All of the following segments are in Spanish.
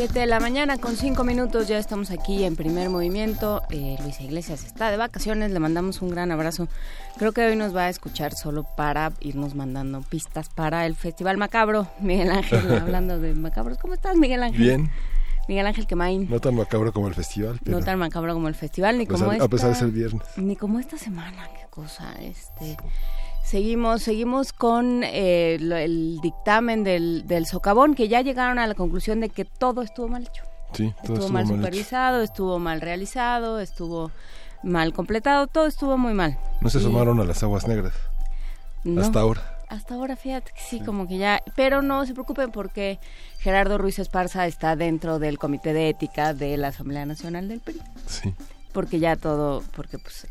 Siete de la mañana con cinco minutos, ya estamos aquí en primer movimiento. Eh, Luisa Iglesias está de vacaciones, le mandamos un gran abrazo. Creo que hoy nos va a escuchar solo para irnos mandando pistas para el Festival Macabro. Miguel Ángel, hablando de macabros. ¿Cómo estás, Miguel Ángel? Bien. Miguel Ángel Quemain. No tan macabro como el festival. No tan macabro como el festival, ni como A pesar de ser viernes. Ni como esta semana, qué cosa. Este, seguimos, seguimos con eh, el dictamen del, del socavón, que ya llegaron a la conclusión de que todo estuvo mal hecho. Sí, todo estuvo, mal, supervisado, estuvo mal realizado, estuvo mal completado, todo estuvo muy mal. No se sumaron a las aguas negras. Hasta ahora hasta ahora fíjate que sí, como que ya, pero no se preocupen porque Gerardo Ruiz Esparza está dentro del Comité de Ética de la Asamblea Nacional del PRI. Sí. Porque ya todo, porque pues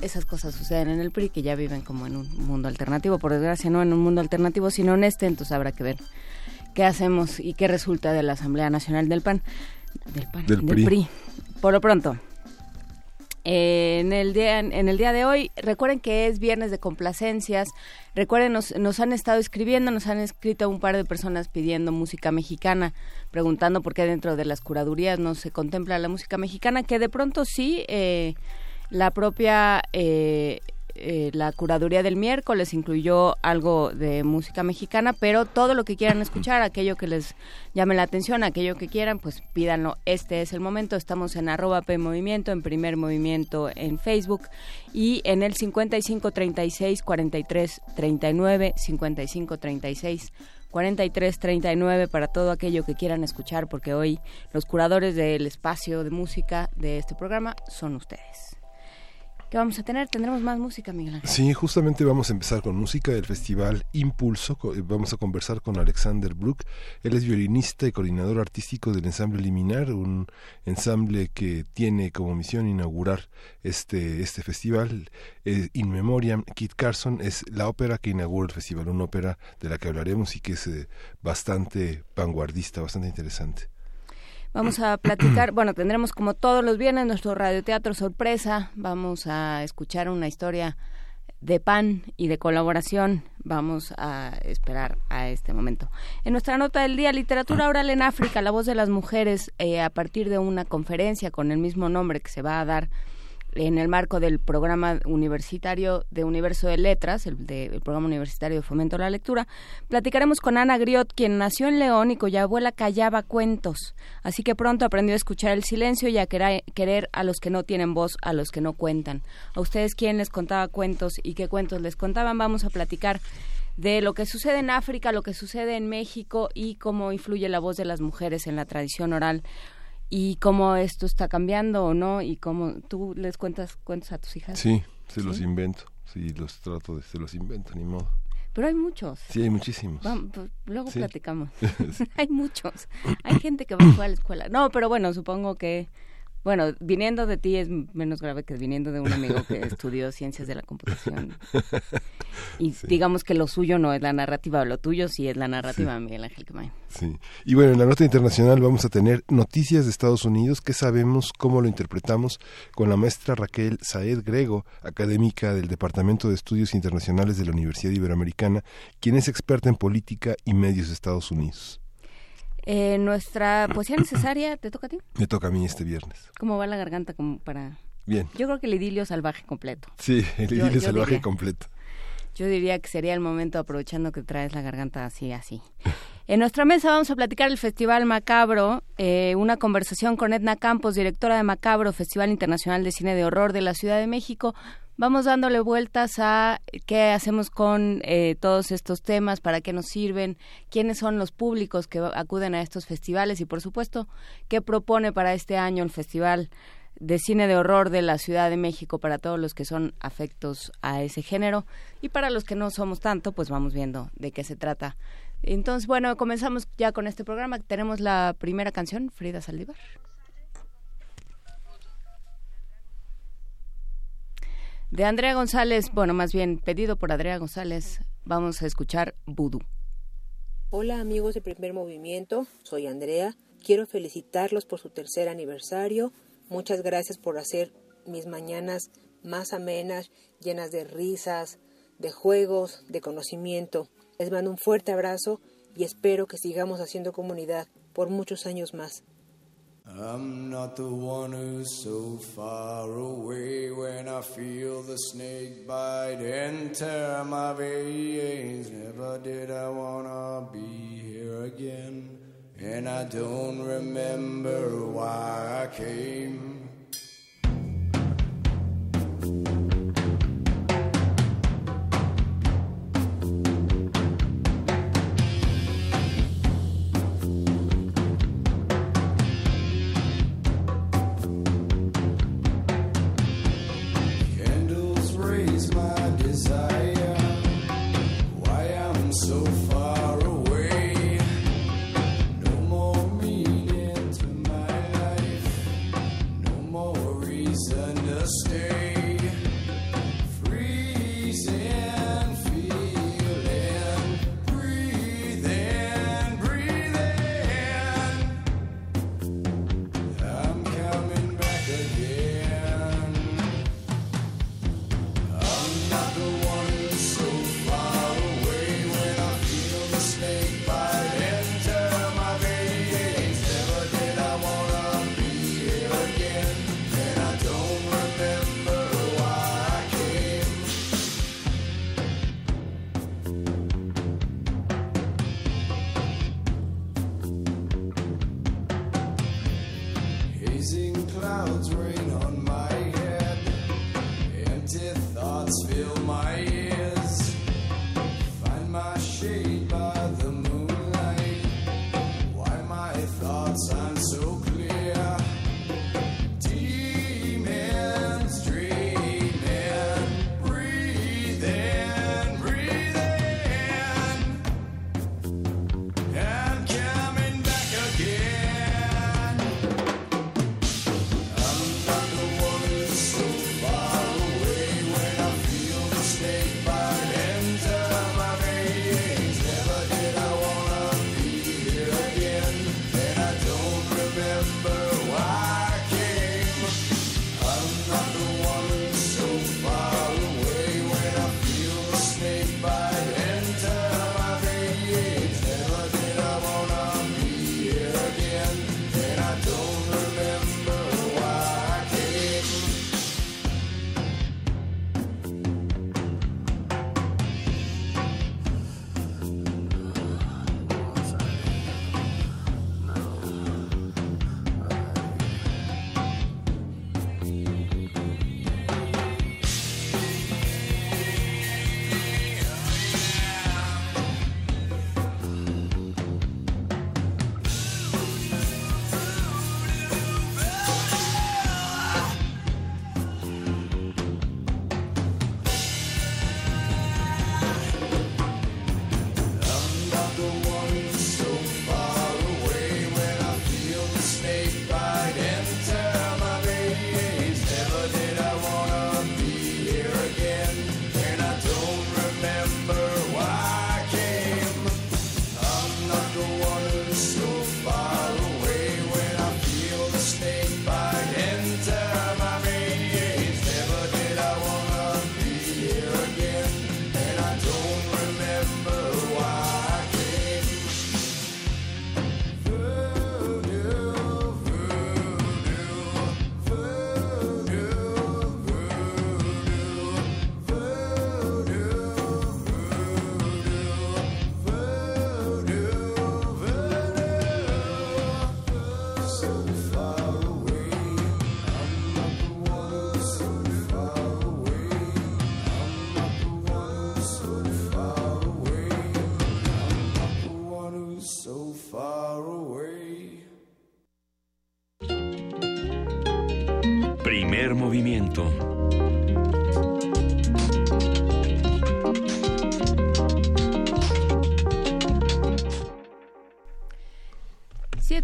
esas cosas suceden en el PRI que ya viven como en un mundo alternativo, por desgracia no en un mundo alternativo, sino en este, entonces habrá que ver qué hacemos y qué resulta de la Asamblea Nacional del PAN, del PAN, del, PRI. Por lo pronto, en el día en el día de hoy recuerden que es viernes de complacencias. Recuerden nos, nos han estado escribiendo nos han escrito un par de personas pidiendo música mexicana preguntando por qué dentro de las curadurías no se contempla la música mexicana que de pronto sí eh, la propia eh, eh, la curaduría del miércoles incluyó algo de música mexicana, pero todo lo que quieran escuchar, aquello que les llame la atención, aquello que quieran, pues pídanlo. Este es el momento. Estamos en arroba P Movimiento, en primer movimiento en Facebook y en el 55 36 43 39 55 36 43 39 para todo aquello que quieran escuchar, porque hoy los curadores del espacio de música de este programa son ustedes. ¿Qué vamos a tener? Tendremos más música, Miguel. Sí, justamente vamos a empezar con música del festival Impulso. Eh, vamos a conversar con Alexander Brook. Él es violinista y coordinador artístico del ensamble Liminar, un ensamble que tiene como misión inaugurar este, este festival. Eh, In Memoriam, Kit Carson es la ópera que inaugura el festival, una ópera de la que hablaremos y que es eh, bastante vanguardista, bastante interesante. Vamos a platicar, bueno, tendremos como todos los viernes nuestro radioteatro sorpresa, vamos a escuchar una historia de pan y de colaboración. Vamos a esperar a este momento. En nuestra nota del día, literatura oral en África, la voz de las mujeres, eh, a partir de una conferencia con el mismo nombre que se va a dar en el marco del programa universitario de Universo de Letras, el, programa universitario de Fomento a la Lectura, platicaremos con Ana Griot, quien nació en León y cuya abuela callaba cuentos. Así que pronto aprendió a escuchar el silencio y a querer, a los que no tienen voz, a los que no cuentan. A ustedes, ¿quién les contaba cuentos y qué cuentos les contaban? Vamos a platicar de lo que sucede en África, lo que sucede en México y cómo influye la voz de las mujeres en la tradición oral y cómo esto está cambiando o no y cómo tú les cuentas cuentos a tus hijas. Sí, se los invento, sí, los trato de, se los invento, ni modo. Pero hay muchos. Sí, hay muchísimos. Pues, luego platicamos. hay muchos. Hay gente que va a la escuela. No, pero bueno, supongo que bueno, viniendo de ti es menos grave que viniendo de un amigo que estudió ciencias de la computación. Y digamos que lo suyo no es la narrativa, lo tuyo sí es la narrativa, Miguel Ángel Quemay. Sí. Y bueno, en la nota internacional vamos a tener noticias de Estados Unidos, qué sabemos, cómo lo interpretamos, con la maestra Raquel Saed Grego, académica del Departamento de Estudios Internacionales de la Universidad Iberoamericana, quien es experta en política y medios de Estados Unidos. Eh, nuestra poesía necesaria, ¿te toca a ti? Me toca a mí este viernes. ¿Cómo va la garganta como para...? Bien. Yo creo que el idilio salvaje completo. Sí, el idilio salvaje completo. Yo diría que sería el momento, aprovechando que traes la garganta así, así. En nuestra mesa vamos a platicar el Festival Macabro, eh, una conversación con Edna Campos, directora de Macabro, Festival Internacional de Cine de Horror de la Ciudad de México vamos dándole vueltas a qué hacemos con eh, todos estos temas, para qué nos sirven, quiénes son los públicos que acuden a estos festivales y, por supuesto, qué propone para este año el Festival de cine de horror de la Ciudad de México para todos los que son afectos a ese género y para los que no somos tanto, pues vamos viendo de qué se trata. Entonces, bueno, comenzamos ya con este programa. Tenemos la primera canción, Frida Saldívar. De Andrea González, bueno, más bien pedido por Andrea González, vamos a escuchar Voodoo. Hola amigos de Primer Movimiento, soy Andrea. Quiero felicitarlos por su tercer aniversario Muchas gracias por hacer mis mañanas más amenas, llenas de risas, de juegos, de conocimiento. Les mando un fuerte abrazo y espero que sigamos haciendo comunidad por muchos años más. I'm not the one who's so far away when I feel the snake bite enter my veins. Never did I wanna be here again. and I don't remember why I came.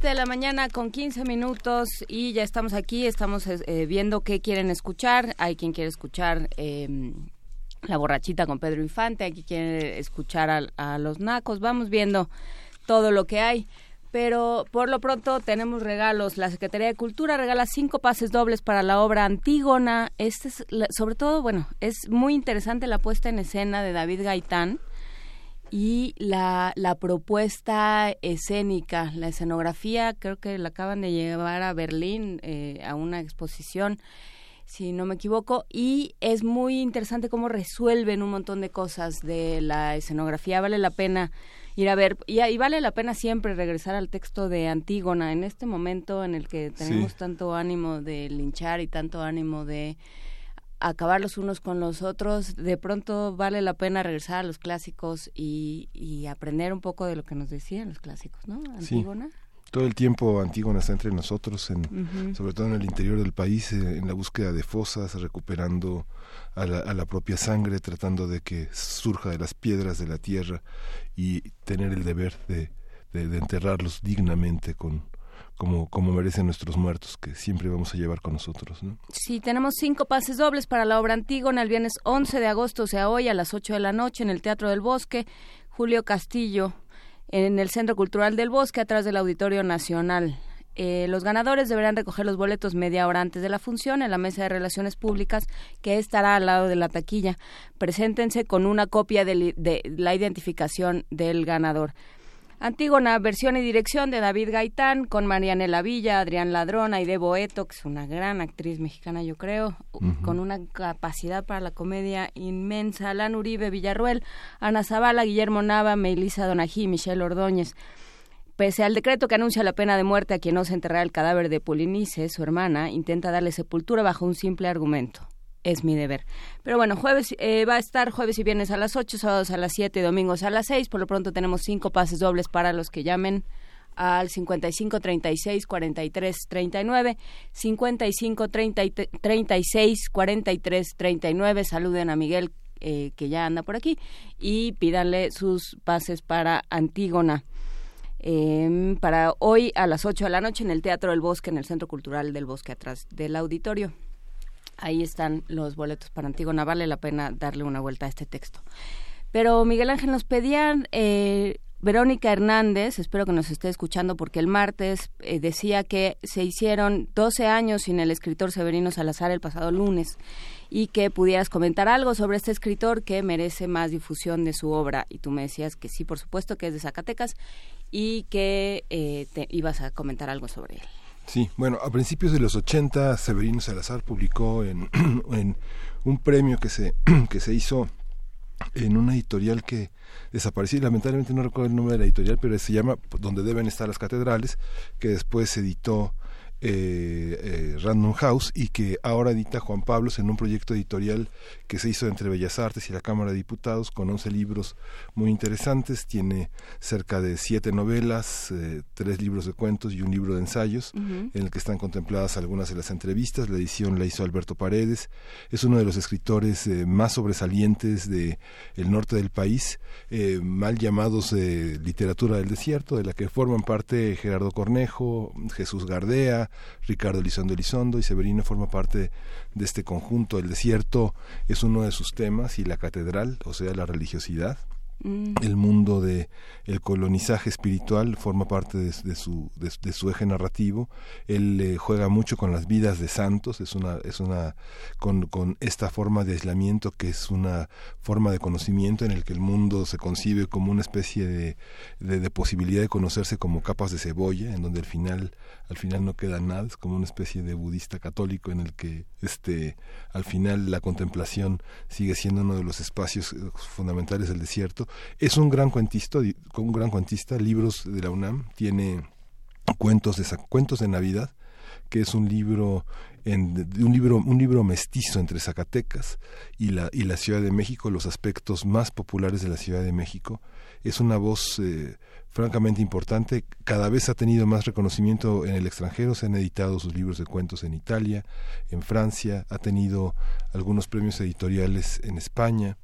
de la mañana con 15 minutos y ya estamos aquí, estamos eh, viendo qué quieren escuchar. Hay quien quiere escuchar em, La borrachita con Pedro Infante, hay quien quiere escuchar a, a los nacos. Vamos viendo todo lo que hay pero por lo pronto tenemos regalos. La Secretaría de Cultura regala cinco pases dobles para la obra Antígona. Este es, sobre todo, bueno, es muy interesante la puesta en escena de David Gaitán, y la, la propuesta escénica, la escenografía, creo que la acaban de llevar a Berlín eh, a una exposición si no me equivoco, y es muy interesante cómo resuelven un montón de cosas de la escenografía. Vale la pena ir a ver. Y, vale la pena siempre regresar al texto de Antígona en este momento en el que tenemos tanto ánimo de linchar y tanto ánimo de acabar los unos con los otros, de pronto vale la pena regresar a los clásicos y, y aprender un poco de lo que nos decían los clásicos, ¿no? Antígona. Todo el tiempo Antígona está entre nosotros, en, sobre todo en el interior del país, eh, en la búsqueda de fosas, recuperando a la, propia sangre, tratando de que surja de las piedras de la tierra y tener el deber de, de, enterrarlos dignamente con, como, como merecen nuestros muertos, que siempre vamos a llevar con nosotros. ¿no? Sí, tenemos cinco pases dobles para la obra Antígona el viernes 11 de agosto, o sea, hoy a las 8 de la noche en el Teatro del Bosque. Julio Castillo en el Centro Cultural del Bosque, atrás del Auditorio Nacional. Eh, los ganadores deberán recoger los boletos media hora antes de la función en la mesa de relaciones públicas que estará al lado de la taquilla. Preséntense con una copia de la identificación del ganador. Antígona, versión y dirección de David Gaitán, con Marianela Villa, Adrián Ladrón, Aide Boeto, que es una gran actriz mexicana, yo creo, con una capacidad para la comedia inmensa, Alan Uribe Villarruel, Ana Zavala, Guillermo Nava, Melissa Donají, Michelle Ordóñez. Pese al decreto que anuncia la pena de muerte a quien no se enterrará el cadáver de Polinice, su hermana, intenta darle sepultura bajo un simple argumento es mi deber. Pero bueno, jueves eh, va a estar jueves y viernes a las 8, sábados a las 7, domingos a las 6. Por lo pronto tenemos cinco pases dobles para los que llamen al 55 36 43 39 55 30, 36 43 39 saluden a Miguel eh, que ya anda por aquí y pídanle sus pases para Antígona em, para hoy a las 8 de la noche en el Teatro del Bosque en el Centro Cultural del Bosque atrás del auditorio Ahí están los boletos para Antígona. Vale la pena darle una vuelta a este texto. Pero Miguel Ángel nos pedían eh, Verónica Hernández, espero que nos esté escuchando porque el martes eh, decía que se hicieron 12 años sin el escritor Severino Salazar el pasado lunes y que pudieras comentar algo sobre este escritor que merece más difusión de su obra. Y tú me decías que sí, por supuesto, que es de Zacatecas y que eh, te ibas a comentar algo sobre él. Sí, bueno, a principios de los 80 Severino Salazar publicó en, un premio que se, que se hizo en una editorial que desapareció, lamentablemente no recuerdo el nombre de la editorial, pero se llama Donde deben estar las catedrales, que después se editó eh, eh, Random House y que ahora edita Juan Pablos en un proyecto editorial que se hizo entre Bellas Artes y la Cámara de Diputados con 11 libros muy interesantes. Tiene cerca de siete novelas, eh, tres libros de cuentos y un libro de ensayos en el que están contempladas algunas de las entrevistas. La edición la hizo Alberto Paredes. Es uno de los escritores más sobresalientes de el norte del país, mal llamados de literatura del desierto, de la que forman parte Gerardo Cornejo, Jesús Gardea, Ricardo Elizondo Elizondo y Severino forma parte de este conjunto. El desierto es uno de sus temas y la catedral, o sea, la religiosidad. Mm. El mundo de el colonizaje espiritual forma parte de, su, de, su eje narrativo. Él eh, juega mucho con las vidas de santos, es una, es una con, con esta forma de aislamiento que es una forma de conocimiento en el que el mundo se concibe como una especie de, de, posibilidad de conocerse como capas de cebolla, en donde al final al final no queda nada, es como una especie de budista católico en el que este al final la contemplación sigue siendo uno de los espacios eh, fundamentales del desierto. Es un gran cuentista, un gran cuentista, libros de la UNAM, tiene cuentos de cuentos de Navidad que es un libro en, un libro un libro mestizo entre Zacatecas y la y la Ciudad de México, los aspectos más populares de la Ciudad de México. Es una voz eh, francamente importante. Cada vez ha tenido más reconocimiento en el extranjero. Se han editado sus libros de cuentos en Italia, en Francia. Ha tenido algunos premios editoriales en España.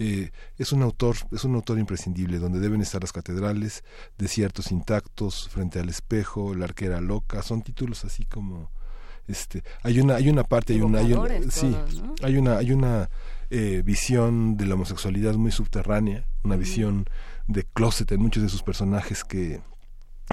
Eh, es un autor es un autor imprescindible donde deben estar las catedrales desiertos intactos frente al espejo la arquera loca son títulos así como este hay una hay una parte hay una, hay sí hay una hay una eh, visión de la homosexualidad muy subterránea una visión de closet en muchos de sus personajes que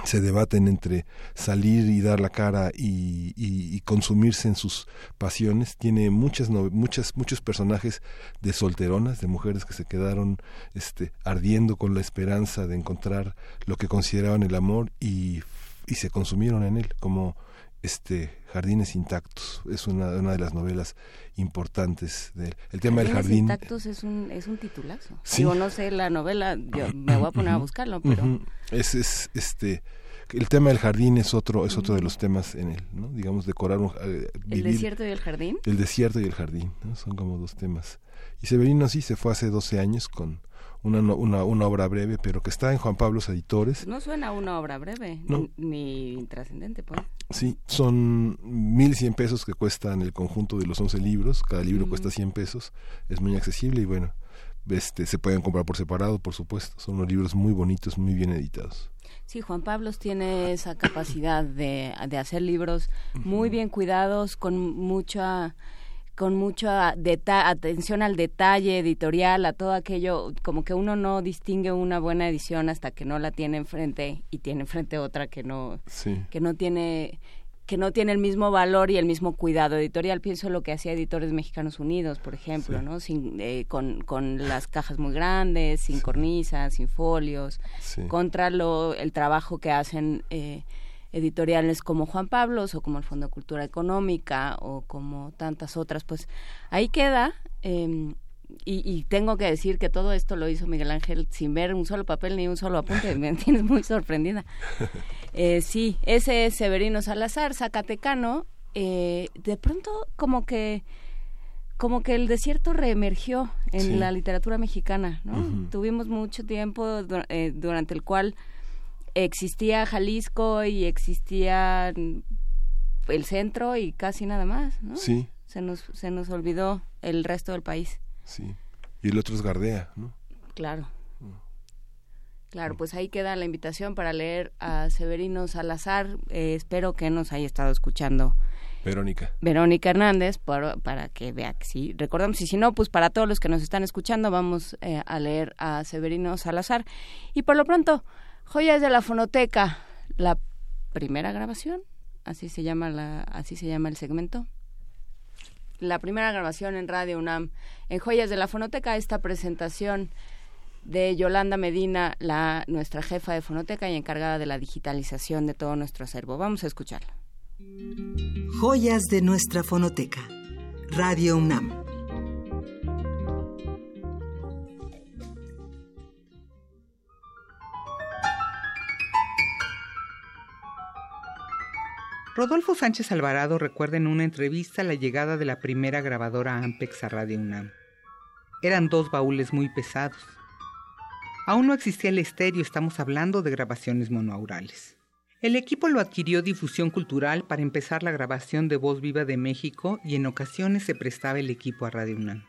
se debaten entre salir y dar la cara y, consumirse en sus pasiones. Tiene muchas, muchas, muchos personajes de solteronas, de mujeres que se quedaron este, ardiendo con la esperanza de encontrar lo que consideraban el amor y se consumieron en él, como este Jardines Intactos. Es una, una de las novelas importantes del el tema del jardín. Intactos es un, es un titulazo. Sí. Digo, no sé la novela, yo me voy a poner a buscarlo, pero... Es, es, este, el tema del jardín es otro es otro de los temas en él, ¿no? Digamos, decorar un... Eh, ¿El desierto y el jardín? El desierto y el jardín, ¿no? Son como dos temas. Y Severino sí se fue hace 12 años con una, una, una, obra breve, pero que está en Juan Pablo's Editores. No suena una obra breve, ni trascendente, pues. Sí, son 1.100 pesos que cuestan el conjunto de los 11 libros, cada libro cuesta 100 pesos, es muy accesible y bueno, este, se pueden comprar por separado, por supuesto, son unos libros muy bonitos, muy bien editados. Sí, Juan Pablos tiene esa capacidad de, de hacer libros muy bien cuidados, con mucha con mucha atención al detalle editorial, a todo aquello, como que uno no distingue una buena edición hasta que no la tiene enfrente y tiene enfrente otra que no, que no tiene que no tiene el mismo valor y el mismo cuidado editorial. Pienso lo que hacía Editores Mexicanos Unidos, por ejemplo, ¿no? Sin, eh, con, con las cajas muy grandes, sin cornisas, sin folios, contra lo, el trabajo que hacen eh, editoriales como Juan Pablos o como el Fondo de Cultura Económica o como tantas otras, pues ahí queda. Em, y, tengo que decir que todo esto lo hizo Miguel Ángel sin ver un solo papel ni un solo apunte. Me tienes muy sorprendida. Eh, sí, ese es Severino Salazar, Zacatecano. Eh, de pronto, como que como que el desierto reemergió en la literatura mexicana, ¿no? Tuvimos mucho tiempo eh, durante el cual existía Jalisco y existía el centro y casi nada más, ¿no? Sí. Se nos, se nos olvidó el resto del país. Sí. Y el otro es Gardea, ¿no? Claro. Mm. Claro, pues ahí queda la invitación para leer a Severino Salazar. Eh, espero que nos haya estado escuchando. Verónica. Verónica Hernández, para, para que vea que sí. Recordamos, y si no, pues para todos los que nos están escuchando, vamos eh, a leer a Severino Salazar. Y por lo pronto, Joyas de la Fonoteca, la primera grabación, así se llama la, así se llama el segmento. La primera grabación en Radio UNAM en Joyas de la Fonoteca, esta presentación de Yolanda Medina, la nuestra jefa de fonoteca y encargada de la digitalización de todo nuestro acervo. Vamos a escucharla. Joyas de nuestra fonoteca. Radio UNAM. Rodolfo Sánchez Alvarado recuerda en una entrevista la llegada de la primera grabadora Ampex a Radio UNAM. Eran dos baúles muy pesados. Aún no existía el estéreo, estamos hablando de grabaciones monoaurales. El equipo lo adquirió Difusión Cultural para empezar la grabación de Voz Viva de México y en ocasiones se prestaba el equipo a Radio UNAM.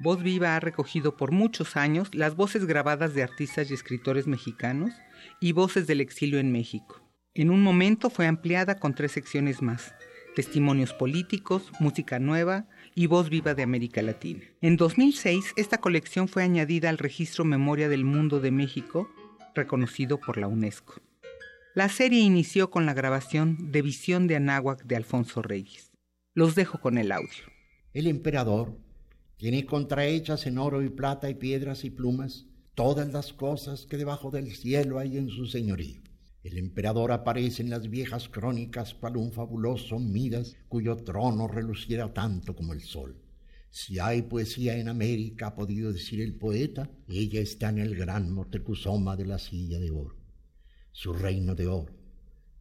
Voz Viva ha recogido por muchos años las voces grabadas de artistas y escritores mexicanos y voces del exilio en México. En un momento fue ampliada con tres secciones más, testimonios políticos, música nueva y voz viva de América Latina. En 2006, esta colección fue añadida al Registro Memoria del Mundo de México, reconocido por la UNESCO. La serie inició con la grabación de Visión de Anáhuac de Alfonso Reyes. Los dejo con el audio. El emperador tiene contrahechas en oro y plata y piedras y plumas todas las cosas que debajo del cielo hay en su señorío. El emperador aparece en las viejas crónicas cual un fabuloso Midas cuyo trono reluciera tanto como el sol. Si hay poesía en América, ha podido decir el poeta, ella está en el gran Motecuzoma de la silla de oro. Su reino de oro,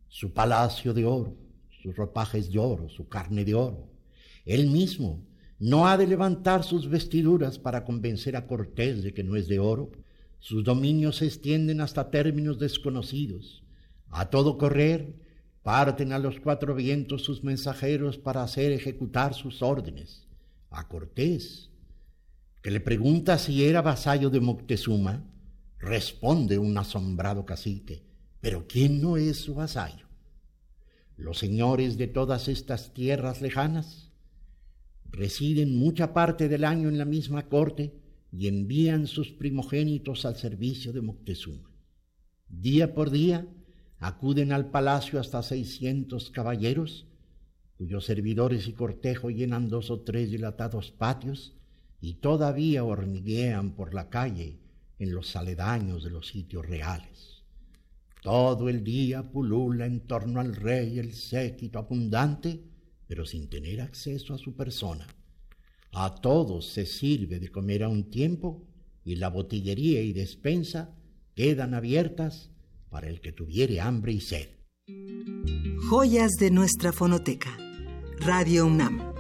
su palacio de oro, sus ropajes de oro, su carne de oro. Él mismo no ha de levantar sus vestiduras para convencer a Cortés de que no es de oro. Sus dominios se extienden hasta términos desconocidos. A todo correr, parten a los cuatro vientos sus mensajeros para hacer ejecutar sus órdenes. A Cortés, que le pregunta si era vasallo de Moctezuma, responde un asombrado cacique, pero ¿quién no es su vasallo? Los señores de todas estas tierras lejanas residen mucha parte del año en la misma corte y envían sus primogénitos al servicio de Moctezuma. Día por día acuden al palacio hasta seiscientos caballeros, cuyos servidores y cortejo llenan dos o tres dilatados patios y todavía hormiguean por la calle en los aledaños de los sitios reales. Todo el día pulula en torno al rey el séquito abundante, pero sin tener acceso a su persona. A todos se sirve de comer a un tiempo y la botillería y despensa quedan abiertas para el que tuviere hambre y sed. Joyas de nuestra fonoteca. Radio UNAM.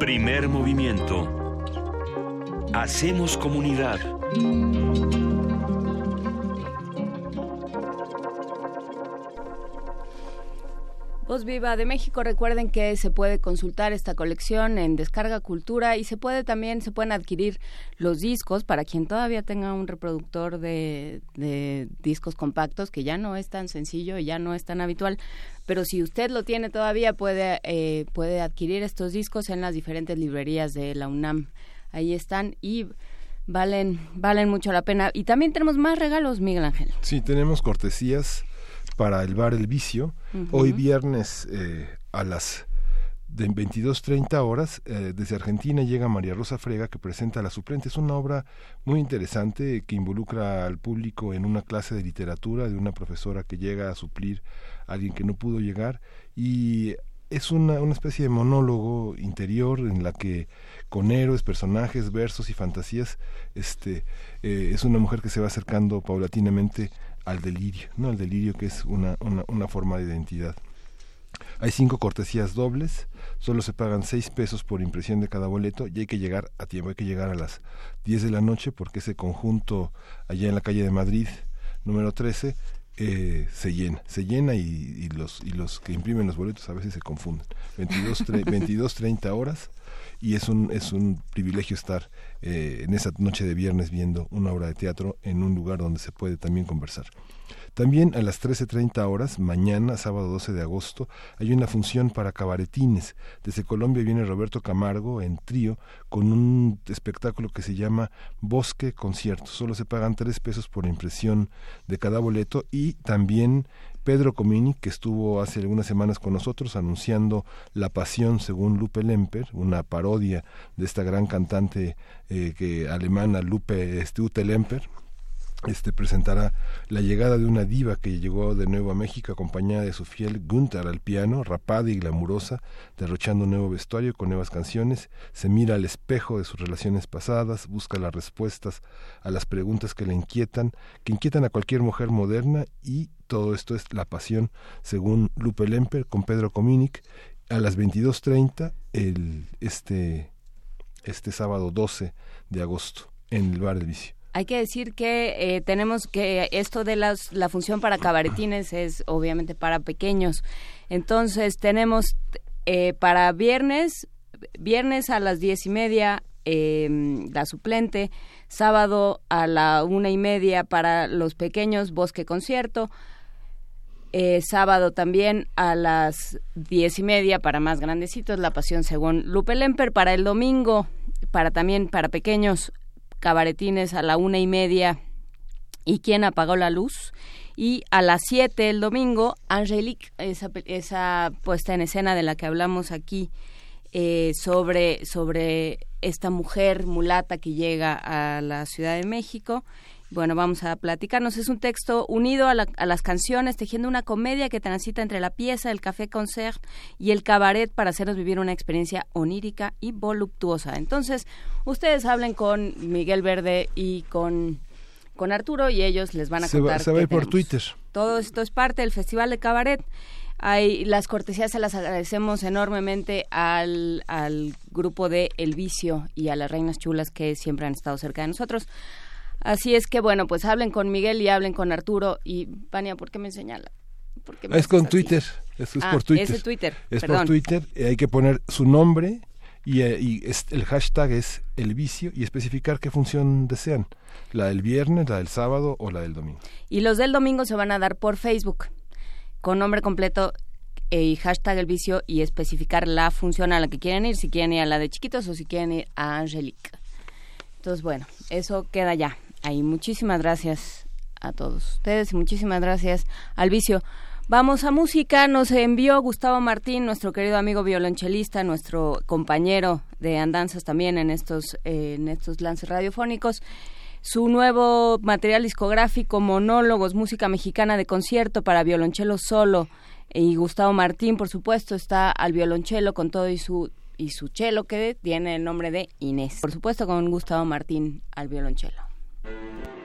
Primer movimiento. Hacemos comunidad. Voz Viva de México, recuerden que se puede consultar esta colección en Descarga Cultura y se puede también, se pueden adquirir los discos para quien todavía tenga un reproductor de, discos compactos, que ya no es tan sencillo y ya no es tan habitual, pero si usted lo tiene todavía puede, eh, puede adquirir estos discos en las diferentes librerías de la UNAM. Ahí están y valen, valen mucho la pena. Y también tenemos más regalos, Miguel Ángel. Sí, tenemos cortesías para el bar El Vicio. Hoy viernes eh, a las de 22.30 horas, eh, desde Argentina llega María Rosa Frega que presenta La Suplente. Es una obra muy interesante que involucra al público en una clase de literatura de una profesora que llega a suplir a alguien que no pudo llegar y es una, una especie de monólogo interior en la que con héroes, personajes, versos y fantasías, este, eh, es una mujer que se va acercando paulatinamente al delirio, ¿no? Al delirio que es una, una, una forma de identidad. Hay cinco cortesías dobles, solo se pagan seis pesos por impresión de cada boleto y hay que llegar a tiempo, hay que llegar a las 10 de la noche porque ese conjunto allá en la calle de Madrid, número 13, eh, se llena, se llena y, los, y los que imprimen los boletos a veces se confunden. 22, 22 30 horas y es un, es un privilegio estar eh, en esa noche de viernes viendo una obra de teatro en un lugar donde se puede también conversar. También a las 13.30 horas, mañana, sábado 12 de agosto, hay una función para cabaretines. Desde Colombia viene Roberto Camargo en trío con un espectáculo que se llama Bosque Concierto. Solo se pagan tres pesos por impresión de cada boleto y también Pedro Comini, que estuvo hace algunas semanas con nosotros anunciando La Pasión según Lupe Lemper, una parodia de esta gran cantante eh, que alemana Lupe Stute Lemper, este presentará la llegada de una diva que llegó de nuevo a México acompañada de su fiel Gunther al piano, rapada y glamurosa, derrochando un nuevo vestuario con nuevas canciones, se mira al espejo de sus relaciones pasadas, busca las respuestas a las preguntas que le inquietan, que inquietan a cualquier mujer moderna y todo esto es La Pasión según Lupe Lemper con Pedro Cominic a las 22.30 el, este, este sábado 12 de agosto en el Bar del Vicio. Hay que decir que eh, tenemos que esto de las, la función para cabaretines es obviamente para pequeños. Entonces tenemos eh, para viernes, viernes a las diez y media em, la suplente, sábado a la una y media para los pequeños Bosque Concierto, eh, sábado también a las diez y media para más grandecitos La Pasión según Lupe Lemper, para el domingo para también para pequeños cabaretines a la una y media y quién apagó la luz y a las siete el domingo Angelique esa, esa puesta en escena de la que hablamos aquí eh, sobre sobre esta mujer mulata que llega a la Ciudad de México bueno, vamos a platicarnos. Es un texto unido a, las canciones, tejiendo una comedia que transita entre la pieza, el café concert y el cabaret para hacernos vivir una experiencia onírica y voluptuosa. Entonces, ustedes hablen con Miguel Verde y con con Arturo y ellos les van a contar. se va a ir por Twitter. Todo esto es parte del Festival de Cabaret. Hay, las cortesías se las agradecemos enormemente al, al grupo de El Vicio y a las Reinas Chulas que siempre han estado cerca de nosotros. Así es que, bueno, pues hablen con Miguel y hablen con Arturo. Y, Vania, ¿por qué me señala? es con Twitter. Es, ah, por Twitter. Es de Twitter. Es por Twitter. hay que poner su nombre y, eh, y el hashtag es el vicio y especificar qué función desean. La del viernes, la del sábado o la del domingo. Y los del domingo se van a dar por Facebook con nombre completo eh, y hashtag el vicio y especificar la función a la que quieren ir, si quieren ir a la de chiquitos o si quieren ir a Angelique. Entonces, bueno, eso queda ya. Ahí muchísimas gracias a todos ustedes y muchísimas gracias al vicio. Vamos a música, nos envió Gustavo Martín, nuestro querido amigo violonchelista, nuestro compañero de andanzas también en estos, eh, en estos lances radiofónicos su nuevo material discográfico, monólogos, música mexicana de concierto para violonchelo solo. Y Gustavo Martín, por supuesto, está al violonchelo con todo y su y su chelo que tiene el nombre de Inés. Por supuesto, con Gustavo Martín al violonchelo. Thank you.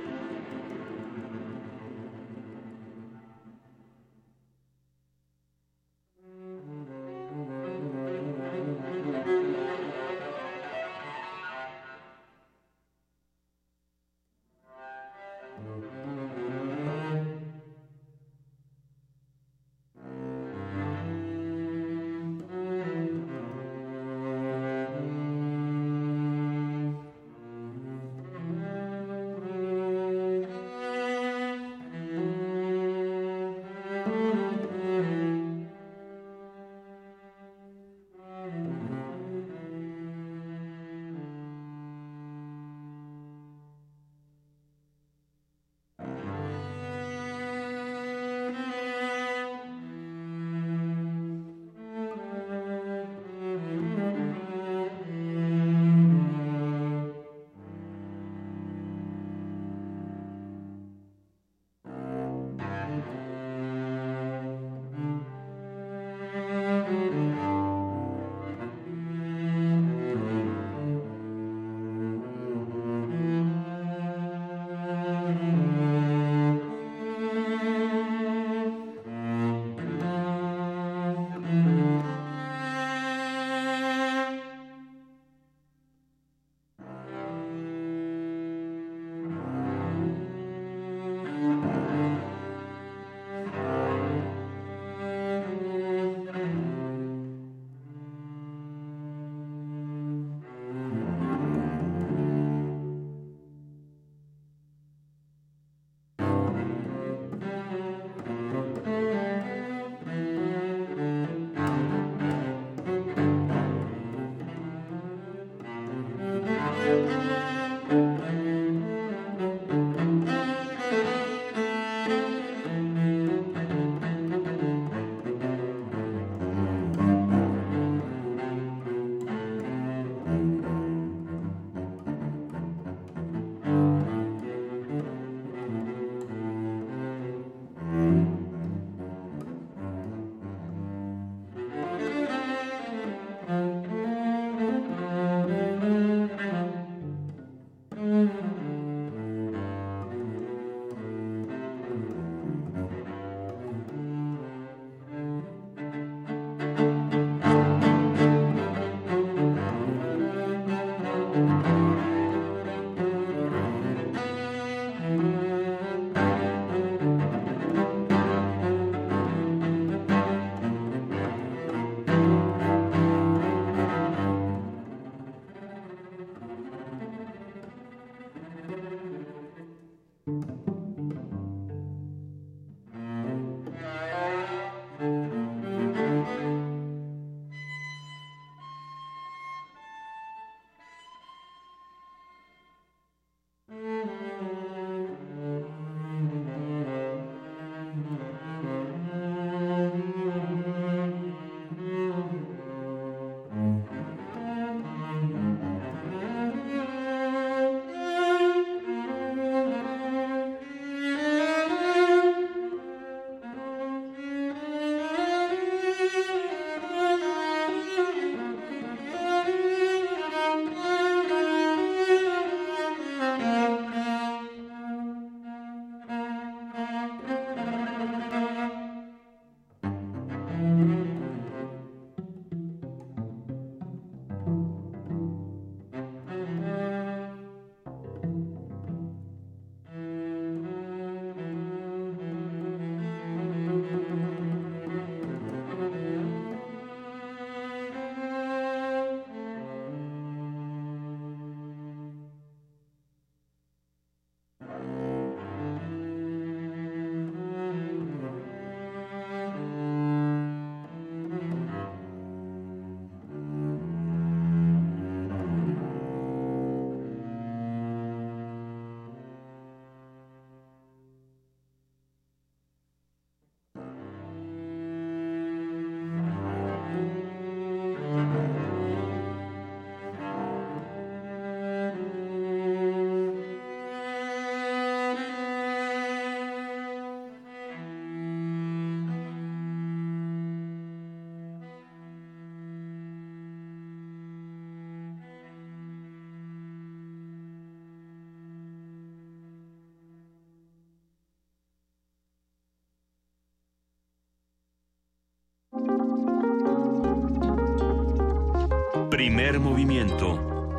Primer movimiento.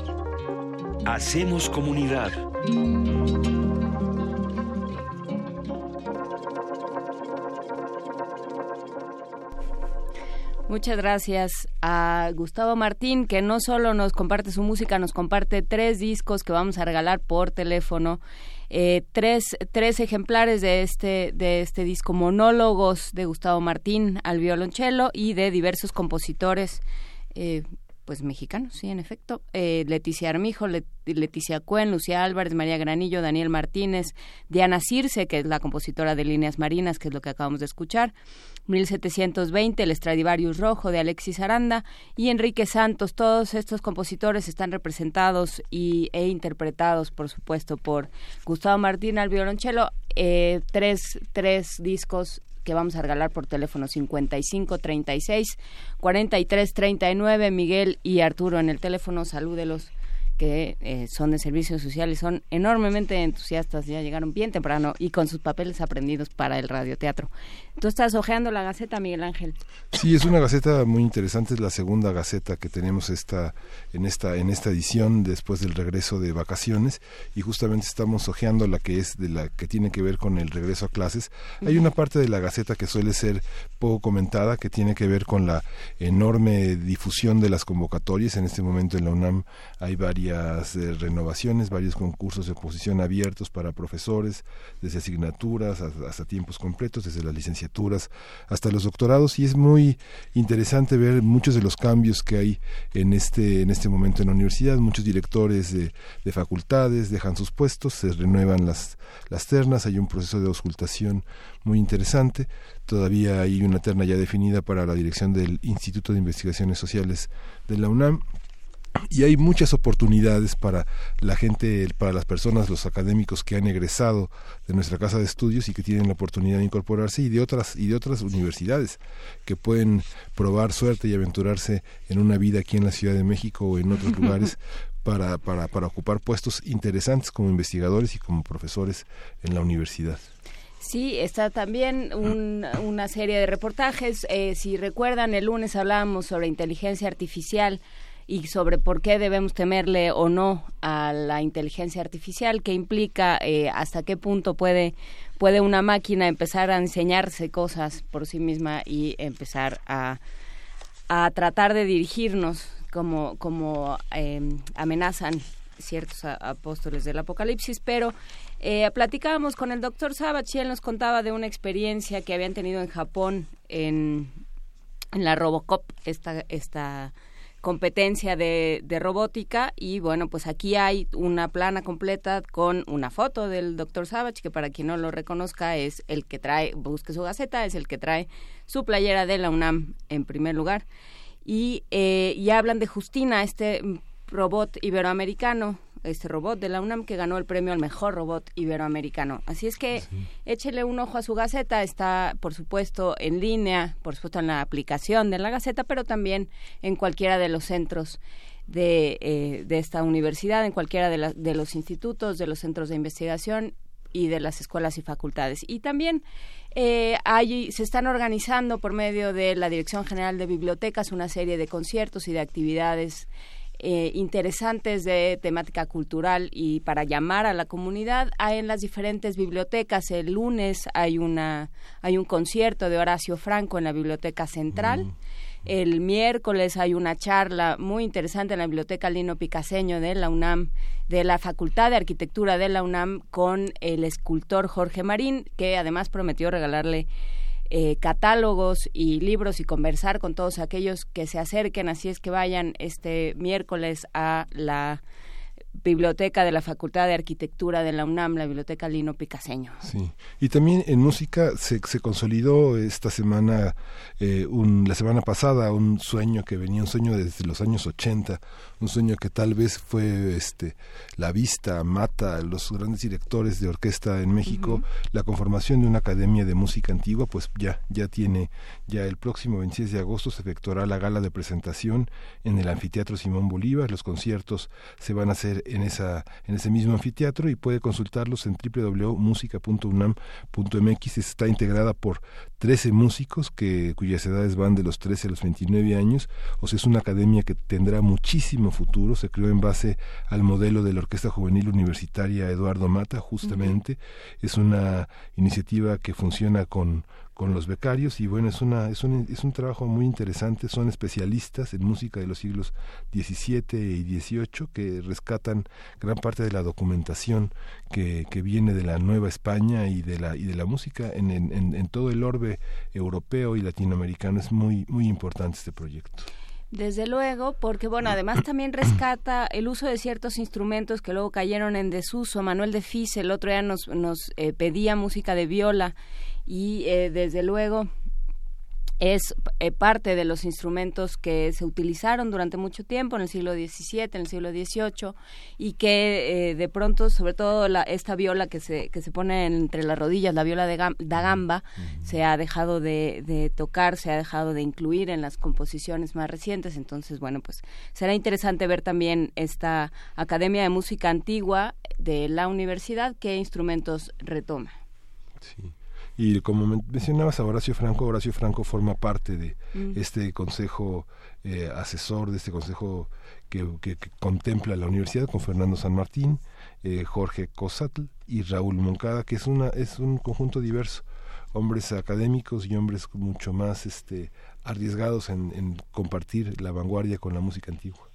Hacemos comunidad. Muchas gracias a Gustavo Martín, que no solo nos comparte su música, nos comparte tres discos que vamos a regalar por teléfono. Eh, tres, tres ejemplares de este, de este disco, monólogos de Gustavo Martín al violonchelo y de diversos compositores. Eh, pues mexicanos, sí, en efecto. Eh, Leticia Armijo, Leticia Cuen, Lucía Álvarez, María Granillo, Daniel Martínez, Diana Circe, que es la compositora de Líneas Marinas, que es lo que acabamos de escuchar, 1720, el Stradivarius Rojo de Alexis Aranda y Enrique Santos. Todos estos compositores están representados y, e interpretados, por supuesto, por Gustavo Martín al violonchelo. Eh, tres, tres discos que vamos a regalar por teléfono 55 36 43 39 Miguel y Arturo en el teléfono salúdelos que eh, son de servicios sociales, son enormemente entusiastas, ya llegaron bien temprano y con sus papeles aprendidos para el radioteatro. Tú estás hojeando la Gaceta, Miguel Ángel. Sí, es una Gaceta muy interesante, es la segunda Gaceta que tenemos esta, en, esta, en esta edición después del regreso de vacaciones y justamente estamos hojeando la que es de la que tiene que ver con el regreso a clases. Hay una parte de la Gaceta que suele ser poco comentada, que tiene que ver con la enorme difusión de las convocatorias. En este momento en la UNAM hay varias eh, renovaciones, varios concursos de oposición abiertos para profesores, desde asignaturas hasta, tiempos completos, desde las hasta los doctorados y es muy interesante ver muchos de los cambios que hay en este en este momento en la universidad. Muchos directores de, de facultades dejan sus puestos, se renuevan las las ternas, hay un proceso de auscultación muy interesante. Todavía hay una terna ya definida para la dirección del Instituto de Investigaciones Sociales de la UNAM y hay muchas oportunidades para la gente, para las personas, los académicos que han egresado de nuestra casa de estudios y que tienen la oportunidad de incorporarse y de otras y de otras universidades que pueden probar suerte y aventurarse en una vida aquí en la Ciudad de México o en otros lugares para, para, para ocupar puestos interesantes como investigadores y como profesores en la universidad. Sí, está también una serie de reportajes. Eh, si recuerdan, el lunes hablábamos sobre inteligencia artificial y sobre por qué debemos temerle o no a la inteligencia artificial, que implica eh, hasta qué punto puede, puede una máquina empezar a enseñarse cosas por sí misma y empezar a, a tratar de dirigirnos como, como em, amenazan ciertos apóstoles del Apocalipsis, pero eh, platicábamos con el doctor Sabach y él nos contaba de una experiencia que habían tenido en Japón en, en la Robocop, esta, esta competencia de, de, robótica y bueno, pues aquí hay una plana completa con una foto del doctor Savage, que para quien no lo reconozca es el que trae, busque su gaceta, es el que trae su playera de la UNAM en primer lugar. Y, eh, y hablan de Justina, este robot iberoamericano este robot de la UNAM que ganó el premio al mejor robot iberoamericano. Así es que échele un ojo a su Gaceta, está por supuesto en línea, por supuesto en la aplicación de la Gaceta, pero también en cualquiera de los centros de, eh, de esta universidad, en cualquiera de, de los institutos, de los centros de investigación y de las escuelas y facultades. Y también eh, hay, se están organizando por medio de la Dirección General de Bibliotecas una serie de conciertos y de actividades eh, interesantes de temática cultural y para llamar a la comunidad hay en las diferentes bibliotecas. El lunes hay una hay un concierto de Horacio Franco en la Biblioteca Central. Mm. El miércoles hay una charla muy interesante en la Biblioteca Lino Picaseño de la UNAM, de la Facultad de Arquitectura de la UNAM, con el escultor Jorge Marín, que además prometió regalarle eh, catálogos y libros y conversar con todos aquellos que se acerquen, así es que vayan este miércoles a la biblioteca de la Facultad de Arquitectura de la UNAM, la biblioteca Lino Picaseño. Sí, y también en música se, se consolidó esta semana, eh, un, la semana pasada, un sueño que venía, un sueño desde los años 80, un sueño que tal vez fue este la vista, Mata, los grandes directores de orquesta en México, la conformación de una academia de música antigua, pues ya, ya tiene, ya el próximo 26 de agosto se efectuará la gala de presentación en el anfiteatro Simón Bolívar, los conciertos se van a hacer en, esa, en ese mismo anfiteatro y puede consultarlos en www.musica.unam.mx. Está integrada por 13 músicos que, cuyas edades van de los 13 a los 29 años. O sea, es una academia que tendrá muchísimo futuro. Se creó en base al modelo de la Orquesta Juvenil Universitaria Eduardo Mata, justamente. Es una iniciativa que funciona con con los becarios y bueno, es, una, es, un, es un trabajo muy interesante, son especialistas en música de los siglos XVII y XVIII que rescatan gran parte de la documentación que, que viene de la Nueva España y de la, y de la música en, en, en todo el orbe europeo y latinoamericano. Es muy, muy importante este proyecto. Desde luego, porque bueno, además también rescata el uso de ciertos instrumentos que luego cayeron en desuso. Manuel de Fis el otro día nos, nos eh, pedía música de viola y eh, desde luego es eh, parte de los instrumentos que se utilizaron durante mucho tiempo en el siglo XVII, en el siglo XVIII, y que eh, de pronto, sobre todo la, esta viola que se, que se pone entre las rodillas, la viola de da gamba, se ha dejado de, de, tocar, se ha dejado de incluir en las composiciones más recientes. Entonces, bueno, pues será interesante ver también esta Academia de Música Antigua de la universidad, qué instrumentos retoma. Sí. Y como mencionabas a Horacio Franco, Horacio Franco forma parte de mm. este consejo eh, asesor, de este consejo que, que, contempla la universidad con Fernando San Martín, eh, Jorge Cosatl y Raúl Moncada, que es, una, es un conjunto diverso, hombres académicos y hombres mucho más este, arriesgados en, en compartir la vanguardia con la música antigua.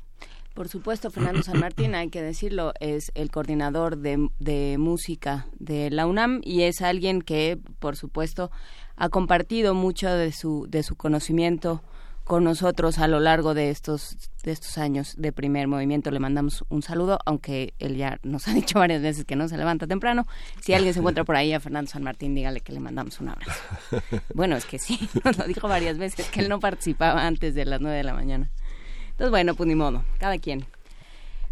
Por supuesto, Fernando San Martín, hay que decirlo, es el coordinador de, de, música de la UNAM y es alguien que, por supuesto, ha compartido mucho de su, de su conocimiento con nosotros a lo largo de estos, de estos años de primer movimiento. Le mandamos un saludo, aunque él ya nos ha dicho varias veces que no se levanta temprano. Si alguien se encuentra por ahí a Fernando San Martín, dígale que le mandamos un abrazo. Bueno, es que sí, nos lo dijo varias veces, que él no participaba antes de las nueve de la mañana. Entonces, bueno, pues ni modo, cada quien.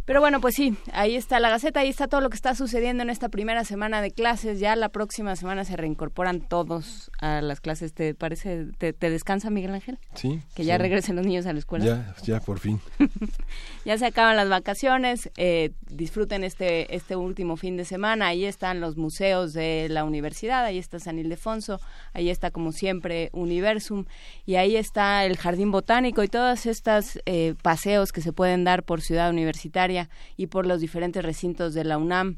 Pero bueno, pues sí, ahí está la Gaceta, ahí está todo lo que está sucediendo en esta primera semana de clases. Ya la próxima semana se reincorporan todos a las clases. ¿Te parece, te, descansa Miguel Ángel? Sí. Que ya regresen los niños a la escuela. Ya, ya, por fin. ya se acaban las vacaciones, eh, disfruten este, este último fin de semana. Ahí están los museos de la universidad, ahí está San Ildefonso, ahí está como siempre Universum y ahí está el Jardín Botánico y todos estos eh, paseos que se pueden dar por Ciudad Universitaria y por los diferentes recintos de la UNAM.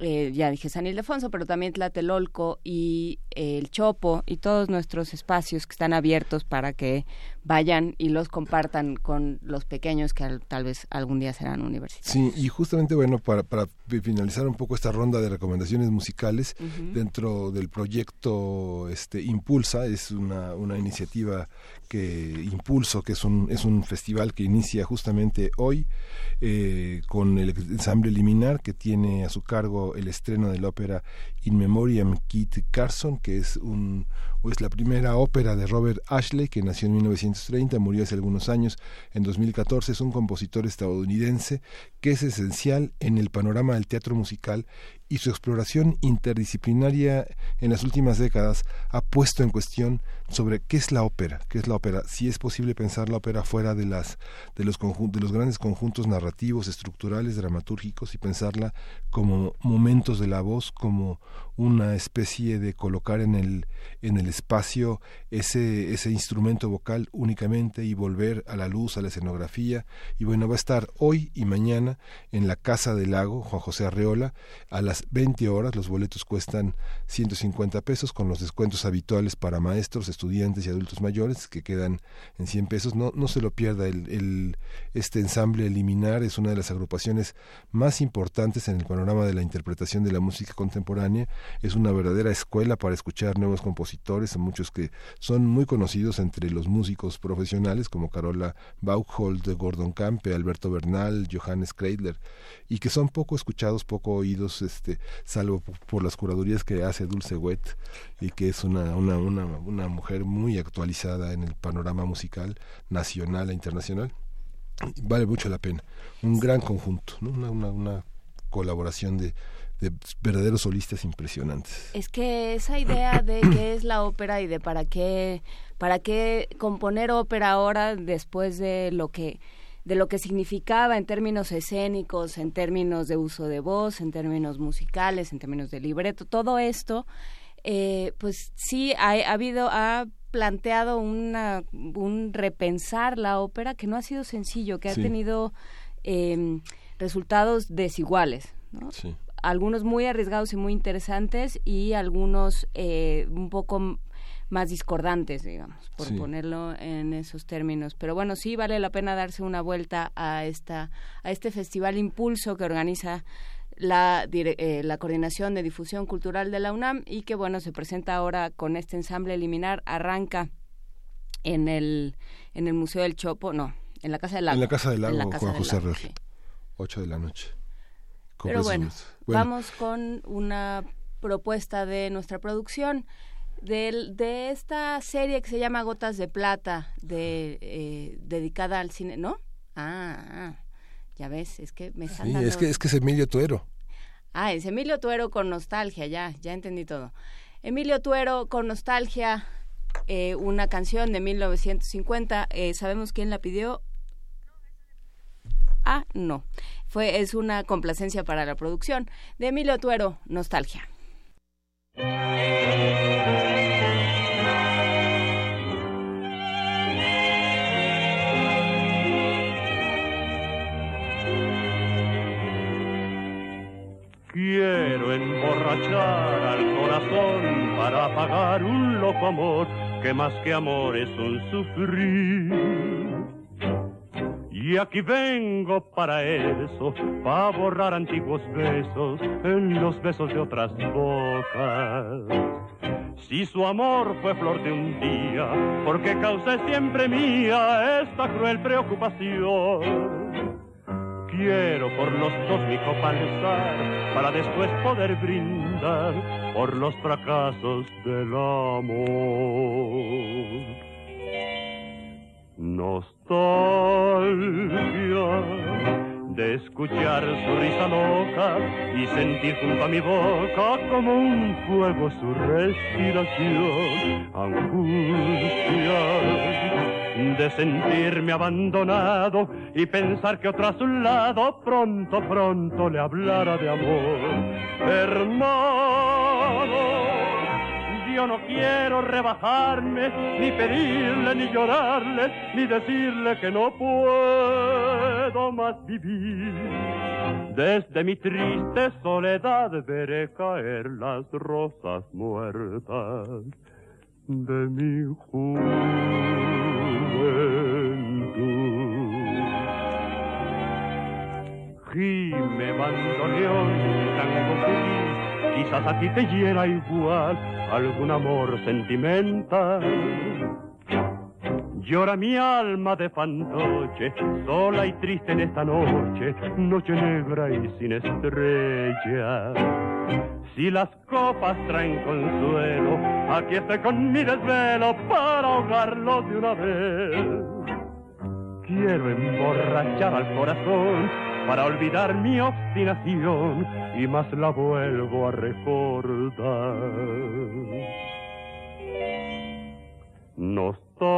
Eh, ya dije San Ildefonso, pero también Tlatelolco y eh, el Chopo y todos nuestros espacios que están abiertos para que vayan y los compartan con los pequeños que tal vez algún día serán universitarios. Sí, y justamente, bueno, para, para finalizar un poco esta ronda de recomendaciones musicales, dentro del proyecto este Impulsa, es una, una iniciativa que Impulso, que es un, es un festival que inicia justamente hoy eh, con el ensamble Liminar, que tiene a su cargo el estreno de la ópera In Memoriam Kit Carson, que es un es la primera ópera de Robert Ashley, que nació en 1930, murió hace algunos años. En 2014 es un compositor estadounidense que es esencial en el panorama del teatro musical y su exploración interdisciplinaria en las últimas décadas ha puesto en cuestión sobre qué es la ópera, qué es la ópera, si es posible pensar la ópera fuera de las de los de los grandes conjuntos narrativos, estructurales, dramatúrgicos y pensarla como momentos de la voz, como una especie de colocar en el en el espacio ese ese instrumento vocal únicamente y volver a la luz, a la escenografía y bueno, va a estar hoy y mañana en la Casa del Lago Juan José Arreola a las 20 horas, los boletos cuestan 150 pesos con los descuentos habituales para maestros, estudiantes y adultos mayores que quedan en 100 pesos. No, no se lo pierda, el, el, este ensamble Eliminar es una de las agrupaciones más importantes en el panorama de la interpretación de la música contemporánea. Es una verdadera escuela para escuchar nuevos compositores, muchos que son muy conocidos entre los músicos profesionales como Carola Bauchhold, Gordon Campe, Alberto Bernal, Johannes Kreidler, y que son poco escuchados, poco oídos este, salvo por las curadurías que hace Dulce Wet y que es una, una, una, una mujer muy actualizada en el panorama musical nacional e internacional. Vale mucho la pena. Un gran conjunto, una, una, una colaboración de, de verdaderos solistas impresionantes. Es que esa idea de qué es la ópera y de para qué para qué componer ópera ahora después de lo que de lo que significaba en términos escénicos, en términos de uso de voz, en términos musicales, en términos de libreto, todo esto, eh, pues sí ha, habido, ha planteado una, un repensar la ópera que no ha sido sencillo, que ha tenido em, resultados desiguales. Algunos muy arriesgados y muy interesantes y algunos eh, un poco más discordantes, digamos, por ponerlo en esos términos. Pero bueno, sí vale la pena darse una vuelta a esta a este festival Impulso que organiza la, eh, la coordinación de difusión cultural de la UNAM y que bueno se presenta ahora con este ensamble eliminar arranca en el en el Museo del Chopo, no, en la Casa del Lago. En la Casa del Lago, Juan José Lago, 8 de la noche. Pero bueno, vamos con una propuesta de nuestra producción de, de esta serie que se llama Gotas de Plata, de, eh, dedicada al cine, ¿no? Ah, ah, ya ves, es que me están sí, es que es que es Emilio Tuero. Ah, es Emilio Tuero con nostalgia, ya, ya entendí todo. Emilio Tuero con nostalgia, eh, una canción de 1950. Eh, ¿Sabemos quién la pidió? Ah, no. Fue, es una complacencia para la producción de Emilio Tuero, Nostalgia. Quiero emborrachar al corazón para apagar un loco amor que más que amor es un sufrir. Y aquí vengo para eso, para borrar antiguos besos en los besos de otras bocas. Si su amor fue flor de un día, porque causé siempre mía esta cruel preocupación quiero por los dos mi copa para después poder brindar por los fracasos del amor. Nostalgia de escuchar su risa loca y sentir junto a mi boca como un fuego su respiración. Angustia de sentirme abandonado y pensar que otro a su lado pronto, pronto le hablara de amor. Hermano, yo no quiero rebajarme, ni pedirle, ni llorarle, ni decirle que no puedo más vivir. Desde mi triste soledad veré caer las rosas muertas de mi juventud. Gime bandoneón, tango quizás a ti te hiera igual algún amor sentimental. Llora mi alma de fantoche, sola y triste en esta noche, noche negra y sin estrella. Si las copas traen consuelo, aquí estoy con mi desvelo para ahogarlo de una vez. Quiero emborrachar al corazón para olvidar mi obstinación y más la vuelvo a recordar. Nostalgia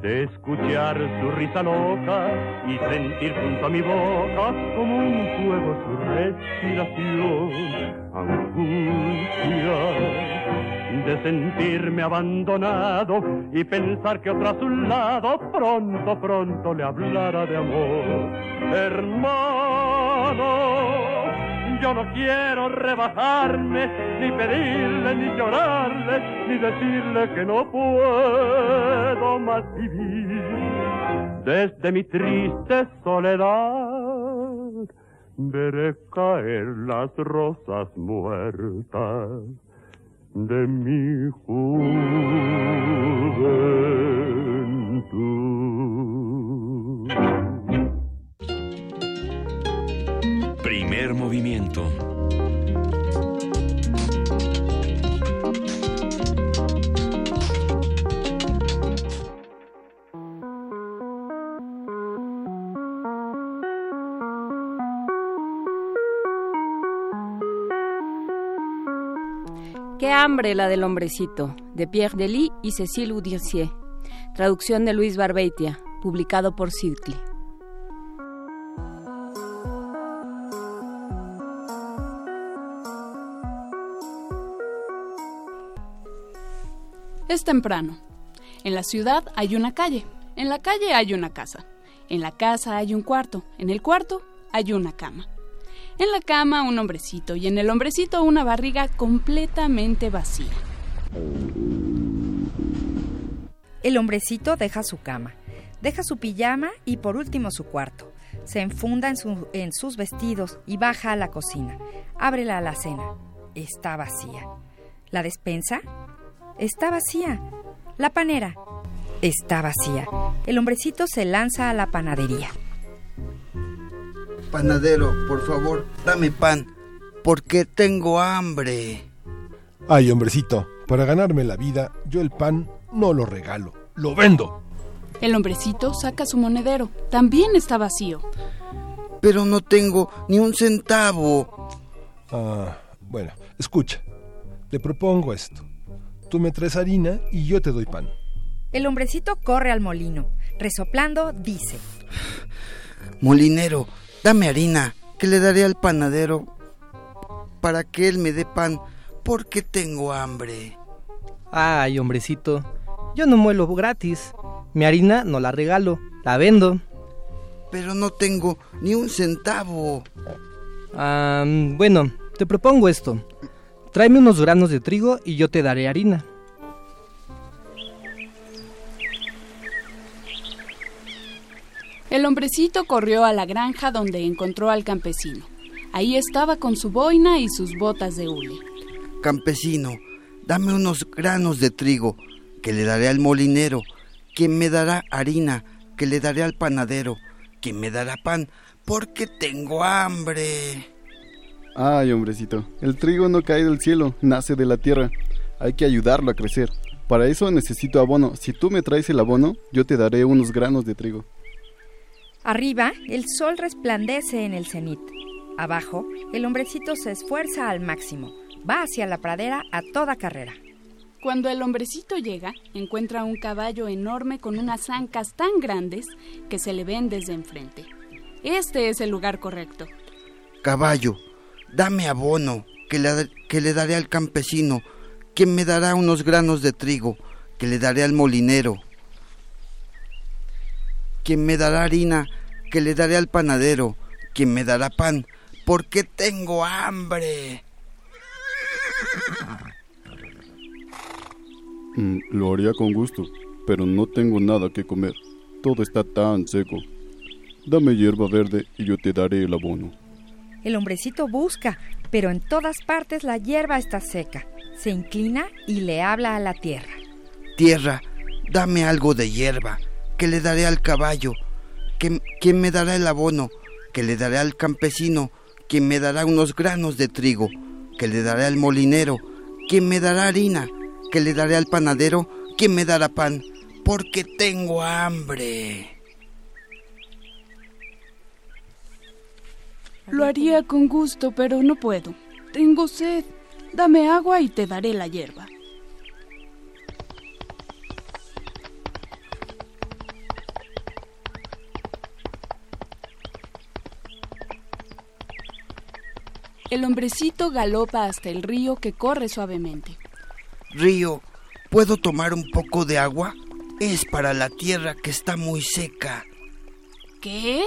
de escuchar su risa loca y sentir junto a mi boca como un fuego su respiración, angustia de sentirme abandonado y pensar que otro a su lado pronto, pronto le hablara de amor. Hermano, yo no quiero rebajarme, ni pedirle, ni llorarle, ni decirle que no puedo más vivir. Desde mi triste soledad veré caer las rosas muertas de mi juventud. Primer movimiento. Qué hambre la del hombrecito, de Pierre Delis y Cécile Audissier traducción de Luis Barbeitia, publicado por Sidcli. Es temprano. En la ciudad hay una calle. En la calle hay una casa. En la casa hay un cuarto. En el cuarto hay una cama. En la cama un hombrecito y en el hombrecito una barriga completamente vacía. El hombrecito deja su cama, deja su pijama y por último su cuarto. Se enfunda en, en sus vestidos y baja a la cocina. Abre la alacena. Está vacía. La despensa está vacía. La panera está vacía. El hombrecito se lanza a la panadería. Panadero, por favor, dame pan, porque tengo hambre. Ay, hombrecito, para ganarme la vida, yo el pan no lo regalo, lo vendo. El hombrecito saca su monedero, también está vacío. Pero no tengo ni un centavo. Ah, bueno, escucha, te propongo esto. Tú me traes harina y yo te doy pan. El hombrecito corre al molino. Resoplando, dice: Molinero, dame harina, que le daré al panadero para que él me dé pan, porque tengo hambre. Ay, hombrecito, yo no muelo gratis. Mi harina no la regalo, la vendo. Pero no tengo ni un centavo. Ah, bueno, te propongo esto. Tráeme unos granos de trigo y yo te daré harina. El hombrecito corrió a la granja donde encontró al campesino. Ahí estaba con su boina y sus botas de hule. Campesino, dame unos granos de trigo, que le daré al molinero, quien me dará harina, que le daré al panadero, quien me dará pan, porque tengo hambre. Ay, hombrecito, el trigo no cae del cielo, nace de la tierra. Hay que ayudarlo a crecer. Para eso necesito abono. Si tú me traes el abono, yo te daré unos granos de trigo. Arriba, el sol resplandece en el cenit. Abajo, el hombrecito se esfuerza al máximo. Va hacia la pradera a toda carrera. Cuando el hombrecito llega, encuentra un caballo enorme con unas ancas tan grandes que se le ven desde enfrente. Este es el lugar correcto. Caballo, Dame abono, que le, que le daré al campesino, quien me dará unos granos de trigo, que le daré al molinero, quien me dará harina, que le daré al panadero, quien me dará pan, porque tengo hambre. Mm, lo haría con gusto, pero no tengo nada que comer. Todo está tan seco. Dame hierba verde y yo te daré el abono. El hombrecito busca, pero en todas partes la hierba está seca. Se inclina y le habla a la tierra. Tierra, dame algo de hierba, que le daré al caballo, que, quien me dará el abono, que le daré al campesino, quien me dará unos granos de trigo, que le daré al molinero, quien me dará harina, que le daré al panadero, quien me dará pan, porque tengo hambre. Lo haría con gusto, pero no puedo. Tengo sed. Dame agua y te daré la hierba. El hombrecito galopa hasta el río que corre suavemente. Río, ¿puedo tomar un poco de agua? Es para la tierra que está muy seca. ¿Qué?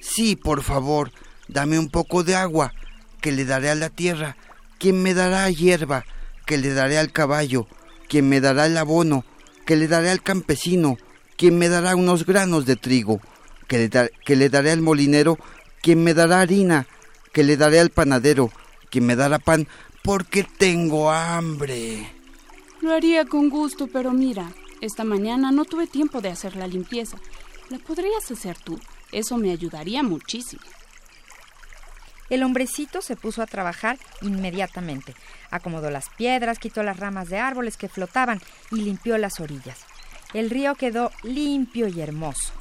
Sí, por favor, dame un poco de agua, que le daré a la tierra, quien me dará hierba, que le daré al caballo, quien me dará el abono, que le daré al campesino, quien me dará unos granos de trigo, que le, que le daré al molinero, quien me dará harina, que le daré al panadero, quien me dará pan, porque tengo hambre. Lo haría con gusto, pero mira, esta mañana no tuve tiempo de hacer la limpieza. ¿La podrías hacer tú? Eso me ayudaría muchísimo. El hombrecito se puso a trabajar inmediatamente. Acomodó las piedras, quitó las ramas de árboles que flotaban y limpió las orillas. El río quedó limpio y hermoso.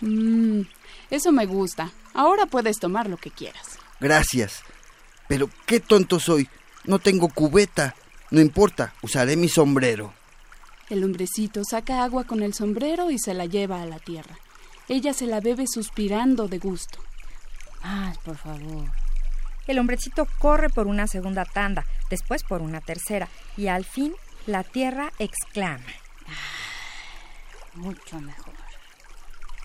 Mmm, eso me gusta. Ahora puedes tomar lo que quieras. Gracias. Pero qué tonto soy. No tengo cubeta. No importa, usaré mi sombrero. El hombrecito saca agua con el sombrero y se la lleva a la tierra. Ella se la bebe suspirando de gusto. Más, por favor. El hombrecito corre por una segunda tanda, después por una tercera, y al fin la tierra exclama. Mucho mejor.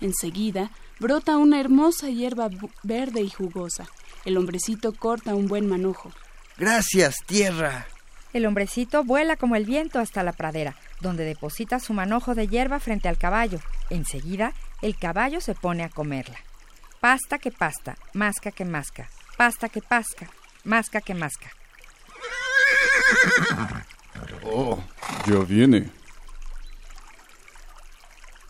Enseguida brota una hermosa hierba verde y jugosa. El hombrecito corta un buen manojo. Gracias, tierra. El hombrecito vuela como el viento hasta la pradera, donde deposita su manojo de hierba frente al caballo. Enseguida, el caballo se pone a comerla. Pasta que pasta, masca que masca, pasta que pasca, masca que masca. Oh, ya viene.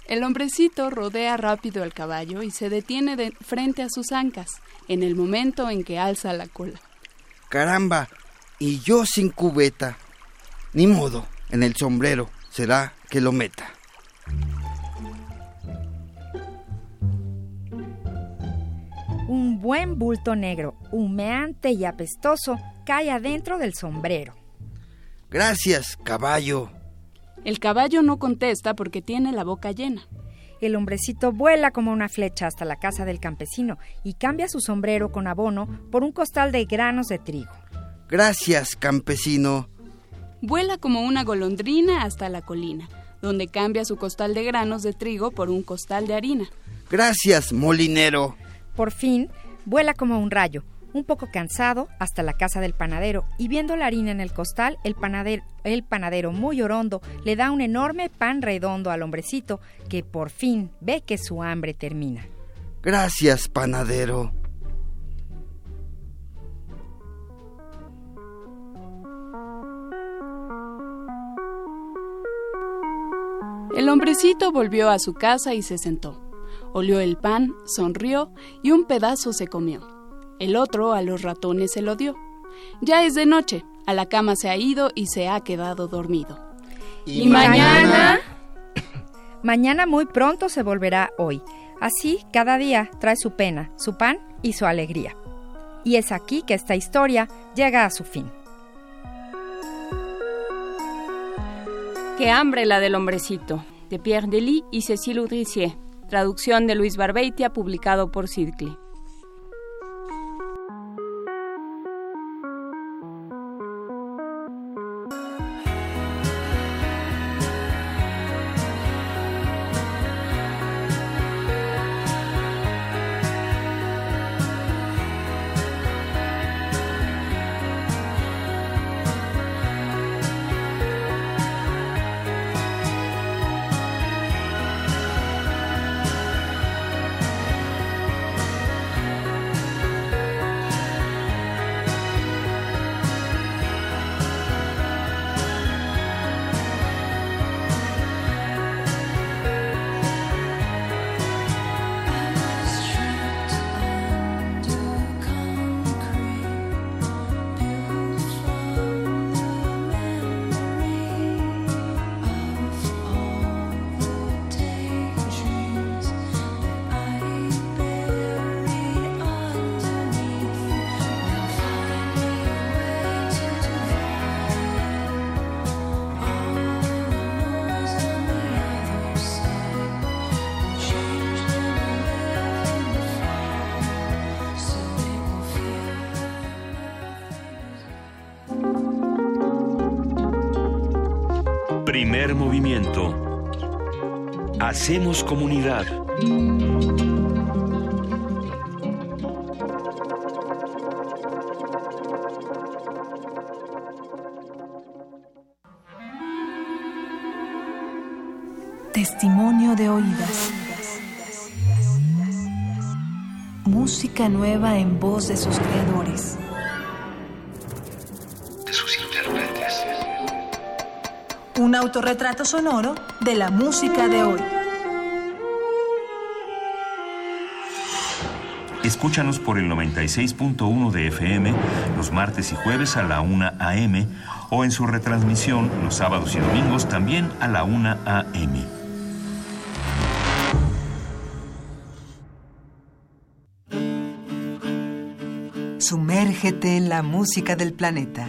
El hombrecito rodea rápido al caballo y se detiene de frente a sus ancas, en el momento en que alza la cola. Caramba, y yo sin cubeta. Ni modo, en el sombrero será que lo meta. Un buen bulto negro, humeante y apestoso, cae adentro del sombrero. Gracias, caballo. El caballo no contesta porque tiene la boca llena. El hombrecito vuela como una flecha hasta la casa del campesino y cambia su sombrero con abono por un costal de granos de trigo. Gracias, campesino. Vuela como una golondrina hasta la colina, donde cambia su costal de granos de trigo por un costal de harina. Gracias, molinero. Por fin, vuela como un rayo, un poco cansado, hasta la casa del panadero y viendo la harina en el costal, el panadero, el panadero muy orondo le da un enorme pan redondo al hombrecito que por fin ve que su hambre termina. Gracias, panadero. El hombrecito volvió a su casa y se sentó. Olió el pan, sonrió y un pedazo se comió. El otro a los ratones se lo dio. Ya es de noche, a la cama se ha ido y se ha quedado dormido. ¿Y, mañana? Mañana muy pronto se volverá hoy. Así, cada día trae su pena, su pan y su alegría. Y es aquí que esta historia llega a su fin. Qué hambre la del hombrecito, de Pierre Delis y Cécile Audrissier. Traducción de Luis Barbeitia, publicado por Circle. Movimiento. Hacemos comunidad. Testimonio de oídas. Música nueva en voz de sus creadores. Autorretrato sonoro de la música de hoy. Escúchanos por el 96.1 de FM los martes y jueves a la 1 a.m. o en su retransmisión los sábados y domingos también a la 1 a.m. Sumérgete en la música del planeta.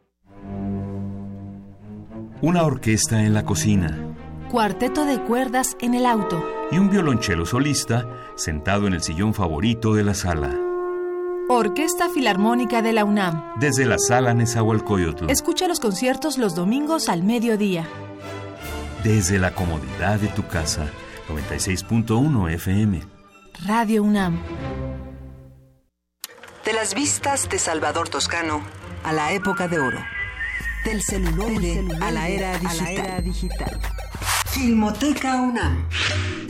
Una orquesta en la cocina Cuarteto de cuerdas en el auto. y un violonchelo solista sentado en el sillón favorito de la sala. Orquesta Filarmónica de la UNAM. Desde la sala Nezahualcóyotl, Escucha los conciertos los domingos al mediodía. desde la comodidad de tu casa. 96.1 FM. Radio UNAM. De las vistas de Salvador Toscano a la época de oro. Del celuloide, a la era digital. Filmoteca UNAM.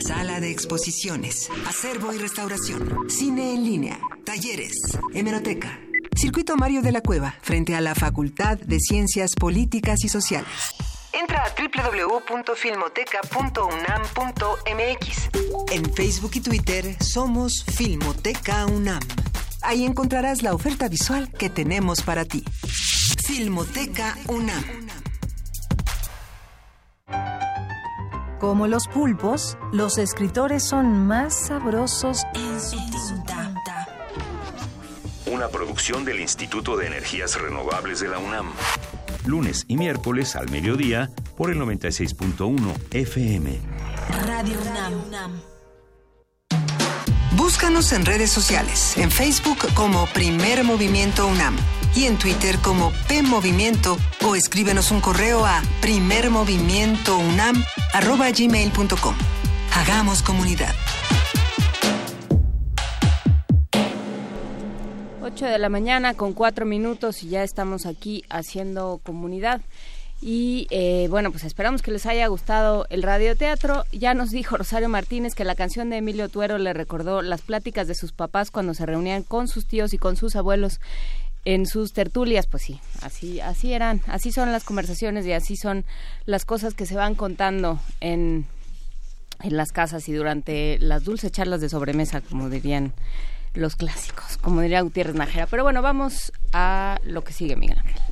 Sala de exposiciones, acervo y restauración, cine en línea, talleres, hemeroteca. Circuito Mario de la Cueva, frente a la Facultad de Ciencias Políticas y Sociales. Entra a www.filmoteca.unam.mx. En Facebook y Twitter somos Filmoteca UNAM. Ahí encontrarás la oferta visual que tenemos para ti. Filmoteca UNAM. Como los pulpos, los escritores son más sabrosos en su tinta. Una producción del Instituto de Energías Renovables de la UNAM. Lunes y miércoles al mediodía por el 96.1 FM. Radio UNAM. Búscanos en redes sociales, en Facebook como Primer Movimiento UNAM y en Twitter como P Movimiento o escríbenos un correo a primermovimientounam@gmail.com. Hagamos comunidad. 8 de la mañana con 4 minutos y ya estamos aquí haciendo comunidad. Y eh, bueno, pues esperamos que les haya gustado el radioteatro. Ya nos dijo Rosario Martínez que la canción de Emilio Tuero le recordó las pláticas de sus papás cuando se reunían con sus tíos y con sus abuelos en sus tertulias. Pues sí, así, así eran, así son las conversaciones y así son las cosas que se van contando en, en las casas y durante las dulces charlas de sobremesa, como dirían los clásicos, como diría Gutiérrez Najera. Pero bueno, vamos a lo que sigue, Miguel Ángel.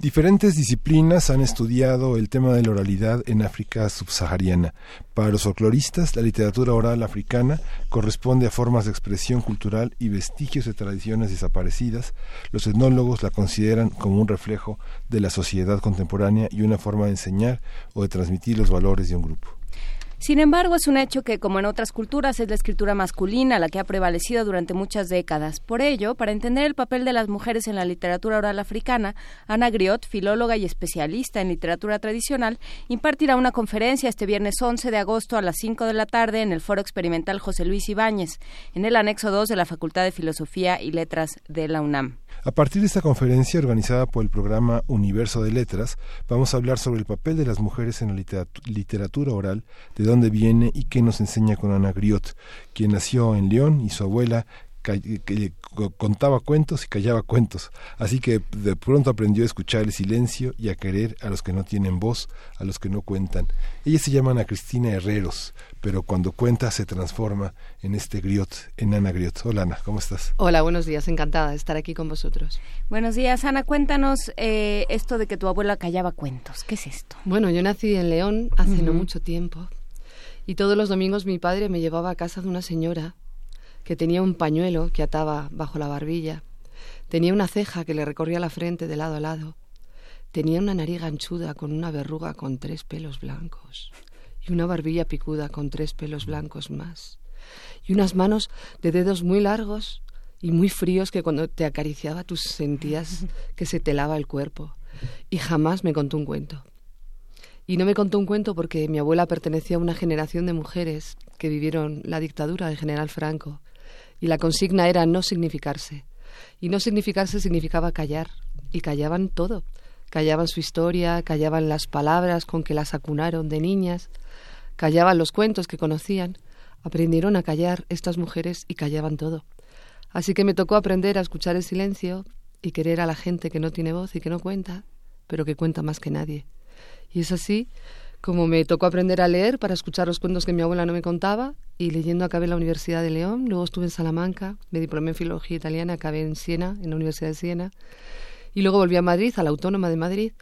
Diferentes disciplinas han estudiado el tema de la oralidad en África subsahariana. Para los folcloristas, la literatura oral africana corresponde a formas de expresión cultural y vestigios de tradiciones desaparecidas. Los etnólogos la consideran como un reflejo de la sociedad contemporánea y una forma de enseñar o de transmitir los valores de un grupo. Sin embargo, es un hecho que, como en otras culturas, es la escritura masculina la que ha prevalecido durante muchas décadas. Por ello, para entender el papel de las mujeres en la literatura oral africana, Ana Griot, filóloga y especialista en literatura tradicional, impartirá una conferencia este viernes 11 de agosto a las 5 de la tarde en el Foro Experimental José Luis Ibáñez, en el anexo 2 de la Facultad de Filosofía y Letras de la UNAM. A partir de esta conferencia organizada por el programa Universo de Letras, vamos a hablar sobre el papel de las mujeres en la literatu- literatura oral, de dónde viene y qué nos enseña con Ana Griot, quien nació en León y su abuela que contaba cuentos y callaba cuentos. Así que de pronto aprendió a escuchar el silencio y a querer a los que no tienen voz, a los que no cuentan. Ella se llama Ana Cristina Herreros, pero cuando cuenta se transforma en este griot, en Ana Griot. Hola Ana, ¿cómo estás? Hola, buenos días, encantada de estar aquí con vosotros. Buenos días, Ana, cuéntanos eh, esto de que tu abuela callaba cuentos. ¿Qué es esto? Bueno, yo nací en León hace no mucho tiempo y todos los domingos mi padre me llevaba a casa de una señora que tenía un pañuelo que ataba bajo la barbilla, tenía una ceja que le recorría la frente de lado a lado, tenía una nariz ganchuda con una verruga con tres pelos blancos y una barbilla picuda con tres pelos blancos más, y unas manos de dedos muy largos y muy fríos que cuando te acariciaba tú sentías que se te lava el cuerpo, y jamás me contó un cuento. Y no me contó un cuento porque mi abuela pertenecía a una generación de mujeres que vivieron la dictadura del general Franco y la consigna era no significarse. Y no significarse significaba callar, y callaban todo. Callaban su historia, callaban las palabras con que las acunaron de niñas, callaban los cuentos que conocían. Aprendieron a callar estas mujeres y callaban todo. Así que me tocó aprender a escuchar el silencio y querer a la gente que no tiene voz y que no cuenta, pero que cuenta más que nadie. Y es así como me tocó aprender a leer para escuchar los cuentos que mi abuela no me contaba y leyendo acabé en la Universidad de León, luego estuve en Salamanca, me diplomé en Filología Italiana, acabé en Siena, en la Universidad de Siena, y luego volví a Madrid, a la Autónoma de Madrid,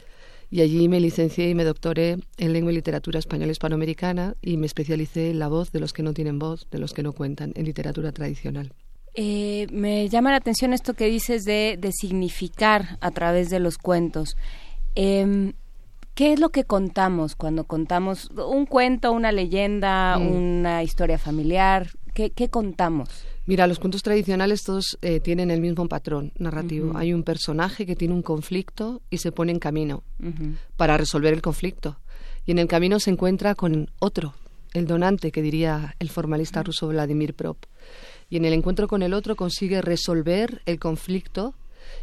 y allí me licencié y me doctoré en Lengua y Literatura Española Hispanoamericana y me especialicé en la voz de los que no tienen voz, de los que no cuentan, en literatura tradicional. Eh, me llama la atención esto que dices de, de significar a través de los cuentos. Eh, ¿Qué es lo que contamos cuando contamos un cuento, una leyenda, mm. una historia familiar? ¿Qué, contamos? Mira, los cuentos tradicionales todos eh, tienen el mismo patrón narrativo. Hay un personaje que tiene un conflicto y se pone en camino para resolver el conflicto. Y en el camino se encuentra con otro, el donante, que diría el formalista ruso Vladimir Prop. Y en el encuentro con el otro consigue resolver el conflicto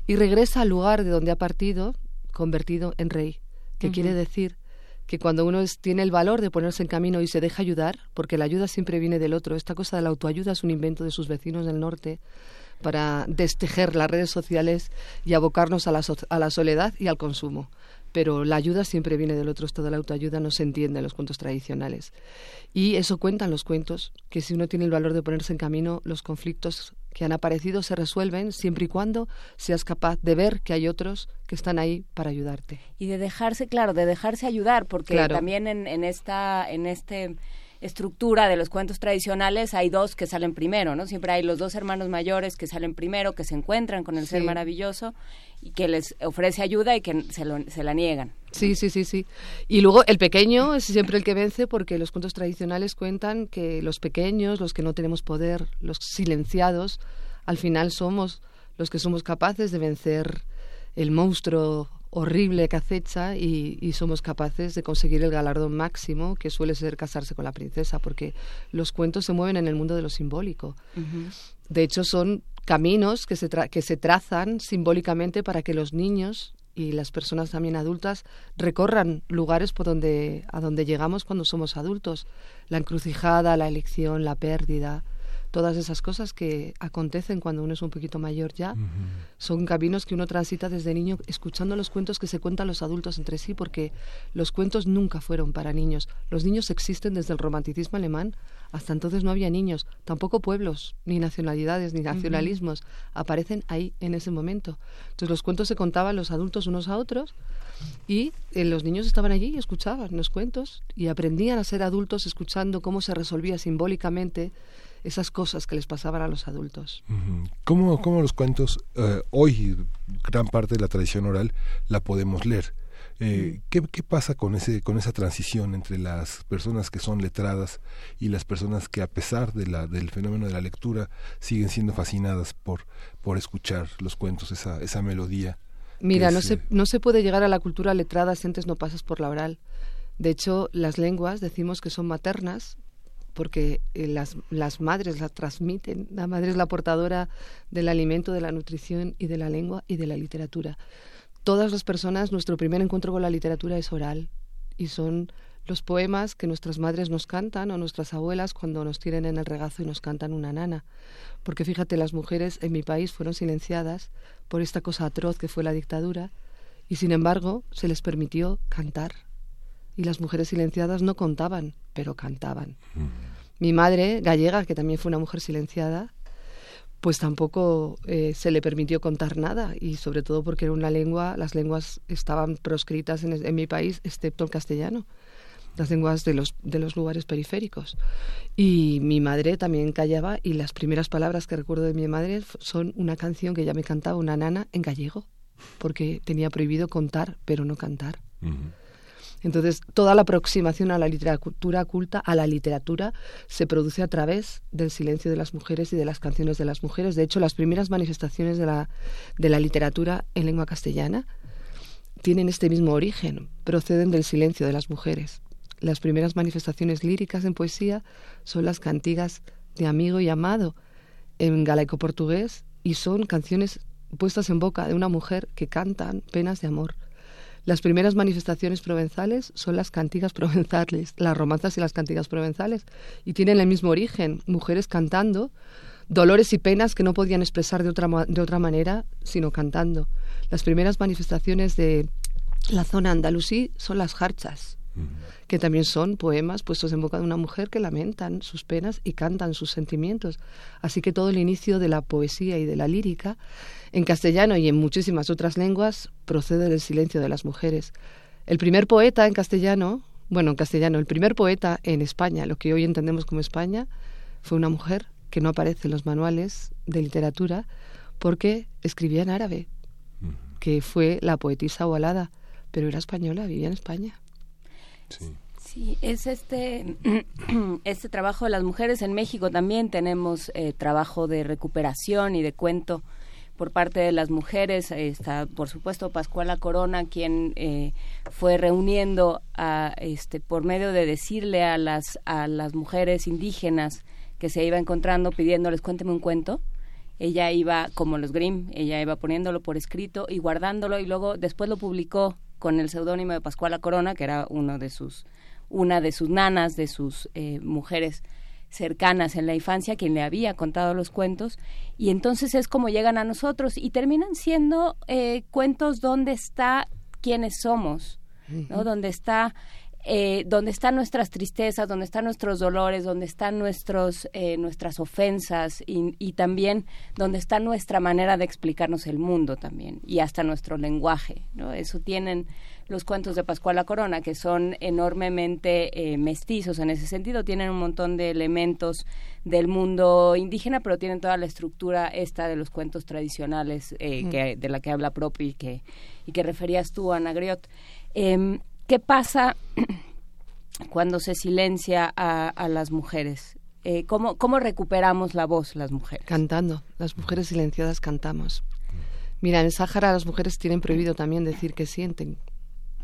y regresa al lugar de donde ha partido convertido en rey que quiere decir que cuando uno tiene el valor de ponerse en camino y se deja ayudar, porque la ayuda siempre viene del otro, esta cosa de la autoayuda es un invento de sus vecinos del norte para destejer las redes sociales y abocarnos a la, a la soledad y al consumo. Pero la ayuda siempre viene del otro, esto de la autoayuda no se entiende en los cuentos tradicionales. Y eso cuentan los cuentos, que si uno tiene el valor de ponerse en camino, los conflictos que han aparecido se resuelven siempre y cuando seas capaz de ver que hay otros que están ahí para ayudarte. Y de dejarse, claro, de dejarse ayudar, porque también en, en, esta, en este estructura de los cuentos tradicionales hay dos que salen primero, ¿no? Siempre hay los dos hermanos mayores que salen primero, que se encuentran con el ser maravilloso y que les ofrece ayuda y que se, se la niegan. Sí, sí, sí, sí. Y luego el pequeño es siempre el que vence porque los cuentos tradicionales cuentan que los pequeños, los que no tenemos poder, los silenciados, al final somos los que somos capaces de vencer el monstruo horrible que acecha y, somos capaces de conseguir el galardón máximo que suele ser casarse con la princesa porque los cuentos se mueven en el mundo de lo simbólico. De hecho son caminos que se, que se trazan simbólicamente para que los niños y las personas también adultas recorran lugares por donde a donde llegamos cuando somos adultos la encrucijada la elección la pérdida todas esas cosas que acontecen cuando uno es un poquito mayor ya, son caminos que uno transita desde niño escuchando los cuentos que se cuentan los adultos entre sí, porque los cuentos nunca fueron para niños. Los niños existen desde el romanticismo alemán, hasta entonces no había niños, tampoco pueblos, ni nacionalidades, ni nacionalismos, aparecen ahí en ese momento. Entonces los cuentos se contaban los adultos unos a otros y eh, los niños estaban allí y escuchaban los cuentos y aprendían a ser adultos escuchando cómo se resolvía simbólicamente esas cosas que les pasaban a los adultos. ¿Cómo, cómo los cuentos, eh, hoy gran parte de la tradición oral la podemos leer? Eh, ¿qué, ¿qué, pasa con ese con esa transición entre las personas que son letradas y las personas que a pesar de la del fenómeno de la lectura siguen siendo fascinadas por por escuchar los cuentos esa esa melodía mira no se no se puede llegar a la cultura letrada si antes no pasas por la oral de hecho las lenguas decimos que son maternas porque eh, las, las madres la transmiten. La madre es la portadora del alimento, de la nutrición y de la lengua y de la literatura. Todas las personas, nuestro primer encuentro con la literatura es oral y son los poemas que nuestras madres nos cantan o nuestras abuelas cuando nos tienen en el regazo y nos cantan una nana. Porque fíjate, las mujeres en mi país fueron silenciadas por esta cosa atroz que fue la dictadura y sin embargo se les permitió cantar. Y las mujeres silenciadas no contaban, pero cantaban. Mi madre, gallega, que también fue una mujer silenciada, pues tampoco eh, se le permitió contar nada y sobre todo porque era una lengua, las lenguas estaban proscritas en, en mi país, excepto el castellano las lenguas de los, de los lugares periféricos. Y mi madre también callaba y las primeras palabras que recuerdo de mi madre son una canción que ella me cantaba, una nana, en gallego, porque tenía prohibido contar, pero no cantar. Entonces, toda la aproximación a la literatura culta, a la literatura, se produce a través del silencio de las mujeres y de las canciones de las mujeres. De hecho, las primeras manifestaciones de la, de la literatura en lengua castellana tienen este mismo origen, proceden del silencio de las mujeres. Las primeras manifestaciones líricas en poesía son las cantigas de amigo y amado en galaico portugués y son canciones puestas en boca de una mujer que cantan penas de amor. Las primeras manifestaciones provenzales son las cantigas provenzales, las romanzas y las cantigas provenzales, y tienen el mismo origen, mujeres cantando dolores y penas que no podían expresar de otra, de otra manera, sino cantando. Las primeras manifestaciones de la zona andalusí son las jarchas, que también son poemas puestos en boca de una mujer que lamentan sus penas y cantan sus sentimientos. Así que todo el inicio de la poesía y de la lírica, en castellano y en muchísimas otras lenguas, procede del silencio de las mujeres. El primer poeta en castellano, bueno, en castellano, el primer poeta en España, lo que hoy entendemos como España, fue una mujer que no aparece en los manuales de literatura porque escribía en árabe, que fue la poetisa Ovalada, pero era española, vivía en España. Sí. es este, este trabajo de las mujeres en México también tenemos eh, trabajo de recuperación y de cuento por parte de las mujeres. Está, por supuesto, Pascuala Corona, quien eh, fue reuniendo a, este, por medio de decirle a las, a las mujeres indígenas que se iba encontrando pidiéndoles cuénteme un cuento. Ella iba, como los Grimm, ella iba poniéndolo por escrito y guardándolo y luego después lo publicó con el seudónimo de Pascuala Corona, que era uno de sus, una de sus nanas, de sus eh, mujeres cercanas en la infancia, quien le había contado los cuentos, y entonces es como llegan a nosotros y terminan siendo eh, cuentos donde está quienes somos, ¿no? Donde está eh, donde están nuestras tristezas, donde están nuestros dolores, donde están nuestros, eh, nuestras ofensas y, y, también donde está nuestra manera de explicarnos el mundo también y hasta nuestro lenguaje. ¿no? Eso tienen los cuentos de Pascuala Corona, que son enormemente eh, mestizos en ese sentido, tienen un montón de elementos del mundo indígena, pero tienen toda la estructura esta de los cuentos tradicionales eh, que, de la que habla Propi y que, y que referías tú, Ana Griot. Em, ¿Qué pasa cuando se silencia a, las mujeres? Eh, ¿cómo, ¿Cómo recuperamos la voz las mujeres? Cantando. Las mujeres silenciadas cantamos. Mira, en Sáhara las mujeres tienen prohibido también decir que sienten.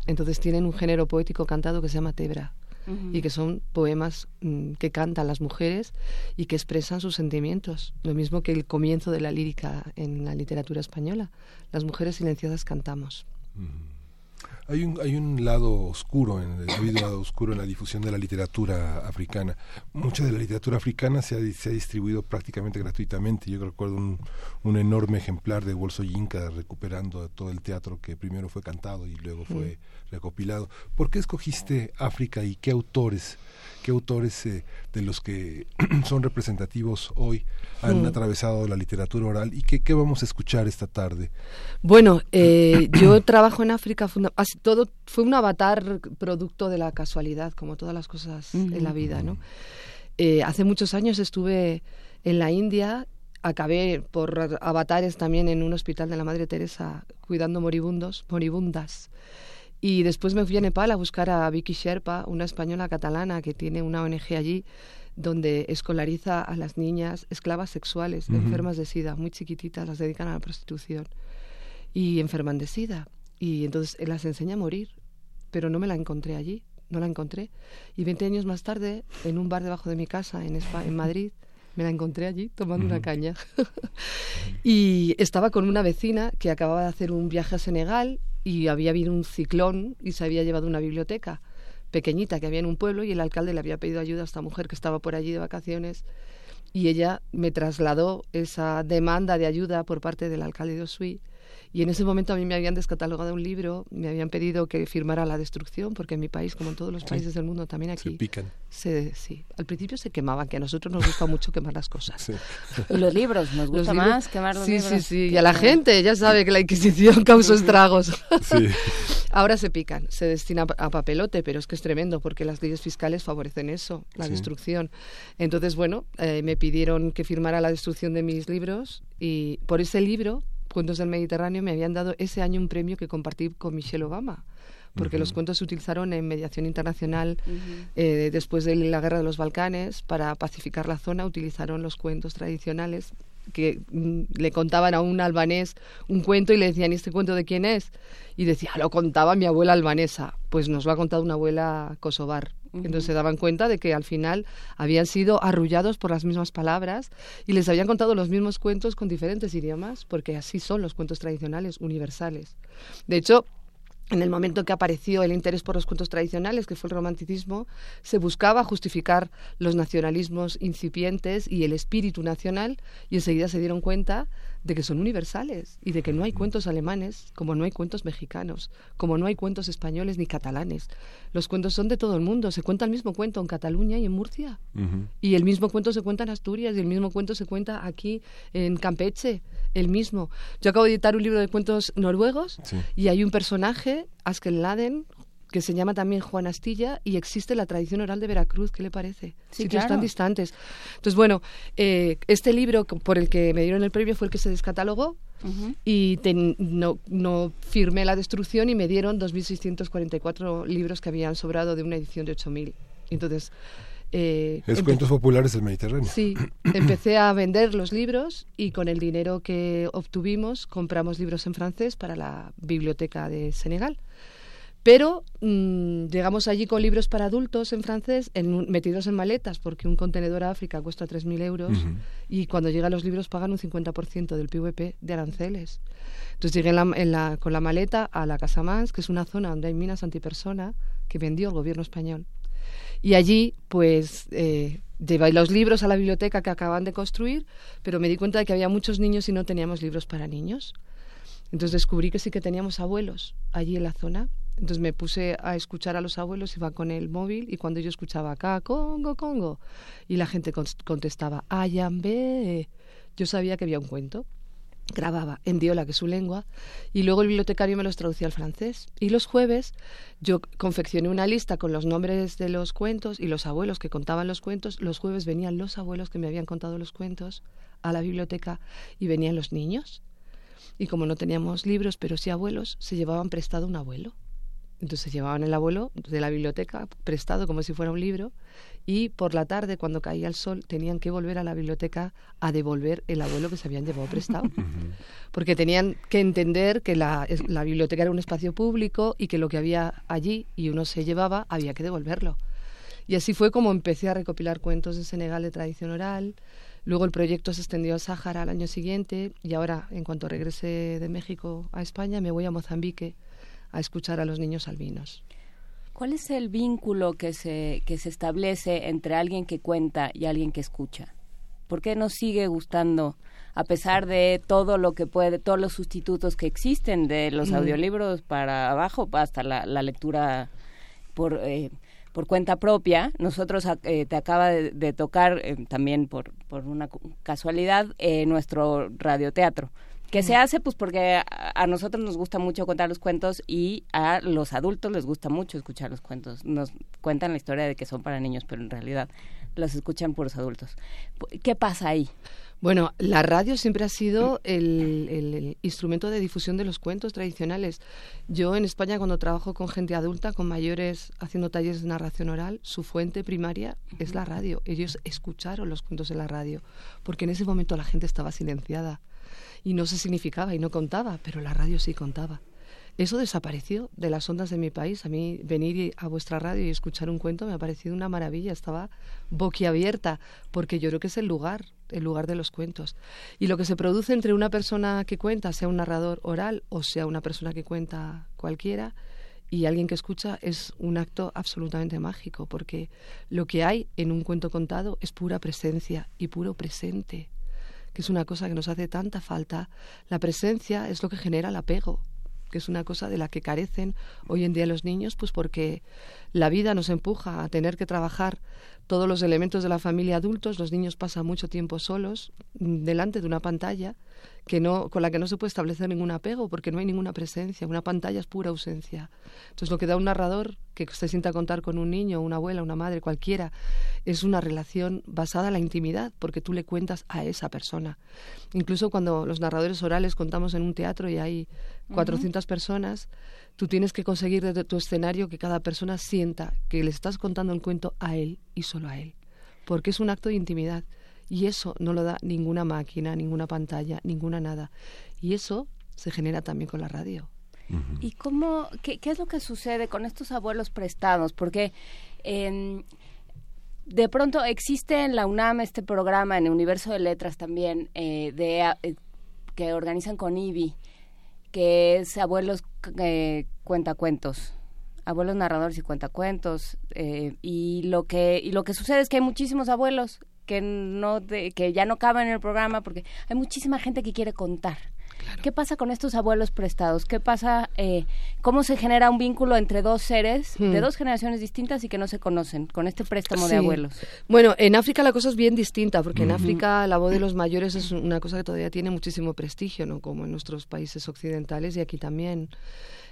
Entonces tienen un género poético cantado que se llama tebra. y que son poemas mm, que cantan las mujeres y que expresan sus sentimientos, lo mismo que el comienzo de la lírica en la literatura española. Las mujeres silenciadas cantamos. Hay un, hay un lado oscuro, en el, lado oscuro en la difusión de la literatura africana. Mucha de la literatura africana se ha, se ha distribuido prácticamente gratuitamente. Yo recuerdo un, un enorme ejemplar de Bolso Yinka recuperando todo el teatro que primero fue cantado y luego fue recopilado. ¿Por qué escogiste África y qué autores, qué autores eh, de los que son representativos hoy han atravesado la literatura oral y qué, qué, vamos a escuchar esta tarde? Bueno, eh, yo trabajo en África, fue todo fue un avatar producto de la casualidad, como todas las cosas en la vida, ¿no? Eh, hace muchos años estuve en la India acabé por avatares también en un hospital de la Madre Teresa cuidando moribundos, moribundas. Y después me fui a Nepal a buscar a Vicky Sherpa, una española catalana que tiene una ONG allí donde escolariza a las niñas esclavas sexuales, enfermas de SIDA, muy chiquititas, las dedican a la prostitución y enferman de SIDA. Y entonces las enseña a morir, pero no me la encontré allí, no la encontré. Y 20 años más tarde, en un bar debajo de mi casa en, en Madrid, me la encontré allí tomando una caña. y estaba con una vecina que acababa de hacer un viaje a Senegal y había habido un ciclón y se había llevado una biblioteca. pequeñita que había en un pueblo y el alcalde le había pedido ayuda a esta mujer que estaba por allí de vacaciones y ella me trasladó esa demanda de ayuda por parte del alcalde de Osui y en ese momento a mí me habían descatalogado un libro, me habían pedido que firmara la destrucción, porque en mi país, como en todos los países del mundo, también aquí... Se pican. Se, sí, al principio se quemaban, que a nosotros nos gusta mucho quemar las cosas. Y los libros, nos gusta más quemar los sí, libros. Sí, sí, y a la gente, ya sabe que la Inquisición causó estragos. Sí. Ahora se pican, se destina a papelote, pero es que es tremendo, porque las leyes fiscales favorecen eso, la Sí. destrucción. Entonces, bueno, eh, me pidieron que firmara la destrucción de mis libros y por ese libro, Cuentos del Mediterráneo, me habían dado ese año un premio que compartí con Michelle Obama. Porque los cuentos se utilizaron en mediación internacional eh, después de la guerra de los Balcanes para pacificar la zona. Utilizaron los cuentos tradicionales que mm, le contaban a un albanés un cuento y le decían, ¿y este cuento de quién es? Y decía, lo contaba mi abuela albanesa. Pues nos lo ha contado una abuela kosovar. Entonces se daban cuenta de que al final habían sido arrullados por las mismas palabras y les habían contado los mismos cuentos con diferentes idiomas, porque así son los cuentos tradicionales, universales. De hecho, en el momento que apareció el interés por los cuentos tradicionales, que fue el romanticismo, se buscaba justificar los nacionalismos incipientes y el espíritu nacional, y enseguida se dieron cuenta de que son universales y de que no hay cuentos alemanes, como no hay cuentos mexicanos, como no hay cuentos españoles ni catalanes. Los cuentos son de todo el mundo. Se cuenta el mismo cuento en Cataluña y en Murcia. Y el mismo cuento se cuenta en Asturias y el mismo cuento se cuenta aquí en Campeche, el mismo. Yo acabo de editar un libro de cuentos noruegos y hay un personaje, Askel Laden, que se llama también Juan Astilla y existe la tradición oral de Veracruz. ¿Qué le parece? Sí, Sitios claro. tan distantes. Entonces, bueno, eh, este libro por el que me dieron el premio fue el que se descatalogó y ten- no, no firmé la destrucción y me dieron 2.644 libros que habían sobrado de una edición de 8.000. Entonces... eh, Es cuentos populares del Mediterráneo. Sí, empecé a vender los libros y con el dinero que obtuvimos compramos libros en francés para la biblioteca de Senegal. Pero mm, llegamos allí con libros para adultos en francés, en metidos en maletas, porque un contenedor a África cuesta 3.000 euros Ujú. y cuando llegan los libros pagan un 50% del PVP de aranceles. Entonces llegué en la- en la- con la maleta a la Casa Mans, que es una zona donde hay minas antipersona que vendió el gobierno español. Y allí, pues, eh, llevé los libros a la biblioteca que acaban de construir, pero me di cuenta de que había muchos niños y no teníamos libros para niños. Entonces descubrí que sí que teníamos abuelos allí en la zona. Entonces me puse a escuchar a los abuelos, iba con el móvil y cuando yo escuchaba acá, Congo, Congo, y la gente contestaba, Ayambe, yo sabía que había un cuento. Grababa en diola, que es su lengua, y luego el bibliotecario me los traducía al francés. Y los jueves yo confeccioné una lista con los nombres de los cuentos y los abuelos que contaban los cuentos. Los jueves venían los abuelos que me habían contado los cuentos a la biblioteca y venían los niños. Y como no teníamos libros, pero sí abuelos, se llevaban prestado un abuelo. Entonces llevaban el abuelo de la biblioteca prestado como si fuera un libro y por la tarde cuando caía el sol tenían que volver a la biblioteca a devolver el abuelo que se habían llevado prestado. Porque tenían que entender que la, biblioteca era un espacio público y que lo que había allí y uno se llevaba había que devolverlo. Y así fue como empecé a recopilar cuentos de Senegal de tradición oral. Luego el proyecto se extendió al Sáhara al año siguiente y ahora, en cuanto regrese de México a España, me voy a Mozambique a escuchar a los niños albinos. ¿Cuál es el vínculo que se, que se establece entre alguien que cuenta y alguien que escucha? ¿Por qué nos sigue gustando, a pesar de todo lo que puede, todos los sustitutos que existen, de los Mm. audiolibros para abajo hasta la, la lectura por, eh, por cuenta propia? Nosotros ac- eh, te acaba de, de tocar eh, también por, por una casualidad eh, nuestro radioteatro. Que se hace pues porque a, a nosotros nos gusta mucho contar los cuentos y a los adultos les gusta mucho escuchar los cuentos. Nos cuentan la historia de que son para niños, pero en realidad los escuchan puros adultos. ¿Qué pasa ahí? Bueno, la radio siempre ha sido el, el- el instrumento de difusión de los cuentos tradicionales. Yo en España cuando trabajo con gente adulta, con mayores haciendo talleres de narración oral, su fuente primaria es la radio. Ellos escucharon los cuentos en la radio, porque en ese momento la gente estaba silenciada y no se significaba y no contaba, pero la radio sí contaba. Eso desapareció de las ondas de mi país. A mí venir a vuestra radio y escuchar un cuento me ha parecido una maravilla. Estaba boquiabierta, porque yo creo que es el lugar, el lugar de los cuentos. Y lo que se produce entre una persona que cuenta, sea un narrador oral o sea una persona que cuenta cualquiera, y alguien que escucha es un acto absolutamente mágico, porque lo que hay en un cuento contado es pura presencia y puro presente, que es una cosa que nos hace tanta falta. La presencia es lo que genera el apego, que es una cosa de la que carecen hoy en día los niños, pues porque la vida nos empuja a tener que trabajar todos los elementos de la familia adultos, los niños pasan mucho tiempo solos mm, delante de una pantalla que no, con la que no se puede establecer ningún apego porque no hay ninguna presencia. Una pantalla es pura ausencia. Entonces, lo que da un narrador que se sienta a contar con un niño, una abuela, una madre, cualquiera, es una relación basada en la intimidad porque tú le cuentas a esa persona. Incluso cuando los narradores orales contamos en un teatro y hay 400 personas, tú tienes que conseguir desde tu escenario que cada persona sienta que le estás contando el cuento a él y solo a él. Porque es un acto de intimidad. Y eso no lo da ninguna máquina, ninguna pantalla, ninguna nada. Y eso se genera también con la radio. ¿Y cómo, qué, es lo que sucede con estos abuelos prestados? Porque em, de pronto existe en la UNAM este programa, en el Universo de Letras también, eh, de, eh, que organizan con IBI, que es Abuelos eh, Cuentacuentos abuelos narradores y cuentacuentos eh, y lo que y lo que sucede es que hay muchísimos abuelos que no que ya no caben en el programa porque hay muchísima gente que quiere contar. ¿Qué pasa con estos abuelos prestados? ¿Qué pasa? Eh, ¿Cómo se genera un vínculo entre dos seres de hmm. dos generaciones distintas y que no se conocen con este préstamo de abuelos? Bueno, en África la cosa es bien distinta, porque en África la voz de los mayores es una cosa que todavía tiene muchísimo prestigio, ¿no? Como en nuestros países occidentales y aquí también.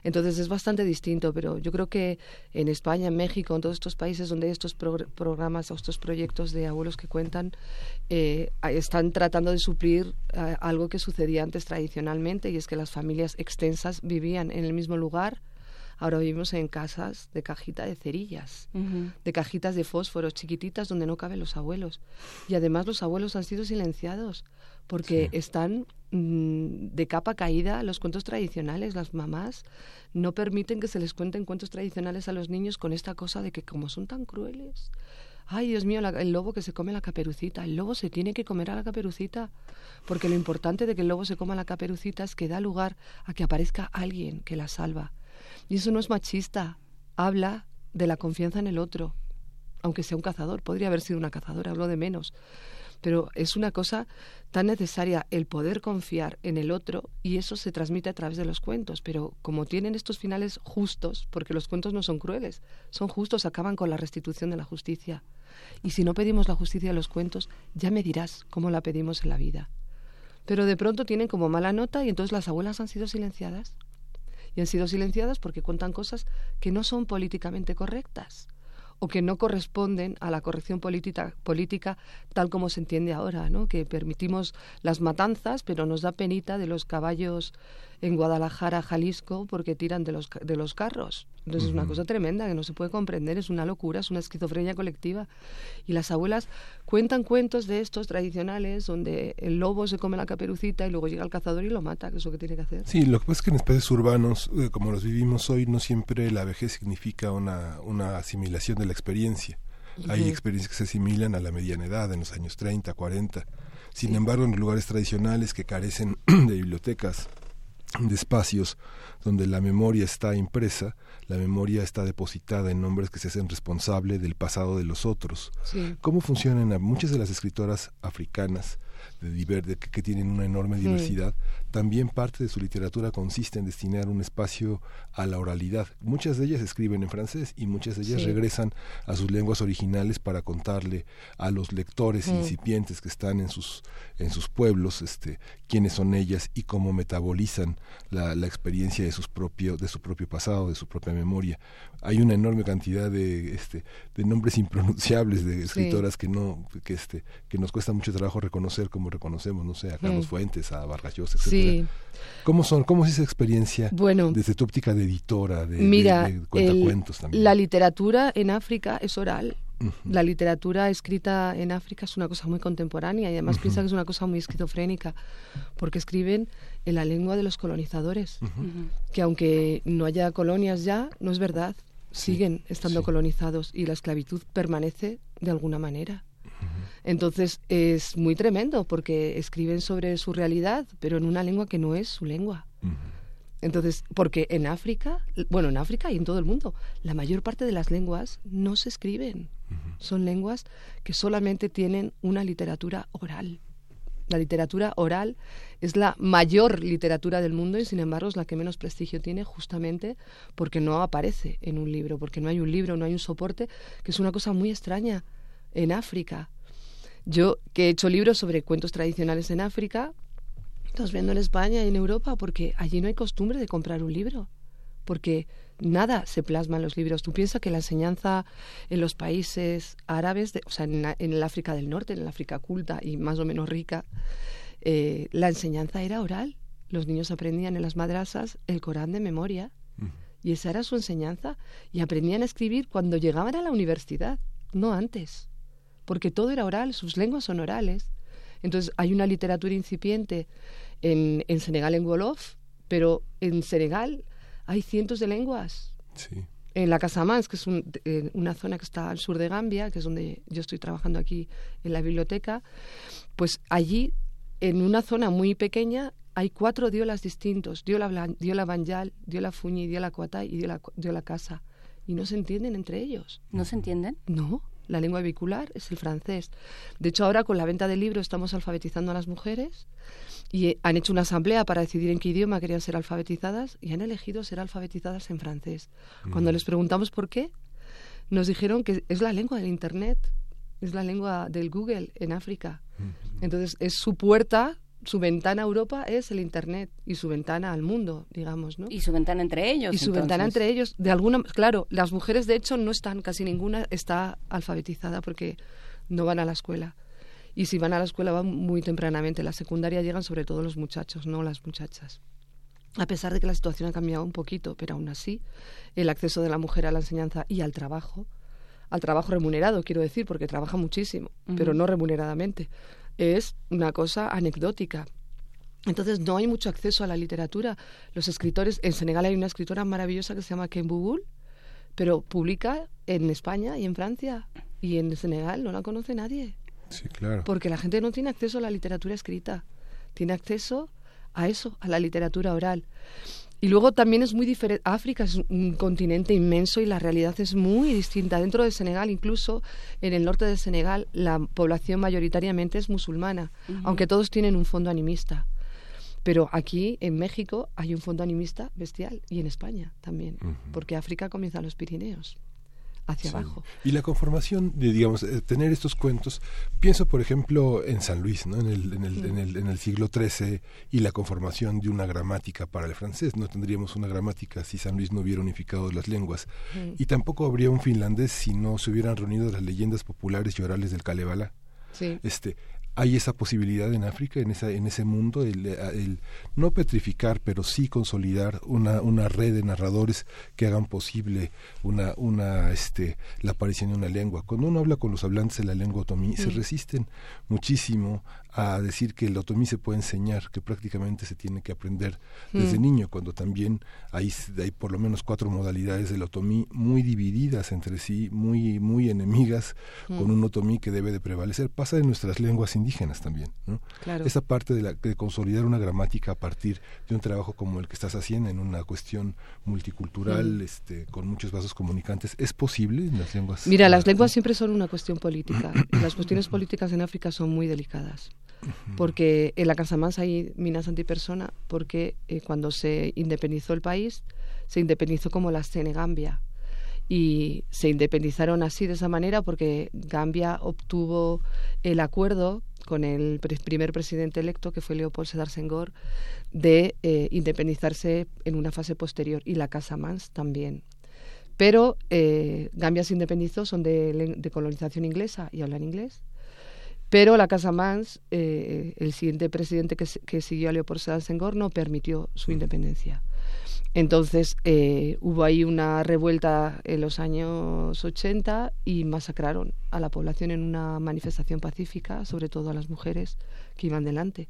Entonces es bastante distinto, pero yo creo que en España, en México, en todos estos países donde hay estos programas o estos proyectos de abuelos que cuentan, eh, están tratando de suplir eh, algo que sucedía antes tradicionalmente y es que las familias extensas vivían en el mismo lugar. Ahora vivimos en casas de cajita de cerillas, de cajitas de fósforos chiquititas donde no caben los abuelos. Y además los abuelos han sido silenciados porque están mm, de capa caída los cuentos tradicionales. Las mamás no permiten que se les cuenten cuentos tradicionales a los niños con esta cosa de que como son tan crueles, ay Dios mío, el lobo que se come la caperucita, el lobo se tiene que comer a la caperucita, porque lo importante de que el lobo se coma la caperucita es que da lugar a que aparezca alguien que la salva. Y eso no es machista, habla de la confianza en el otro, aunque sea un cazador, podría haber sido una cazadora, hablo de menos pero es una cosa tan necesaria el poder confiar en el otro y eso se transmite a través de los cuentos, pero como tienen estos finales justos, porque los cuentos no son crueles, son justos, acaban con la restitución de la justicia. Y si no pedimos la justicia de los cuentos, ya me dirás cómo la pedimos en la vida. Pero de pronto tienen como mala nota y entonces las abuelas han sido silenciadas. Y han sido silenciadas porque cuentan cosas que no son políticamente correctas o que no corresponden a la corrección política, política tal como se entiende ahora, ¿no? que permitimos las matanzas, pero nos da penita de los caballos en Guadalajara, Jalisco, porque tiran de los, de los carros. Entonces es una cosa tremenda que no se puede comprender, es una locura, es una esquizofrenia colectiva. Y las abuelas cuentan cuentos de estos tradicionales donde el lobo se come la caperucita y luego llega el cazador y lo mata, que es lo que tiene que hacer. Sí, lo que pasa es que en espacios urbanos, eh, como los vivimos hoy, no siempre la vejez significa una, una asimilación de la experiencia. Hay experiencias que se asimilan a la mediana edad, en los años 30, 40. Sin embargo, en lugares tradicionales que carecen de bibliotecas, de espacios donde la memoria está impresa, la memoria está depositada en nombres que se hacen responsable del pasado de los otros. ¿Cómo funcionan muchas de las escritoras africanas de, que, tienen una enorme diversidad, también parte de su literatura consiste en destinar un espacio a la oralidad. Muchas de ellas escriben en francés y muchas de ellas regresan a sus lenguas originales para contarle a los lectores incipientes que están en sus en sus pueblos, este, quiénes son ellas y cómo metabolizan la, la experiencia de sus propio, de su propio pasado, de su propia memoria. Hay una enorme cantidad de este de nombres impronunciables de escritoras que no que este que nos cuesta mucho trabajo reconocer como reconocemos, no sé, a Carlos Fuentes, a Vargas Llosa, etc. ¿Cómo son, cómo es esa experiencia bueno, desde tu óptica de editora, de, mira, cuentacuentos también? La literatura en África es oral. La literatura escrita en África es una cosa muy contemporánea y además piensa que es una cosa muy esquizofrénica, porque escriben en la lengua de los colonizadores, que aunque no haya colonias ya, no es verdad, siguen estando colonizados y la esclavitud permanece de alguna manera. Entonces es muy tremendo porque escriben sobre su realidad, pero en una lengua que no es su lengua. Entonces, porque en África, bueno, en África y en todo el mundo, la mayor parte de las lenguas no se escriben. Son lenguas que solamente tienen una literatura oral. La literatura oral es la mayor literatura del mundo y sin embargo es la que menos prestigio tiene justamente porque no aparece en un libro, porque no hay un libro, no hay un soporte, que es una cosa muy extraña en África. Yo que he hecho libros sobre cuentos tradicionales en África, los vendo en España y en Europa porque allí no hay costumbre de comprar un libro, porque nada se plasma en los libros. Tú piensas que la enseñanza en los países árabes, o sea, en, el África del Norte, en el África culta y más o menos rica, eh, la enseñanza era oral. Los niños aprendían en las madrasas el Corán de memoria y esa era su enseñanza y aprendían a escribir cuando llegaban a la universidad, no antes, porque todo era oral, sus lenguas son orales. Entonces hay una literatura incipiente en, en Senegal, en Wolof, pero en Senegal hay cientos de lenguas. En la Casamance, que es una zona que está al sur de Gambia, que es donde yo estoy trabajando aquí en la biblioteca, pues allí, en una zona muy pequeña, hay cuatro diolas distintos, diola, diola banjal, diola fuñi, diola cuatay y diola, diola casa. Y no se entienden entre ellos. ¿No se entienden? No la lengua vehicular es el francés. De hecho, ahora con la venta del libro estamos alfabetizando a las mujeres y eh, han hecho una asamblea para decidir en qué idioma querían ser alfabetizadas y han elegido ser alfabetizadas en francés. Cuando les preguntamos por qué, nos dijeron que es la lengua del Internet, es la lengua del Google en África. Entonces, es su puerta su ventana a Europa es el Internet y su ventana al mundo, digamos, ¿no? Y su ventana entre ellos. Y su ventana entre ellos, de alguna, claro, las mujeres de hecho no están, casi ninguna está alfabetizada porque no van a la escuela. Y si van a la escuela van muy tempranamente. La secundaria llegan sobre todo los muchachos, no las muchachas. A pesar de que la situación ha cambiado un poquito, pero aún así, el acceso de la mujer a la enseñanza y al trabajo, al trabajo remunerado, quiero decir, porque trabaja muchísimo, pero no remuneradamente es una cosa anecdótica. Entonces no hay mucho acceso a la literatura. Los escritores, en Senegal hay una escritora maravillosa que se llama Ken Bugul, pero publica en España y en Francia y en Senegal no la conoce nadie. Sí, claro. Porque la gente no tiene acceso a la literatura escrita, tiene acceso a eso, a la literatura oral. Y luego también es muy diferente. África es un continente inmenso y la realidad es muy distinta. Dentro de Senegal, incluso en el norte de Senegal, la población mayoritariamente es musulmana, aunque todos tienen un fondo animista. Pero aquí, en México, hay un fondo animista bestial y en España también, porque África comienza en los Pirineos hacia abajo. Y la conformación de, digamos, eh, tener estos cuentos, pienso por ejemplo en San Luis, ¿no? en, el, en, el, en, el, en el siglo XIII y la conformación de una gramática para el francés. No tendríamos una gramática si San Luis no hubiera unificado las lenguas. Y tampoco habría un finlandés si no se hubieran reunido las leyendas populares y orales del Kalevala. Sí. Este, hay esa posibilidad en África, en, esa, en ese mundo, el, el, no petrificar, pero sí consolidar una, una red de narradores que hagan posible una, una, este, la aparición de una lengua. Cuando uno habla con los hablantes de la lengua otomí, se resisten muchísimo a decir que el otomí se puede enseñar, que prácticamente se tiene que aprender desde mm. niño, cuando también hay, hay por lo menos cuatro modalidades del otomí muy divididas entre sí, muy, muy enemigas, con mm. un otomí que debe de prevalecer. Pasa en nuestras lenguas indígenas también. ¿no? Esa parte de, la, de consolidar una gramática a partir de un trabajo como el que estás haciendo en una cuestión multicultural, mm. este, con muchos vasos comunicantes, ¿es posible en las lenguas? Mira, las lenguas siempre son una cuestión política. las cuestiones políticas en África son muy delicadas porque en la Casa Mansa hay minas antipersona, porque eh, cuando se independizó el país, se independizó como la Senegambia. Y se independizaron así de esa manera porque Gambia obtuvo el acuerdo con el primer presidente electo, que fue Leopold Sedar Senghor, de eh, independizarse en una fase posterior, y la Casa Mans también. Pero eh, Gambia se independizó, son de, de colonización inglesa y hablan inglés pero la Casa Mans, eh, el siguiente presidente que, siguió a Leopold Sédar Senghor, no permitió su independencia. Entonces eh, hubo ahí una revuelta en los años 80 y masacraron a la población en una manifestación pacífica, sobre todo a las mujeres que iban delante.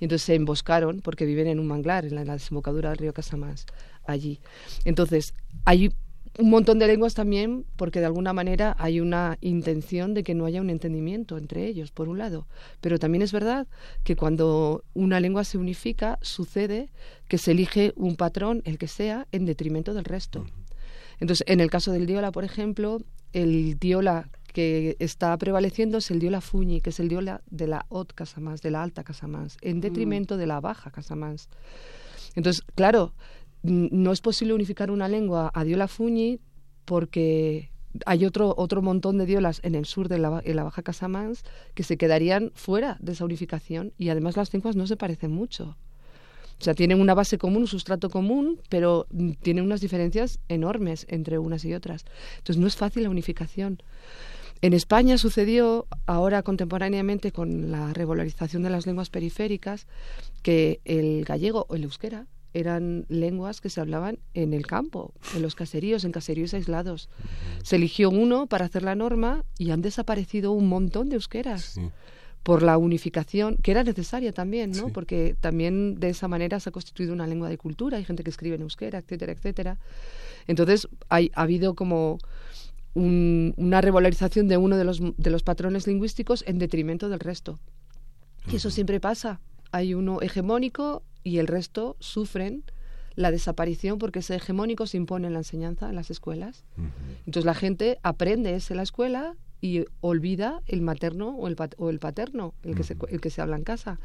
Y entonces se emboscaron porque viven en un manglar, en la, desembocadura del río Casamance, allí. Entonces, hay un montón de lenguas también porque de alguna manera hay una intención de que no haya un entendimiento entre ellos, por un lado. Pero también es verdad que cuando una lengua se unifica, sucede que se elige un patrón, el que sea, en detrimento del resto. Entonces, en el caso del diola, por ejemplo, el diola que está prevaleciendo es el diola fuñi, que es el diola de la haute casamance, de la alta casamance, en detrimento de la baja casamance. Entonces, claro, no es posible unificar una lengua a diola fuñi porque hay otro, otro montón de diolas en el sur de la, en la Baja Casamance que se quedarían fuera de esa unificación y además las lenguas no se parecen mucho. O sea, tienen una base común, un sustrato común, pero tienen unas diferencias enormes entre unas y otras. Entonces no es fácil la unificación. En España sucedió ahora contemporáneamente con la regularización de las lenguas periféricas que el gallego o el euskera eran lenguas que se hablaban en el campo, en los caseríos, en caseríos aislados. Se eligió uno para hacer la norma y han desaparecido un montón de euskeras. por la unificación, que era necesaria también, ¿no? Porque también de esa manera se ha constituido una lengua de cultura, hay gente que escribe en euskera, etcétera, etcétera. Entonces, hay, ha habido como una revalorización de uno de los, de los patrones lingüísticos en detrimento del resto. Y eso siempre pasa. Hay uno hegemónico y el resto sufren la desaparición porque ese hegemónico se impone en la enseñanza en las escuelas. Entonces la gente aprende ese en la escuela y olvida el materno o el, o el paterno, el que, se, el que se habla en casa,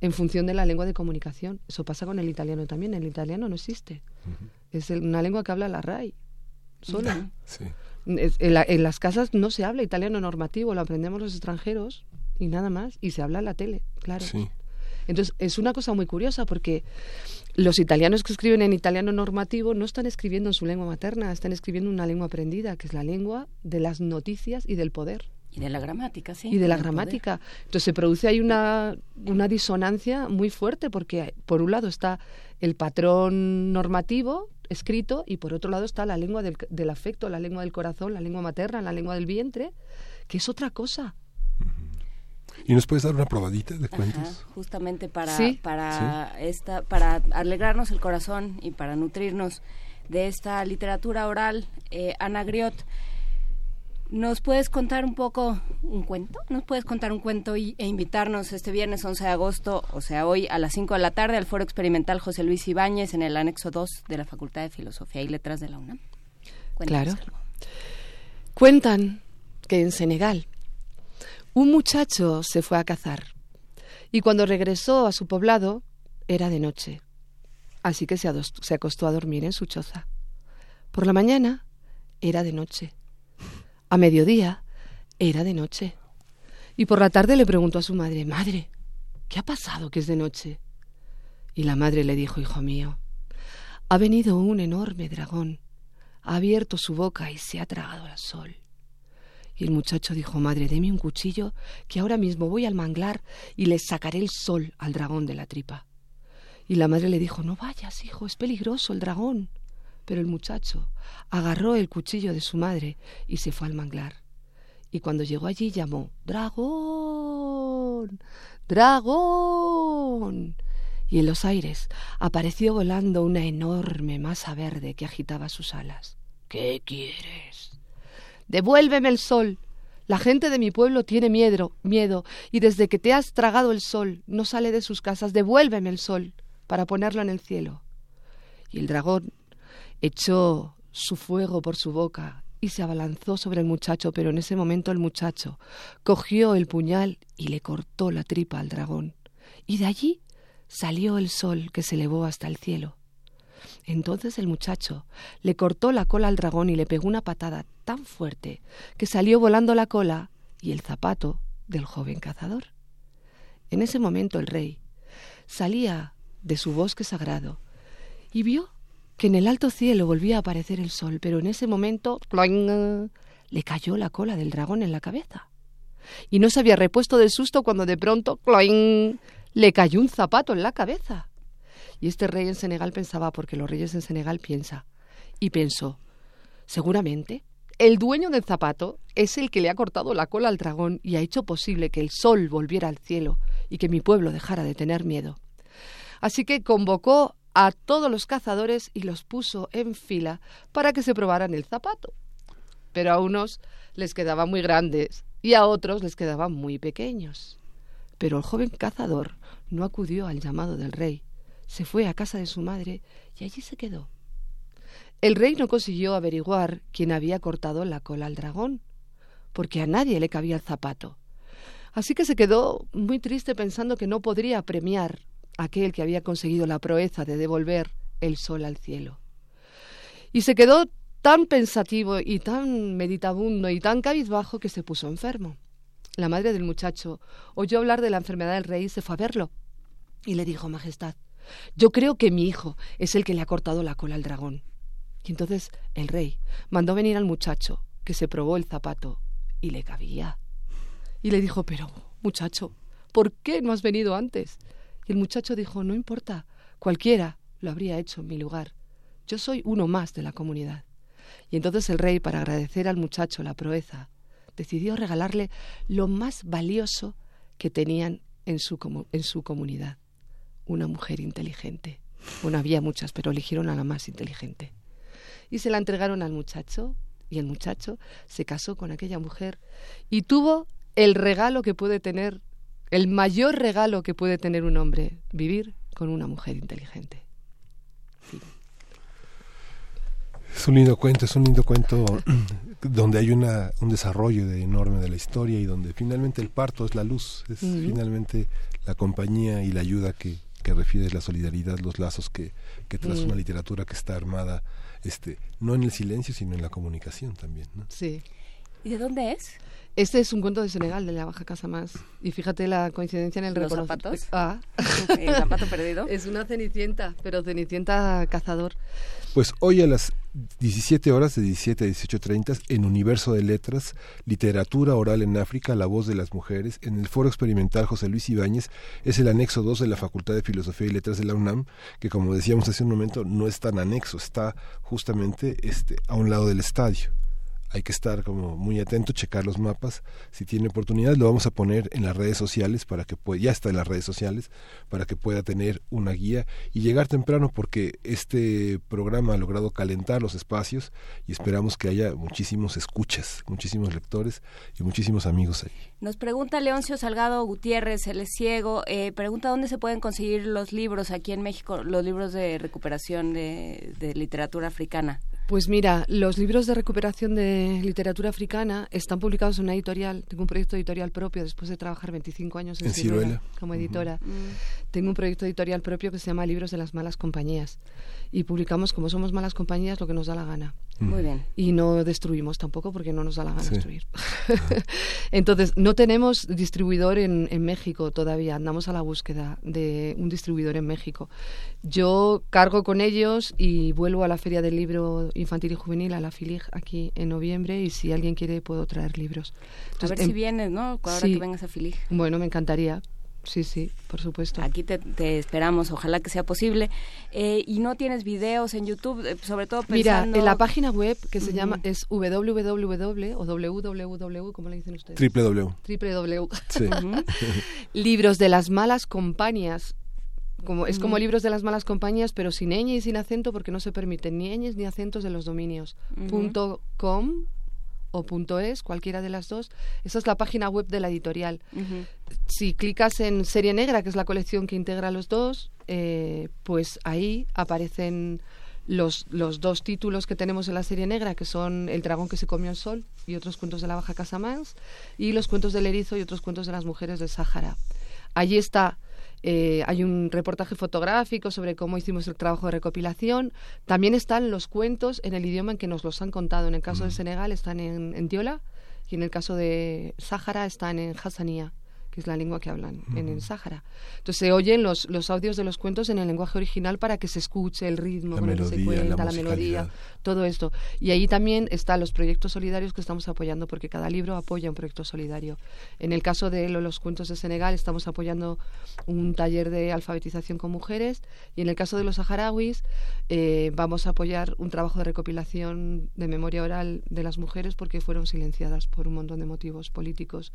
en función de la lengua de comunicación. Eso pasa con el italiano también. El italiano no existe. Es una lengua que habla la RAI, solo. En, las casas no se habla italiano normativo, lo aprendemos los extranjeros y nada más, y se habla en la tele, claro. Entonces, es una cosa muy curiosa porque los italianos que escriben en italiano normativo no están escribiendo en su lengua materna, están escribiendo una lengua aprendida, que es la lengua de las noticias y del poder. Y de la gramática, sí. Y de la gramática. Entonces se produce ahí una, una disonancia muy fuerte porque por un lado está el patrón normativo escrito y por otro lado está la lengua del, del afecto, la lengua del corazón, la lengua materna, la lengua del vientre, que es otra cosa. ¿Y nos puedes dar una probadita de cuentos? justamente para, para, Esta, para alegrarnos el corazón y para nutrirnos de esta literatura oral, eh, Ana Griot, ¿nos puedes contar un poco un cuento? ¿Nos puedes contar un cuento y, e invitarnos este viernes 11 de agosto, o sea, hoy a las 5 de la tarde, al Foro Experimental José Luis Ibáñez en el anexo 2 de la Facultad de Filosofía y Letras de la UNAM? Claro. Cuentan que en Senegal un muchacho se fue a cazar y cuando regresó a su poblado era de noche, así que se, acostó a dormir en su choza. Por la mañana era de noche, a mediodía era de noche y por la tarde le preguntó a su madre, Madre, ¿qué ha pasado que es de noche? Y la madre le dijo, Hijo mío, ha venido un enorme dragón, ha abierto su boca y se ha tragado al sol. Y el muchacho dijo, Madre, deme un cuchillo, que ahora mismo voy al manglar y le sacaré el sol al dragón de la tripa. Y la madre le dijo, No vayas, hijo, es peligroso el dragón. Pero el muchacho agarró el cuchillo de su madre y se fue al manglar. Y cuando llegó allí llamó, Dragón, dragón. Y en los aires apareció volando una enorme masa verde que agitaba sus alas. ¿Qué quieres? Devuélveme el sol. La gente de mi pueblo tiene miedo, miedo, y desde que te has tragado el sol no sale de sus casas. Devuélveme el sol para ponerlo en el cielo. Y el dragón echó su fuego por su boca y se abalanzó sobre el muchacho, pero en ese momento el muchacho cogió el puñal y le cortó la tripa al dragón. Y de allí salió el sol que se elevó hasta el cielo. Entonces el muchacho le cortó la cola al dragón y le pegó una patada tan fuerte que salió volando la cola y el zapato del joven cazador. En ese momento el rey salía de su bosque sagrado y vio que en el alto cielo volvía a aparecer el sol, pero en ese momento le cayó la cola del dragón en la cabeza. Y no se había repuesto del susto cuando de pronto le cayó un zapato en la cabeza. Y este rey en Senegal pensaba, porque los reyes en Senegal piensa, y pensó, seguramente el dueño del zapato es el que le ha cortado la cola al dragón y ha hecho posible que el sol volviera al cielo y que mi pueblo dejara de tener miedo. Así que convocó a todos los cazadores y los puso en fila para que se probaran el zapato. Pero a unos les quedaban muy grandes y a otros les quedaban muy pequeños. Pero el joven cazador no acudió al llamado del rey, se fue a casa de su madre y allí se quedó. El rey no consiguió averiguar quién había cortado la cola al dragón, porque a nadie le cabía el zapato. Así que se quedó muy triste pensando que no podría premiar a aquel que había conseguido la proeza de devolver el sol al cielo. Y se quedó tan pensativo y tan meditabundo y tan cabizbajo que se puso enfermo. La madre del muchacho oyó hablar de la enfermedad del rey y se fue a verlo. Y le dijo, Majestad, yo creo que mi hijo es el que le ha cortado la cola al dragón. Y entonces el rey mandó venir al muchacho, que se probó el zapato y le cabía. Y le dijo, pero, muchacho, ¿por qué no has venido antes? Y el muchacho dijo, no importa, cualquiera lo habría hecho en mi lugar. Yo soy uno más de la comunidad. Y entonces el rey, para agradecer al muchacho la proeza, decidió regalarle lo más valioso que tenían en su, en su comunidad, una mujer inteligente. Bueno, había muchas, pero eligieron a la más inteligente. Y se la entregaron al muchacho, y el muchacho se casó con aquella mujer y tuvo el regalo que puede tener, el mayor regalo que puede tener un hombre, vivir con una mujer inteligente. Es un lindo cuento, es un lindo cuento donde hay una, un desarrollo de enorme de la historia y donde finalmente el parto es la luz, es finalmente la compañía y la ayuda que, que refiere la solidaridad, los lazos que, que tras una literatura que está armada, este, no en el silencio, sino en la comunicación también. ¿no? Sí. ¿Y de dónde es? Este es un cuento de Senegal, de la Baja Casa Más. Y fíjate la coincidencia en el ¿Los zapatos? Ah. ¿El zapato perdido? Es una cenicienta, pero cenicienta cazador. Pues hoy a las 17 horas, de 17 a 18.30, en Universo de Letras, Literatura Oral en África, La Voz de las Mujeres, en el Foro Experimental José Luis Ibáñez, es el anexo 2 de la Facultad de Filosofía y Letras de la UNAM, que como decíamos hace un momento, no es tan anexo, está justamente este, a un lado del estadio hay que estar como muy atento, checar los mapas. Si tiene oportunidad, lo vamos a poner en las redes sociales para que pueda, ya está en las redes sociales, para que pueda tener una guía y llegar temprano porque este programa ha logrado calentar los espacios y esperamos que haya muchísimos escuchas, muchísimos lectores y muchísimos amigos ahí. Nos pregunta Leoncio Salgado Gutiérrez, él es ciego, eh, pregunta dónde se pueden conseguir los libros aquí en México, los libros de recuperación de literatura africana. Pues mira, los libros de recuperación de literatura africana están publicados en una editorial. Tengo un proyecto editorial propio después de trabajar 25 años en, En Ciruela Ciruela. como editora. Mm. Tengo un proyecto editorial propio que se llama Libros de las malas compañías y publicamos como somos malas compañías lo que nos da la gana. Muy bien. Y no destruimos tampoco porque no nos da la gana Sí. destruir. Entonces, no tenemos distribuidor en, en México todavía. Andamos a la búsqueda de un distribuidor en México. Yo cargo con ellos y vuelvo a la Feria del Libro Infantil y Juvenil, a la FILIG, aquí en noviembre. Y si alguien quiere, puedo traer libros. a ver si em- vienes, ¿no? Ahora sí. que vengas a Filig. Bueno, me encantaría. Sí, sí, por supuesto. Aquí te, te esperamos, ojalá que sea posible. Eh, y no tienes videos en YouTube, eh, sobre todo Mira, pensando... en la página web que se llama es www o www, ¿cómo le dicen ustedes? Triple W. www. Sí. Ujú. libros de las malas compañías. Como, es como libros de las malas compañías, pero sin ñ y sin acento, porque no se permiten ni ñes ni acentos de los dominios. Punto .com o punto .es, cualquiera de las dos. Esa es la página web de la editorial. Si clicas en Serie Negra, que es la colección que integra los dos, eh, pues ahí aparecen los, los dos títulos que tenemos en la serie negra, que son El dragón que se comió el sol y otros cuentos de la Baja Casamance, y los cuentos del erizo y otros cuentos de las mujeres del Sáhara. Allí está, eh, hay un reportaje fotográfico sobre cómo hicimos el trabajo de recopilación. También están los cuentos en el idioma en que nos los han contado. En el caso de Senegal están en, en Diola y en el caso de Sáhara están en Hassanía que es la lengua que hablan en el Sáhara. Entonces se oyen los, los audios de los cuentos en el lenguaje original para que se escuche el ritmo La que se melodía, la cuenta, la, melodía, todo esto. Y ahí también están los proyectos solidarios que estamos apoyando, porque cada libro apoya un proyecto solidario. En el caso de lo- los cuentos de Senegal, estamos apoyando un taller de alfabetización con mujeres, y en el caso de los saharauis, eh, vamos a apoyar un trabajo de recopilación de memoria oral de las mujeres, porque fueron silenciadas por un montón de motivos políticos,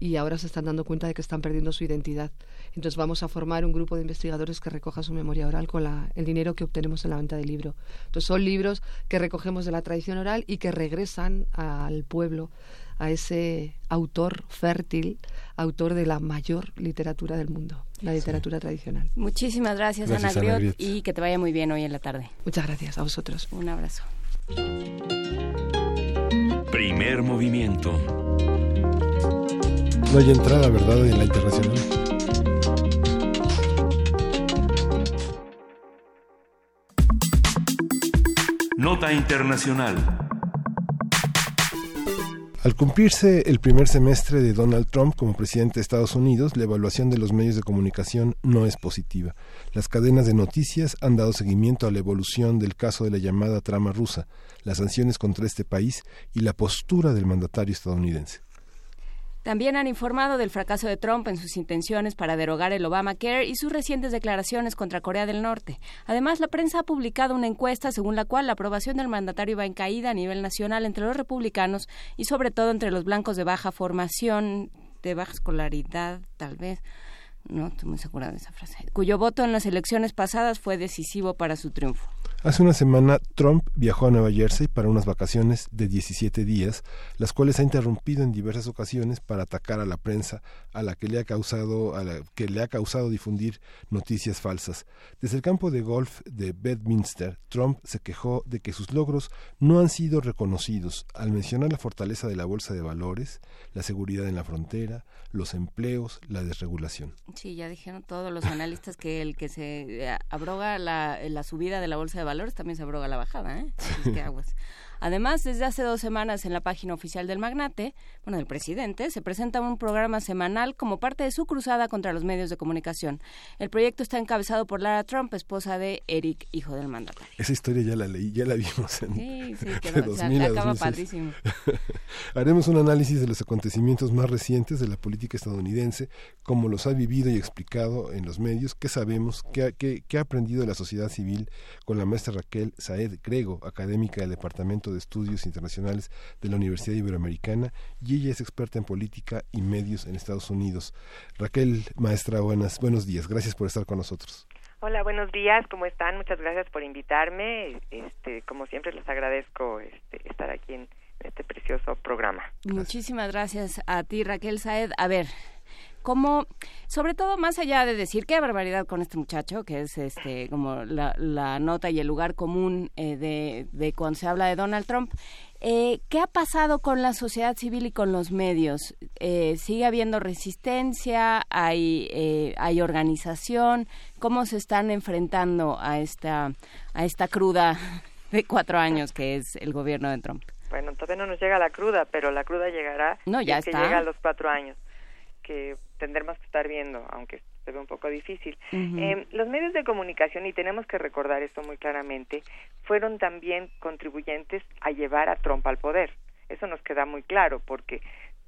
y ahora se están dando cuenta cuenta de que están perdiendo su identidad. Entonces vamos a formar un grupo de investigadores que recoja su memoria oral con el dinero que obtenemos en la venta del libro. Entonces son libros que recogemos de la tradición oral y que regresan al pueblo, a ese autor fértil, autor de la mayor literatura del mundo, la literatura tradicional. Muchísimas gracias, Ana, Griot, y que te vaya muy bien hoy en la tarde. Muchas gracias a vosotros. Un abrazo. Primer movimiento. No hay entrada, ¿verdad?, en la internacional. Nota internacional. Al cumplirse el primer semestre de Donald Trump como presidente de Estados Unidos, la evaluación de los medios de comunicación no es positiva. Las cadenas de noticias han dado seguimiento a la evolución del caso de la llamada trama rusa, las sanciones contra este país y la postura del mandatario estadounidense. También han informado del fracaso de Trump en sus intenciones para derogar el Obamacare y sus recientes declaraciones contra Corea del Norte. Además, la prensa ha publicado una encuesta según la cual la aprobación del mandatario va en caída a nivel nacional entre los republicanos y sobre todo entre los blancos de baja formación, de baja escolaridad, tal vez no estoy muy segura de esa frase, cuyo voto en las elecciones pasadas fue decisivo para su triunfo. Hace una semana Trump viajó a Nueva Jersey para unas vacaciones de 17 días, las cuales ha interrumpido en diversas ocasiones para atacar a la prensa a la que le ha causado a la que le ha causado difundir noticias falsas. Desde el campo de golf de Bedminster, Trump se quejó de que sus logros no han sido reconocidos al mencionar la fortaleza de la bolsa de valores, la seguridad en la frontera, los empleos, la desregulación. Sí, ya dijeron todos los analistas que el que se eh, abroga la, la subida de la bolsa de valores también se abroga la bajada, ¿eh? aguas. Además, desde hace dos semanas en la página oficial del magnate, bueno, del presidente, se presenta un programa semanal como parte de su cruzada contra los medios de comunicación. El proyecto está encabezado por Lara Trump, esposa de Eric, hijo del mandatario. Esa historia ya la leí, ya la vimos en Sí, sí, que no, acaba padrísimo. Haremos un análisis de los acontecimientos más recientes de la política estadounidense, cómo los ha vivido y explicado en los medios, qué sabemos, qué, qué ha aprendido la sociedad civil con la maestra Raquel Saed Grego, académica del Departamento de Estudios Internacionales de la Universidad Iberoamericana y ella es experta en política y medios en Estados Unidos. Raquel, maestra, buenas, buenos días. Gracias por estar con nosotros. Hola, buenos días, ¿cómo están? Muchas gracias por invitarme. Este, como siempre les agradezco este, estar aquí en este precioso programa. Muchísimas gracias a ti, Raquel Saed. A ver, como, sobre todo más allá de decir qué barbaridad con este muchacho, que es este como la, la nota y el lugar común eh, de, de, cuando se habla de Donald Trump, eh, ¿qué ha pasado con la sociedad civil y con los medios? Eh, ¿Sigue habiendo resistencia? ¿Hay, eh, ¿Hay organización? ¿Cómo se están enfrentando a esta, a esta cruda de cuatro años que es el gobierno de Trump? Bueno, todavía no nos llega la cruda, pero la cruda llegará. No, ya está. Que llega a los cuatro años que tendremos que estar viendo, aunque se ve un poco difícil. eh, los medios de comunicación, y tenemos que recordar esto muy claramente, fueron también contribuyentes a llevar a Trump al poder. Eso nos queda muy claro, porque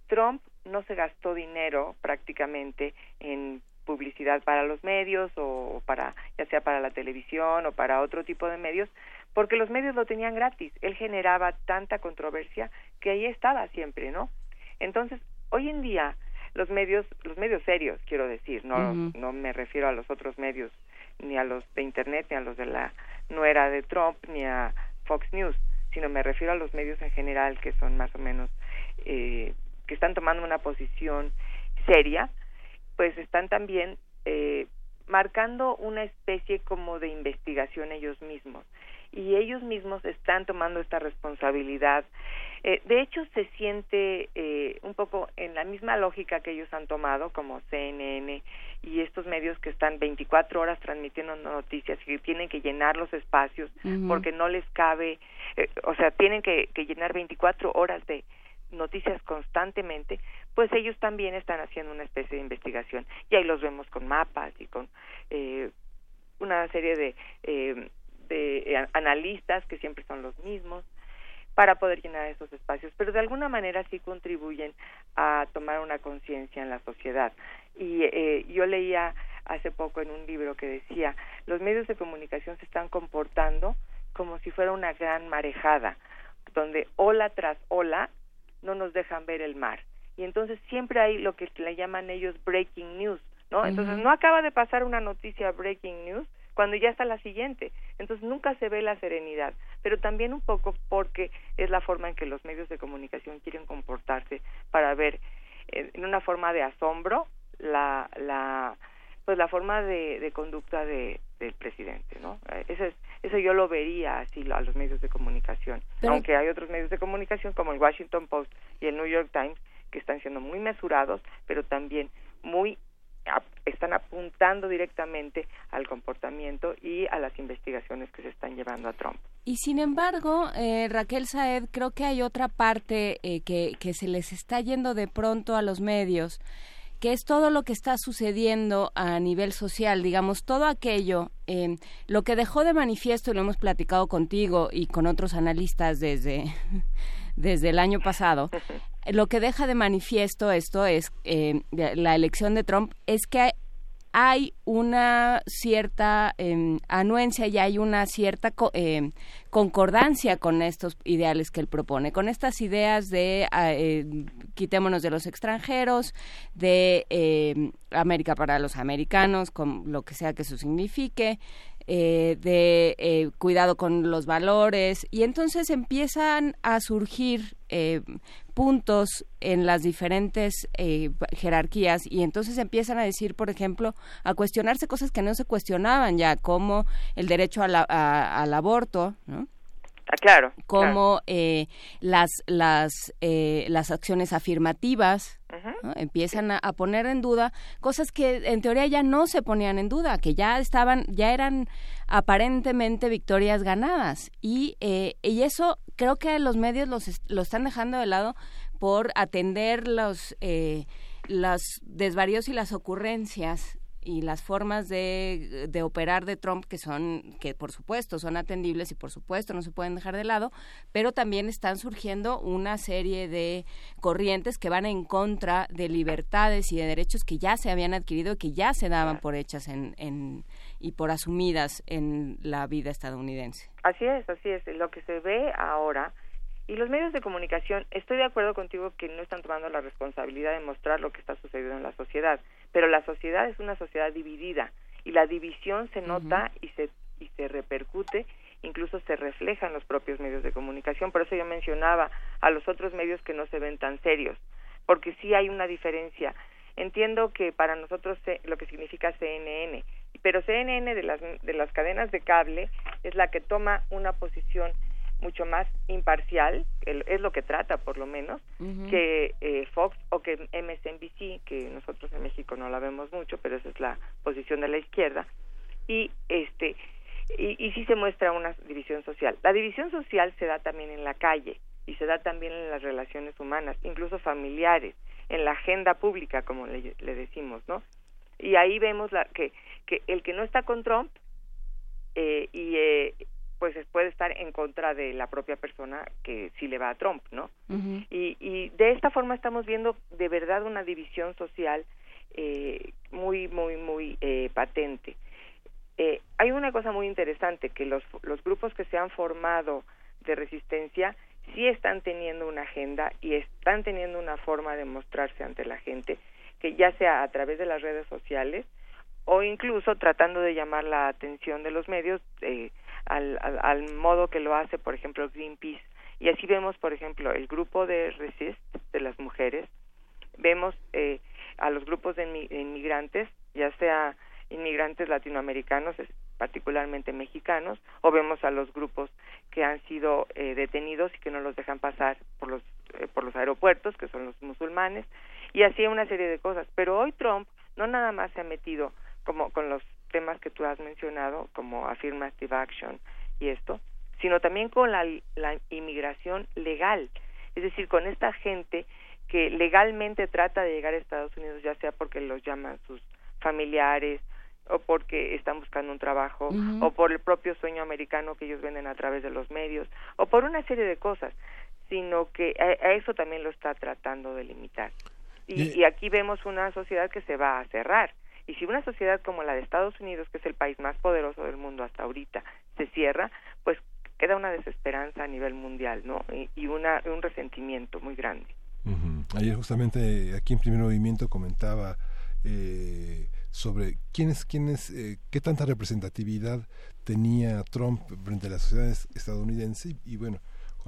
Trump no se gastó dinero prácticamente en publicidad para los medios o para ya sea para la televisión o para otro tipo de medios porque los medios lo tenían gratis él generaba tanta controversia que ahí estaba siempre no entonces hoy en día los medios los medios serios quiero decir no no me refiero a los otros medios ni a los de internet ni a los de la nuera de Trump ni a Fox News sino me refiero a los medios en general que son más o menos eh, que están tomando una posición seria pues están también eh, marcando una especie como de investigación ellos mismos y ellos mismos están tomando esta responsabilidad. Eh, de hecho, se siente eh, un poco en la misma lógica que ellos han tomado, como CNN y estos medios que están 24 horas transmitiendo noticias y tienen que llenar los espacios porque no les cabe, eh, o sea, tienen que, que llenar 24 horas de noticias constantemente, pues ellos también están haciendo una especie de investigación y ahí los vemos con mapas y con eh, una serie de eh, de analistas que siempre son los mismos para poder llenar esos espacios, pero de alguna manera sí contribuyen a tomar una conciencia en la sociedad. Y eh, yo leía hace poco en un libro que decía, los medios de comunicación se están comportando como si fuera una gran marejada, donde ola tras ola no nos dejan ver el mar. y entonces siempre hay lo que le llaman ellos breaking news, ¿no? Entonces no acaba de pasar una noticia breaking news cuando ya está la siguiente. Entonces nunca se ve la serenidad, pero también un poco porque es la forma en que los medios de comunicación quieren comportarse para ver eh, en una forma de asombro la la pues la forma de, de conducta de, del presidente, ¿no? Eh, eso es, eso yo lo vería así a los medios de comunicación, aunque hay otros medios de comunicación como el Washington Post y el New York Times que están siendo muy mesurados, pero también muy están apuntando directamente al comportamiento y a las investigaciones que se están llevando a Trump. Y sin embargo, eh, Raquel Saed, creo que hay otra parte eh, que, que se les está yendo de pronto a los medios que es todo lo que está sucediendo a nivel social, digamos, todo aquello, eh, lo que dejó de manifiesto, y lo hemos platicado contigo y con otros analistas desde, desde el año pasado, lo que deja de manifiesto esto es eh, la elección de Trump, es que hay una cierta eh, anuencia y hay una cierta em, concordancia con estos ideales que él propone, con estas ideas de ah, eh, quitémonos de los extranjeros, de em, América para los americanos, con lo que sea que eso signifique, eh, de eh, cuidado con los valores. Y entonces empiezan a surgir eh, puntos en las diferentes jerarquías y entonces empiezan a decir, por ejemplo, a cuestionarse cosas que no se cuestionaban ya, como el derecho al aborto, ¿no? Ah, claro. Como Eh, las, las, eh, las acciones afirmativas empiezan a, poner en duda cosas que en teoría ya no se ponían en duda, que ya estaban, ya eran aparentemente victorias ganadas. Y, eh, y eso creo que los medios los, lo están dejando de lado por atender los, eh, los desvaríos y las ocurrencias y las formas de, de, operar de Trump que son que por supuesto son atendibles y por supuesto no se pueden dejar de lado pero también están surgiendo una serie de corrientes que van en contra de libertades y de derechos que ya se habían adquirido y que ya se daban por hechas en, en y por asumidas en la vida estadounidense así es así es lo que se ve ahora y los medios de comunicación, estoy de acuerdo contigo que no están tomando la responsabilidad de mostrar lo que está sucediendo en la sociedad, pero la sociedad es una sociedad dividida y la división se nota y se y se repercute, incluso se refleja en los propios medios de comunicación. Por eso yo mencionaba a los otros medios que no se ven tan serios, porque sí hay una diferencia. Entiendo que para nosotros lo que significa CNN, pero CNN de las de las cadenas de cable es la que toma una posición mucho más imparcial, es lo que trata por lo menos, que eh, Fox o que MSNBC, que nosotros en México no la vemos mucho, pero esa es la posición de la izquierda, y este y, y sí se muestra una división social. La división social se da también en la calle y se da también en las relaciones humanas, incluso familiares, en la agenda pública, como le, le decimos, ¿no? Y ahí vemos la, que, que el que no está con Trump eh, y, eh, pues puede estar en contra de la propia persona que sí le va a Trump, ¿no? y, y de esta forma estamos viendo de verdad una división social eh, muy, muy, muy eh, patente. Eh, hay una cosa muy interesante, que los, los grupos que se han formado de resistencia sí están teniendo una agenda y están teniendo una forma de mostrarse ante la gente, que ya sea a través de las redes sociales o incluso tratando de llamar la atención de los medios, eh, al, al, modo que lo hace, por ejemplo, Greenpeace. Y así vemos, por ejemplo, el grupo de Resist de las mujeres, vemos eh, a los grupos de inmigrantes, ya sea inmigrantes latinoamericanos, particularmente mexicanos, o vemos a los grupos que han sido eh, detenidos y que no los dejan pasar por los eh, por los aeropuertos, que son los musulmanes, y así una serie de cosas. Pero hoy Trump no nada más se ha metido como con los temas que tú has mencionado, como affirmative action y esto, sino también con la, la inmigración legal, es decir, con esta gente que legalmente trata de llegar a Estados Unidos, ya sea porque los llaman sus familiares o porque están buscando un trabajo o por el propio sueño americano que ellos venden a través de los medios o por una serie de cosas, sino que a, eso también lo está tratando de limitar. Y aquí vemos una sociedad que se va a cerrar y si una sociedad como la de Estados Unidos, que es el país más poderoso del mundo hasta ahorita, se cierra, pues queda una desesperanza a nivel mundial, ¿no? Y, una, un resentimiento muy grande. Ayer justamente aquí en Primer Movimiento comentaba eh, sobre quiénes, quiénes, eh, qué tanta representatividad tenía Trump frente a la sociedad estadounidense y, bueno,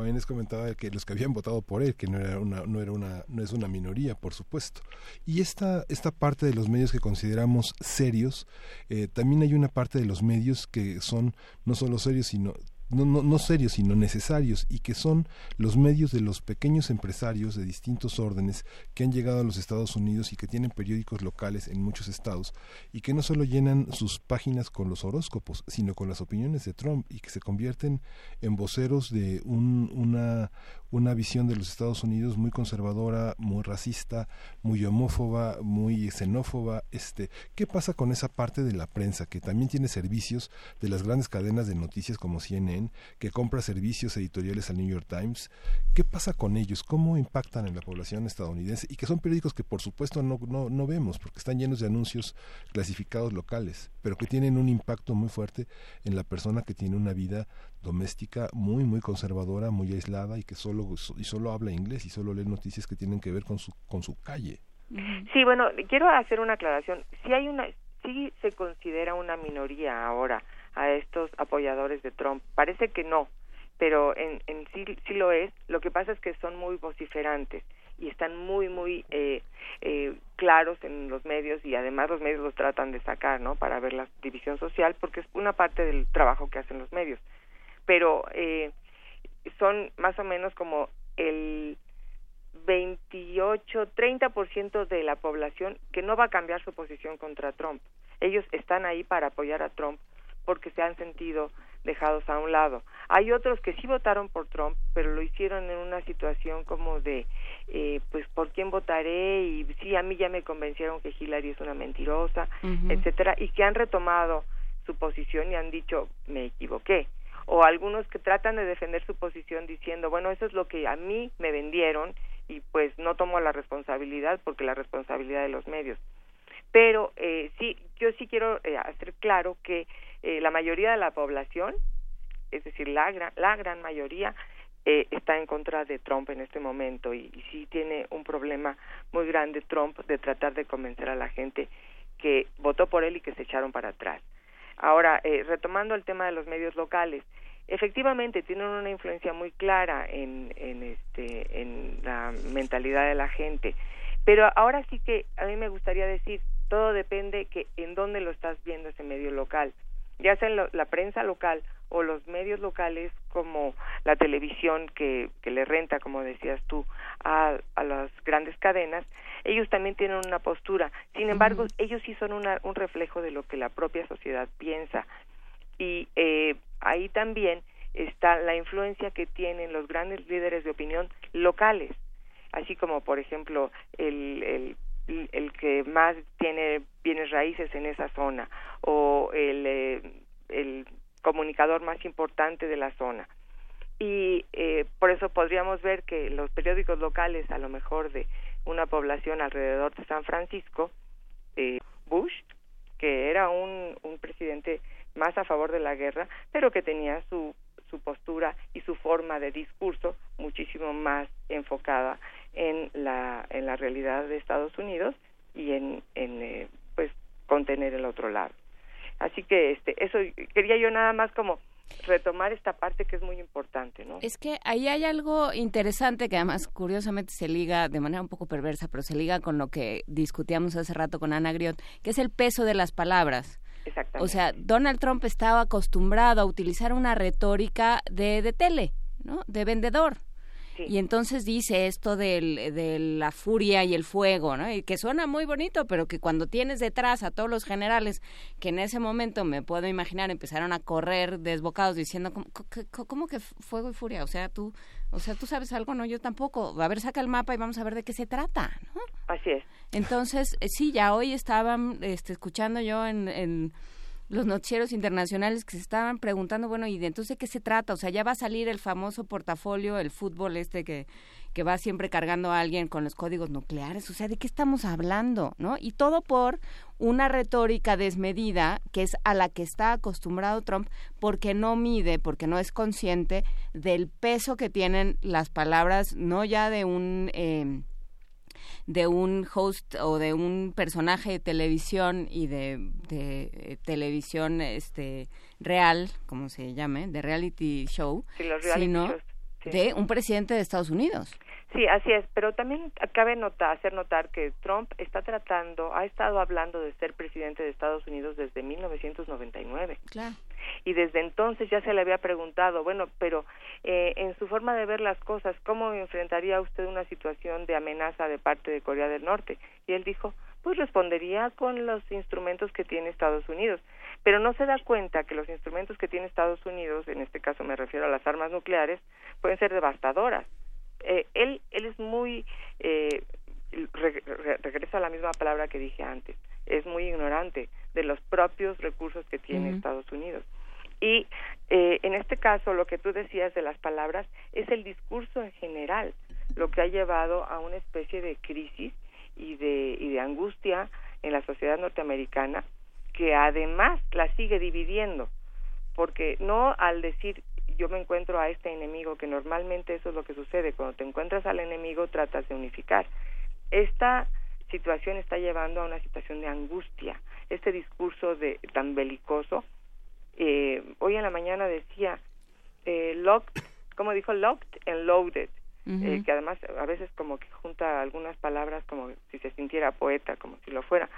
Inés comentaba que los que habían votado por él, que no era una, no era una, no es una minoría, por supuesto. Y esta, esta parte de los medios que consideramos serios, eh, también hay una parte de los medios que son no solo serios, sino no, no, no, serios, sino necesarios, y que son los medios de los pequeños empresarios de distintos órdenes que han llegado a los Estados Unidos y que tienen periódicos locales en muchos estados, y que no solo llenan sus páginas con los horóscopos, sino con las opiniones de Trump, y que se convierten en voceros de un, una, una visión de los Estados Unidos muy conservadora, muy racista, muy homófoba, muy xenófoba. Este, ¿Qué pasa con esa parte de la prensa que también tiene servicios de las grandes cadenas de noticias como CNN, que compra servicios editoriales al New York Times? ¿Qué pasa con ellos? ¿Cómo impactan en la población estadounidense? Y que son periódicos que por supuesto no, no, no vemos porque están llenos de anuncios clasificados locales, pero que tienen un impacto muy fuerte en la persona que tiene una vida doméstica muy muy conservadora, muy aislada y que solo y solo habla inglés y solo lee noticias que tienen que ver con su con su calle. Sí, bueno, quiero hacer una aclaración. Si hay una sí se considera una minoría ahora a estos apoyadores de Trump. Parece que no, pero en, en sí sí lo es. Lo que pasa es que son muy vociferantes y están muy muy eh, eh, claros en los medios y además los medios los tratan de sacar, ¿no? Para ver la división social porque es una parte del trabajo que hacen los medios pero eh, son más o menos como el 28, 30% de la población que no va a cambiar su posición contra Trump. Ellos están ahí para apoyar a Trump porque se han sentido dejados a un lado. Hay otros que sí votaron por Trump, pero lo hicieron en una situación como de, eh, pues, ¿por quién votaré? Y sí, a mí ya me convencieron que Hillary es una mentirosa, etcétera, y que han retomado su posición y han dicho, me equivoqué o algunos que tratan de defender su posición diciendo, bueno, eso es lo que a mí me vendieron y pues no tomo la responsabilidad porque la responsabilidad de los medios. Pero eh, sí, yo sí quiero eh, hacer claro que eh, la mayoría de la población, es decir, la gran, la gran mayoría, eh, está en contra de Trump en este momento y, y sí tiene un problema muy grande Trump de tratar de convencer a la gente que votó por él y que se echaron para atrás. Ahora, eh, retomando el tema de los medios locales, efectivamente tienen una influencia muy clara en, en, este, en la mentalidad de la gente. Pero ahora sí que a mí me gustaría decir, todo depende que en dónde lo estás viendo ese medio local, ya sea en la prensa local o los medios locales como la televisión que, que le renta, como decías tú, a, a las grandes cadenas, ellos también tienen una postura. Sin embargo, ellos sí son una, un reflejo de lo que la propia sociedad piensa. Y eh, ahí también está la influencia que tienen los grandes líderes de opinión locales, así como, por ejemplo, el, el, el que más tiene bienes raíces en esa zona o el, eh, el comunicador más importante de la zona. Y eh, por eso podríamos ver que los periódicos locales, a lo mejor de una población alrededor de San Francisco, eh, Bush, que era un, un presidente más a favor de la guerra, pero que tenía su, su postura y su forma de discurso muchísimo más enfocada en la, en la realidad de Estados Unidos y en, en eh, pues contener el otro lado. Así que este, eso quería yo nada más como retomar esta parte que es muy importante, ¿no? Es que ahí hay algo interesante que además curiosamente se liga de manera un poco perversa, pero se liga con lo que discutíamos hace rato con Ana Griot, que es el peso de las palabras. Exactamente. O sea, Donald Trump estaba acostumbrado a utilizar una retórica de, de tele, ¿no? De vendedor. Y entonces dice esto del, de la furia y el fuego, ¿no? Y que suena muy bonito, pero que cuando tienes detrás a todos los generales que en ese momento me puedo imaginar empezaron a correr desbocados diciendo ¿cómo, que fuego y furia? O sea, tú, o sea, tú sabes algo, no, yo tampoco. A ver, saca el mapa y vamos a ver de qué se trata, ¿no? Así es. Entonces, eh, sí, ya hoy estaban este, escuchando yo en, en los noticieros internacionales que se estaban preguntando, bueno, ¿y de entonces de qué se trata? O sea, ya va a salir el famoso portafolio, el fútbol este que, que va siempre cargando a alguien con los códigos nucleares. O sea, ¿de qué estamos hablando? ¿No? Y todo por una retórica desmedida que es a la que está acostumbrado Trump porque no mide, porque no es consciente del peso que tienen las palabras, no ya de un... Eh, de un host o de un personaje de televisión y de, de eh, televisión este real, como se llame, de reality show, sino de un presidente de Estados Unidos. Sí, así es, pero también cabe notar, hacer notar que Trump está tratando, ha estado hablando de ser presidente de Estados Unidos desde 1999. Claro. Y desde entonces ya se le había preguntado, bueno, pero eh, en su forma de ver las cosas, ¿cómo enfrentaría usted una situación de amenaza de parte de Corea del Norte? Y él dijo, pues respondería con los instrumentos que tiene Estados Unidos. Pero no se da cuenta que los instrumentos que tiene Estados Unidos, en este caso me refiero a las armas nucleares, pueden ser devastadoras eh, él, él es muy, eh, regresa a la misma palabra que dije antes, es muy ignorante de los propios recursos que tiene Estados Unidos. Y eh, en este caso, lo que tú decías de las palabras es el discurso en general, lo que ha llevado a una especie de crisis y de, y de angustia en la sociedad norteamericana, que además la sigue dividiendo, porque no al decir yo me encuentro a este enemigo, que normalmente eso es lo que sucede, cuando te encuentras al enemigo tratas de unificar. Esta situación está llevando a una situación de angustia, este discurso de tan belicoso. Eh, hoy en la mañana decía, eh, locked, como dijo, locked and loaded, eh, que además a veces como que junta algunas palabras como si se sintiera poeta, como si lo fuera.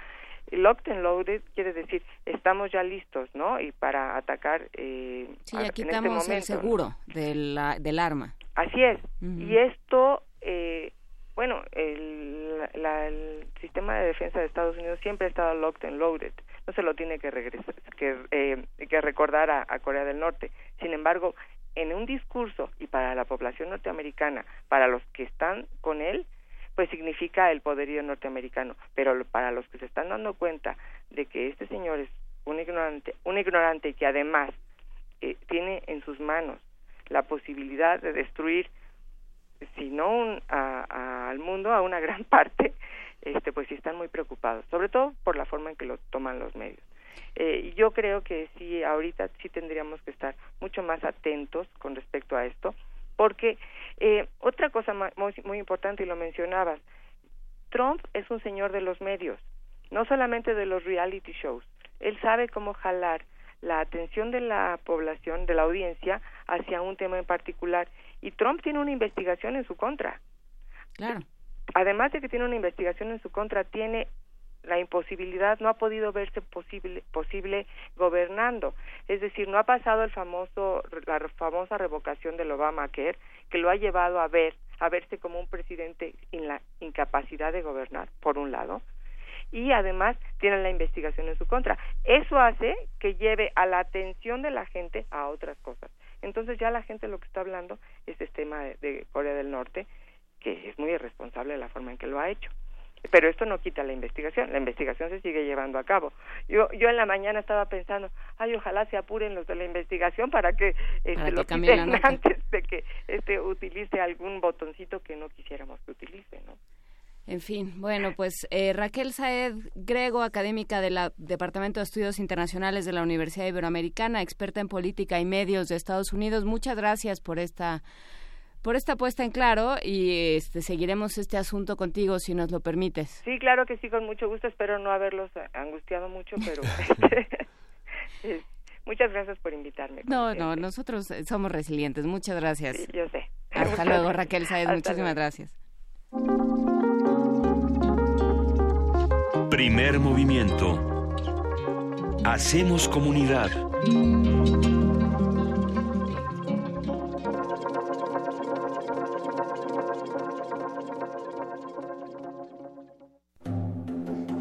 Locked and loaded quiere decir estamos ya listos, ¿no? Y para atacar eh, sí, ya este quitamos el seguro del arma. Así es. Y esto, eh, bueno, el, el, sistema de defensa de Estados Unidos siempre ha estado locked and loaded. Se lo tiene que regresar, que, eh, que recordar a, a Corea del Norte. Sin embargo, en un discurso y para la población norteamericana, para los que están con él, pues significa el poderío norteamericano. Pero para los que se están dando cuenta de que este señor es un ignorante, un ignorante que además eh, tiene en sus manos la posibilidad de destruir, si no al mundo, a una gran parte, este, pues sí están muy preocupados, sobre todo por la forma en que lo toman los medios. Eh, yo creo que sí, ahorita sí tendríamos que estar mucho más atentos con respecto a esto, porque eh, otra cosa muy, muy importante, y lo mencionabas, Trump es un señor de los medios, no solamente de los reality shows. Él sabe cómo jalar la atención de la población, de la audiencia, hacia un tema en particular. Y Trump tiene una investigación en su contra. Claro. Además de que tiene una investigación en su contra, tiene la imposibilidad, no ha podido verse posible, posible gobernando. Es decir, no ha pasado el famoso, la famosa revocación del Obamacare, que lo ha llevado a ver, a verse como un presidente en la incapacidad de gobernar, por un lado, y además tiene la investigación en su contra. Eso hace que lleve a la atención de la gente a otras cosas. Entonces ya la gente lo que está hablando es este tema de Corea del Norte, que es muy irresponsable la forma en que lo ha hecho pero esto no quita la investigación, la investigación se sigue llevando a cabo. Yo, yo en la mañana estaba pensando, ay, ojalá se apuren los de la investigación para que, este, lo quiten antes de que este utilice algún botoncito que no quisiéramos que utilice, ¿no? En fin, bueno, pues eh, Raquel Saed Grego, académica del Departamento de Estudios Internacionales de la Universidad Iberoamericana, experta en política y medios de Estados Unidos, muchas gracias por esta por esta puesta en claro y este, seguiremos este asunto contigo si nos lo permites. Sí, claro que sí, con mucho gusto. Espero no haberlos angustiado mucho, pero muchas gracias por invitarme. No, no, nosotros somos resilientes. Muchas gracias. yo sé. Hasta luego, Raquel Saez. Muchísimas gracias. Primer movimiento. Hacemos comunidad.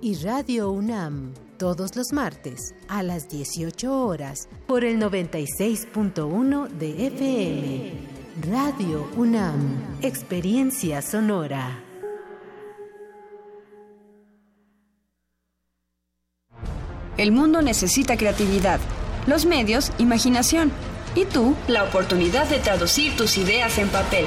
y Radio UNAM todos los martes a las 18 horas por el 96.1 de FM. Radio UNAM, Experiencia Sonora. El mundo necesita creatividad, los medios, imaginación y tú, la oportunidad de traducir tus ideas en papel.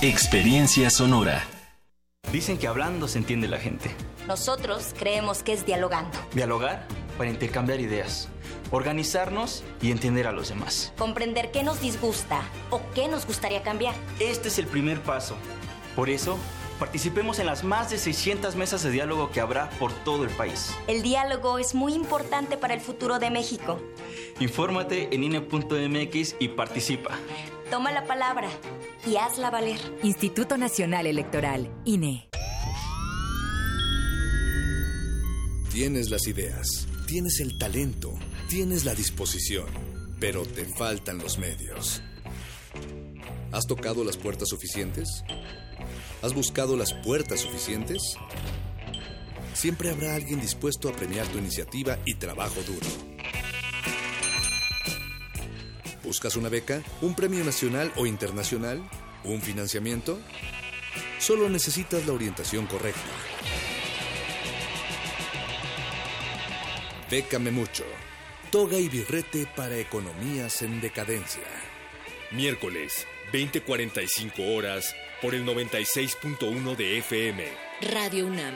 experiencia sonora. Dicen que hablando se entiende la gente. Nosotros creemos que es dialogando. Dialogar para intercambiar ideas organizarnos y entender a los demás. Comprender qué nos disgusta o qué nos gustaría cambiar. Este es el primer paso. Por eso, participemos en las más de 600 mesas de diálogo que habrá por todo el país. El diálogo es muy importante para el futuro de México. Infórmate en INE.mx y participa. Toma la palabra y hazla valer. Instituto Nacional Electoral, INE. Tienes las ideas, tienes el talento Tienes la disposición, pero te faltan los medios. ¿Has tocado las puertas suficientes? ¿Has buscado las puertas suficientes? Siempre habrá alguien dispuesto a premiar tu iniciativa y trabajo duro. ¿Buscas una beca? ¿Un premio nacional o internacional? ¿Un financiamiento? Solo necesitas la orientación correcta. Bécame mucho. Toga y birrete para economías en decadencia. Miércoles, 20:45 horas, por el 96.1 de FM. Radio UNAM.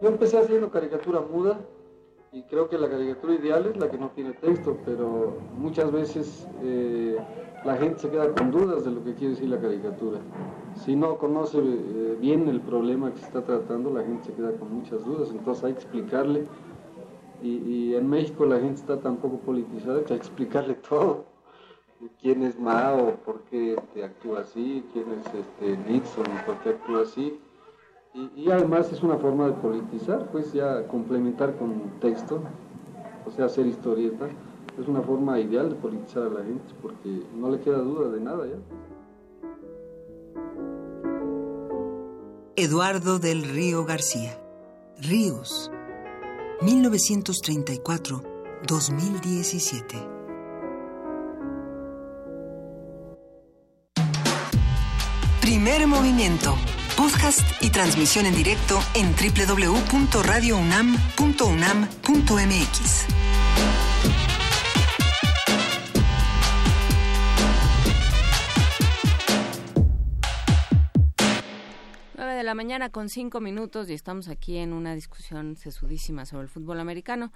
Yo empecé haciendo caricatura muda y creo que la caricatura ideal es la que no tiene texto, pero muchas veces eh, la gente se queda con dudas de lo que quiere decir la caricatura. Si no conoce eh, bien el problema que se está tratando, la gente se queda con muchas dudas, entonces hay que explicarle. Y, en México la gente está tan poco politizada que hay que explicarle todo. ¿Quién es Mao? ¿Por qué este, actúa así? ¿Quién es este, Nixon? ¿Por qué actúa así? Y, además es una forma de politizar, pues ya complementar con texto, o sea, hacer historieta es una forma ideal de politizar a la gente porque no le queda duda de nada ya. Eduardo del Río García. Ríos. 1934-2017. Primer movimiento. Podcast y transmisión en directo en www.radiounam.unam.mx. 9 de la mañana con cinco minutos y estamos aquí en una discusión sesudísima sobre el fútbol americano.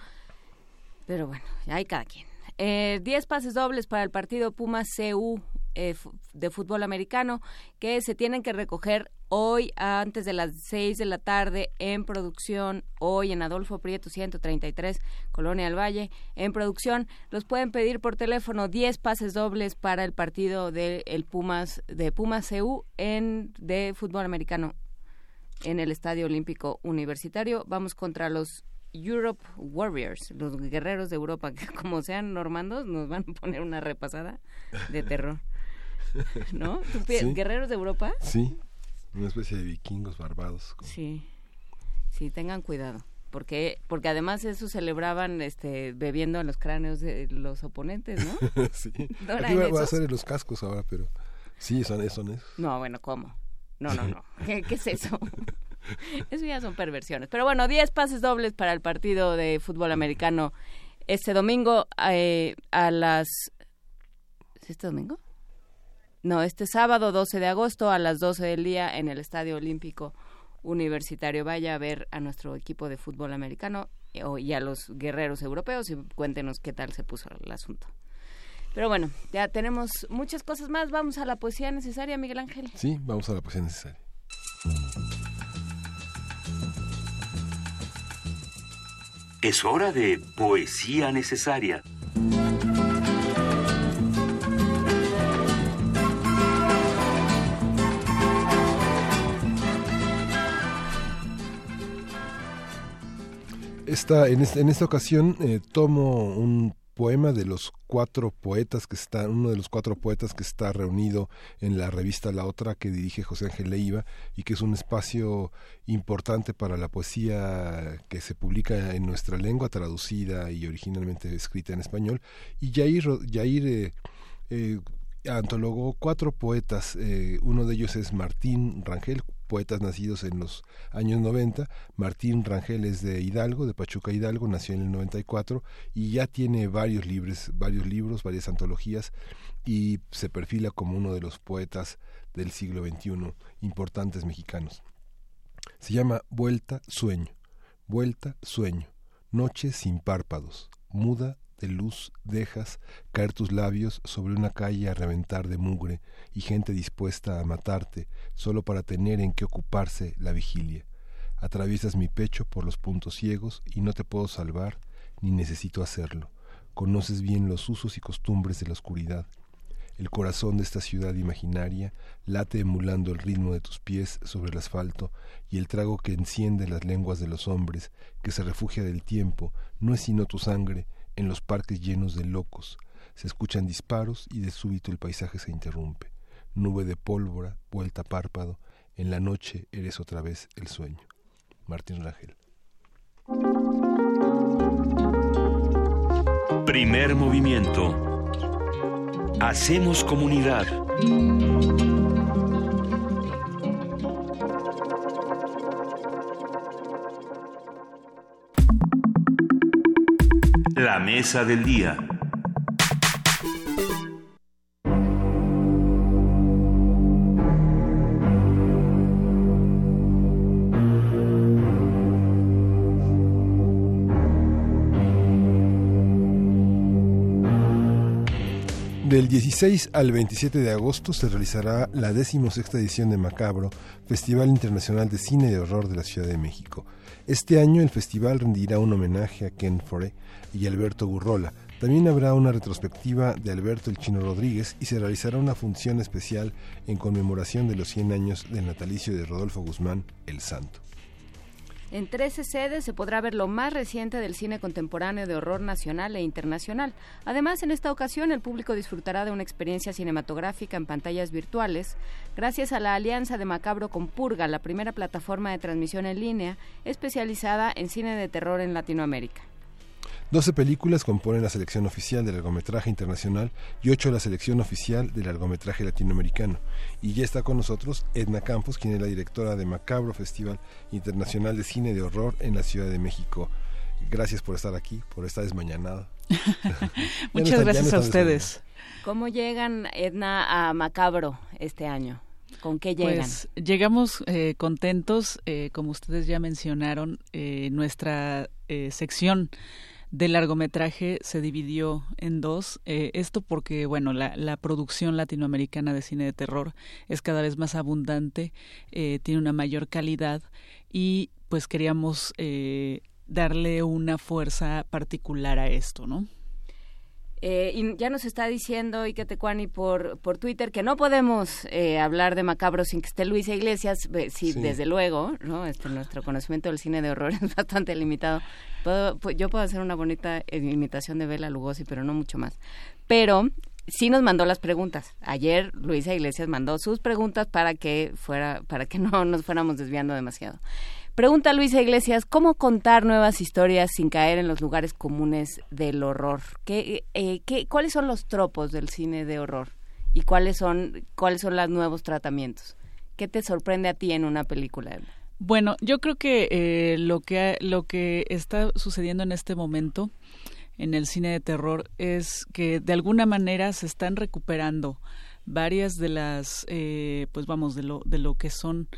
Pero bueno, hay cada quien. Eh, diez pases dobles para el partido Pumas CU eh, de fútbol americano que se tienen que recoger hoy antes de las 6 de la tarde en producción, hoy en Adolfo Prieto 133, Colonia del Valle, en producción. Los pueden pedir por teléfono 10 pases dobles para el partido de el Pumas de Pumas CU en de fútbol americano en el Estadio Olímpico Universitario. Vamos contra los Europe Warriors, los guerreros de Europa, que como sean normandos, nos van a poner una repasada de terror. ¿No? ¿Guerreros de Europa? Sí, una especie de vikingos barbados. Sí, sí, tengan cuidado. Porque, porque además eso celebraban este, bebiendo en los cráneos de los oponentes, ¿no? sí. Aquí va, a ser en los cascos ahora, pero sí, son, son esos. No, bueno, ¿cómo? No, no, no. ¿Qué, es eso? eso ya son perversiones. Pero bueno, 10 pases dobles para el partido de fútbol americano este domingo eh, a las... ¿Es este domingo? No, este sábado 12 de agosto a las 12 del día en el Estadio Olímpico Universitario. Vaya a ver a nuestro equipo de fútbol americano y a los guerreros europeos y cuéntenos qué tal se puso el asunto. Pero bueno, ya tenemos muchas cosas más. Vamos a la poesía necesaria, Miguel Ángel. Sí, vamos a la poesía necesaria. Es hora de poesía necesaria. Esta, en, esta, ocasión eh, tomo un poema de los cuatro poetas que están, uno de los cuatro poetas que está reunido en la revista La Otra que dirige José Ángel Leiva y que es un espacio importante para la poesía que se publica en nuestra lengua, traducida y originalmente escrita en español. Y Jair, Jair eh, eh, antologó cuatro poetas, eh, uno de ellos es Martín Rangel, poetas nacidos en los años 90. Martín Rangel es de Hidalgo, de Pachuca Hidalgo, nació en el 94 y ya tiene varios varios libros, varias antologías y se perfila como uno de los poetas del siglo XXI importantes mexicanos. Se llama Vuelta Sueño, Vuelta Sueño, Noche sin párpados, muda de luz dejas caer tus labios sobre una calle a reventar de mugre y gente dispuesta a matarte solo para tener en qué ocuparse la vigilia. Atraviesas mi pecho por los puntos ciegos y no te puedo salvar ni necesito hacerlo. Conoces bien los usos y costumbres de la oscuridad. El corazón de esta ciudad imaginaria late emulando el ritmo de tus pies sobre el asfalto y el trago que enciende las lenguas de los hombres, que se refugia del tiempo, no es sino tu sangre, en los parques llenos de locos. Se escuchan disparos y de súbito el paisaje se interrumpe. Nube de pólvora, vuelta párpado, en la noche eres otra vez el sueño. Martín Rangel. Primer movimiento. Hacemos comunidad. La mesa del día. Del 16 al 27 de agosto se realizará la decimosexta edición de Macabro, Festival Internacional de Cine de Horror de la Ciudad de México. Este año el festival rendirá un homenaje a Ken Foré y Alberto Gurrola. También habrá una retrospectiva de Alberto el Chino Rodríguez y se realizará una función especial en conmemoración de los 100 años del natalicio de Rodolfo Guzmán, el Santo. En 13 sedes se podrá ver lo más reciente del cine contemporáneo de horror nacional e internacional. Además, en esta ocasión el público disfrutará de una experiencia cinematográfica en pantallas virtuales gracias a la alianza de Macabro con Purga, la primera plataforma de transmisión en línea especializada en cine de terror en Latinoamérica. 12 películas componen la selección oficial del largometraje internacional y 8 la selección oficial del largometraje latinoamericano. Y ya está con nosotros Edna Campos, quien es la directora de Macabro Festival Internacional de Cine de Horror en la Ciudad de México. Gracias por estar aquí, por estar desmañanada. Muchas gracias a ustedes. ¿Cómo llegan, Edna, a Macabro este año? ¿Con qué llegan? Pues llegamos eh, contentos, eh, como ustedes ya mencionaron, eh, nuestra sección de largometraje se dividió en dos. Eh, esto porque, bueno, la, la, producción latinoamericana de cine de terror es cada vez más abundante, eh, tiene una mayor calidad y pues queríamos eh, darle una fuerza particular a esto, ¿no? Eh, y ya nos está diciendo Ike Tecuani por, por Twitter que no podemos eh, hablar de Macabro sin que esté Luisa Iglesias. Sí, desde luego, ¿no? Este, nuestro conocimiento del cine de horror es bastante limitado. Pues, yo puedo hacer una bonita imitación de Bela Lugosi, pero no mucho más. Pero sí nos mandó las preguntas. Ayer Luisa Iglesias mandó sus preguntas para que fuera, para que no nos fuéramos desviando demasiado. Pregunta Luisa Iglesias, ¿cómo contar nuevas historias sin caer en los lugares comunes del horror? ¿Qué, eh, qué, ¿Cuáles son los tropos del cine de horror? ¿Y cuáles son, cuáles son los nuevos tratamientos? ¿Qué te sorprende a ti en una película? Bueno, yo creo que eh, lo que lo que está sucediendo en este momento en el cine de terror es que de alguna manera se están recuperando varias de las, eh, pues vamos, de lo, de lo que son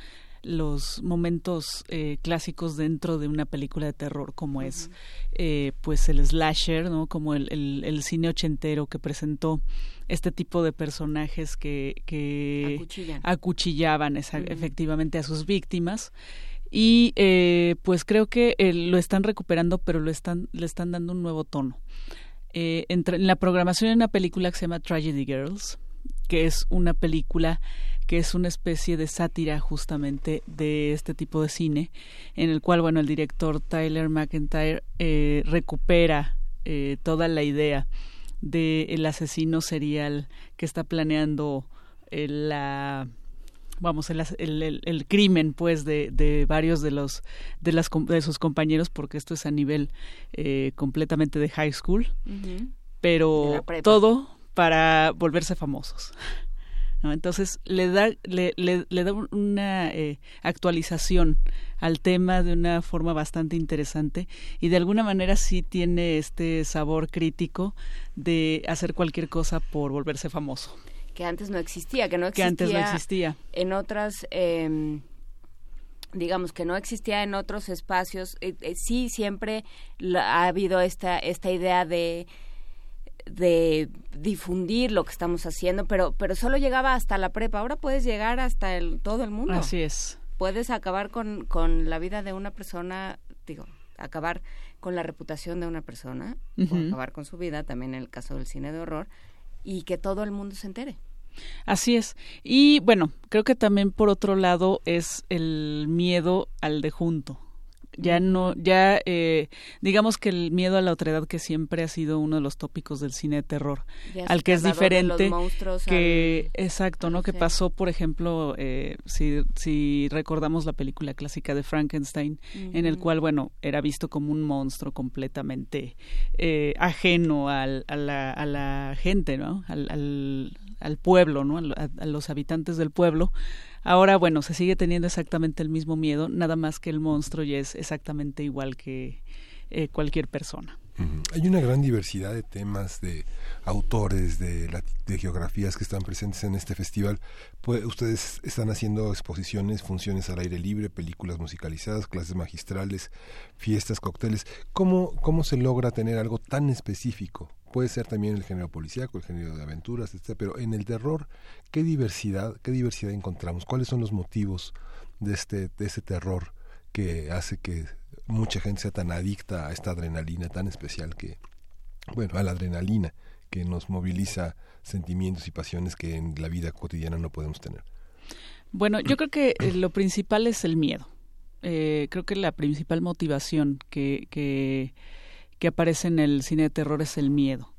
los momentos eh, clásicos dentro de una película de terror como es eh, pues el slasher no como el, el, cine ochentero que presentó este tipo de personajes que, que acuchillaban efectivamente a sus víctimas. Y eh, pues creo que lo están recuperando pero lo están le están dando un nuevo tono. En la programación de una película que se llama Tragedy Girls que es una película que es una especie de sátira justamente de este tipo de cine, en el cual, bueno, el director Tyler McIntyre eh, recupera eh, toda la idea del asesino serial que está planeando eh, la vamos el, el, el, crimen pues de, de, varios de los de las de sus compañeros porque esto es a nivel eh, completamente de high school. Pero todo para volverse famosos ¿no? entonces le da le, le, le da una eh, actualización al tema de una forma bastante interesante y de alguna manera sí tiene este sabor crítico de hacer cualquier cosa por volverse famoso que antes no existía, que no existía, que antes no existía. en otras, eh, digamos que no existía en otros espacios. Eh, eh, sí, siempre ha habido esta esta idea de de difundir lo que estamos haciendo, pero pero solo llegaba hasta la prepa. Ahora puedes llegar hasta el, todo el mundo. Así es. Puedes acabar con, con la vida de una persona, digo, acabar con la reputación de una persona, o acabar con su vida, también en el caso del cine de horror, y que todo el mundo se entere. Así es. Y bueno, creo que también por otro lado es el miedo al de junto. Ya no, ya eh, digamos que el miedo a la otredad que siempre ha sido uno de los tópicos del cine de terror, al que es diferente, que exacto, ¿no? Que pasó, por ejemplo, eh, si, si recordamos la película clásica de Frankenstein, en el cual, bueno, era visto como un monstruo completamente eh, ajeno al, a, la, a la gente, ¿no? Al, al, al pueblo, ¿no? a los habitantes del pueblo Ahora, bueno, se sigue teniendo exactamente el mismo miedo, nada más que el monstruo ya es exactamente igual que eh, cualquier persona. Hay una gran diversidad de temas, de autores, de, de geografías que están presentes en este festival. Pues, ustedes están haciendo exposiciones, funciones al aire libre, películas musicalizadas, clases magistrales, fiestas, cócteles. ¿Cómo, cómo se logra tener algo tan específico? Puede ser también el género policíaco, el género de aventuras, etc. Pero en el terror, ¿qué diversidad, qué diversidad encontramos? ¿Cuáles son los motivos de este, de este terror que hace que mucha gente sea tan adicta a esta adrenalina tan especial que, bueno, a la adrenalina que nos moviliza sentimientos y pasiones que en la vida cotidiana no podemos tener. Bueno, yo creo que eh, lo principal es el miedo. Eh, creo que la principal motivación que, que, que, aparece en el cine de terror es el miedo.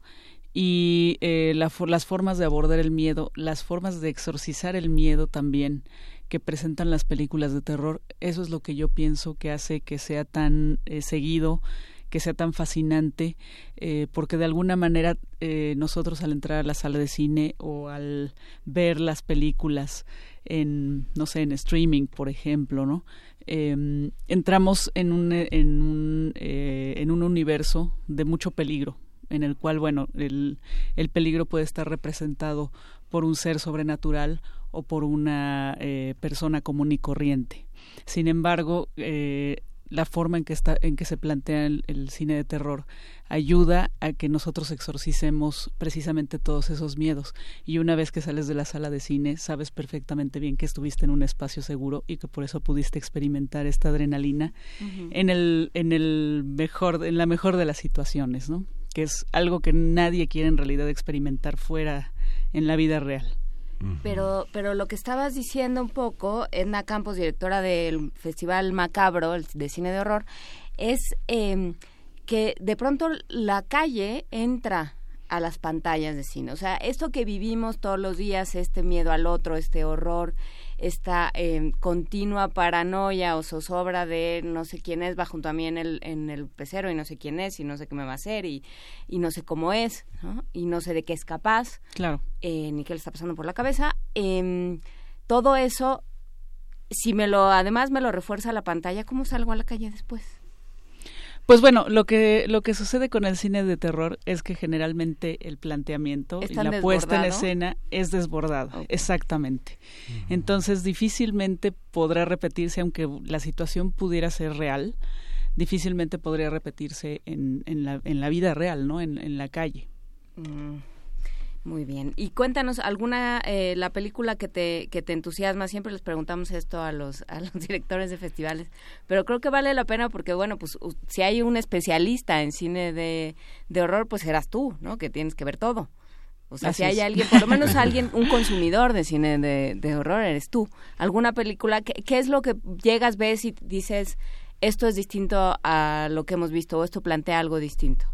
Y eh, las formas de abordar el miedo, las formas de exorcizar el miedo también que presentan las películas de terror, eso es lo que yo pienso que hace que sea tan eh, seguido, que sea tan fascinante, eh, porque de alguna manera eh, nosotros al entrar a la sala de cine o al ver las películas en, no sé, en streaming, por ejemplo, ¿no? Em, entramos en un, en, un, en un universo de mucho peligro, en el cual, bueno, el, el peligro puede estar representado por un ser sobrenatural o por una eh, persona común y corriente. Sin embargo, eh, la forma en que está en que se plantea el, cine de terror ayuda a que nosotros exorcicemos precisamente todos esos miedos. Y una vez que sales de la sala de cine sabes perfectamente bien que estuviste en un espacio seguro y que por eso pudiste experimentar esta adrenalina en el en el mejor en la mejor de las situaciones no que es algo que nadie quiere en realidad experimentar fuera en la vida real pero, pero lo que estabas diciendo un poco, Edna Campos, directora del Festival Macabro de Cine de Horror, es eh, que de pronto la calle entra a las pantallas de cine. O sea, esto que vivimos todos los días, este miedo al otro, este horror, esta eh, continua paranoia o zozobra de no sé quién es, va junto a mí en el, en el pecero y no sé quién es y no sé qué me va a hacer y, y no sé cómo es ¿no? y no sé de qué es capaz, claro. Eh, ni qué le está pasando por la cabeza. Eh, todo eso, si me lo, además me lo refuerza la pantalla, ¿cómo salgo a la calle después? Pues bueno, lo que lo que sucede con el cine de terror es que generalmente el planteamiento y la puesta en escena es desbordado, exactamente. Entonces difícilmente podrá repetirse, aunque la situación pudiera ser real, difícilmente podría repetirse en, en, la, en la vida real, ¿no? En, en la calle. Mm. Muy bien. Y cuéntanos alguna eh, la película que te que te entusiasma. Siempre les preguntamos esto a los a los directores de festivales, pero creo que vale la pena porque bueno, pues si hay un especialista en cine de, de horror, pues serás tú, ¿no? Que tienes que ver todo. O sea, si hay alguien, por lo menos alguien, un consumidor de cine de, horror, eres tú. ¿Alguna película? ¿qué, ¿Qué es lo que llegas, ves y dices, esto es distinto a lo que hemos visto o esto plantea algo distinto?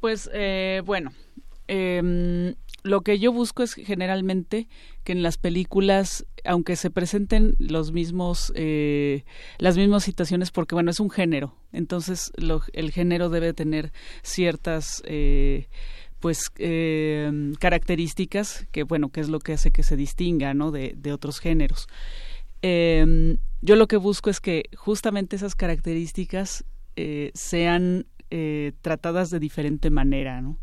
Pues, eh, bueno, eh, lo que yo busco es generalmente que en las películas, aunque se presenten los mismos, eh, las mismas situaciones, porque bueno, es un género, entonces el género debe tener ciertas, eh, pues, eh, características que bueno, que es lo que hace que se distinga, ¿no? De, de otros géneros. Em, yo lo que busco es que justamente esas características sean tratadas de diferente manera, ¿no?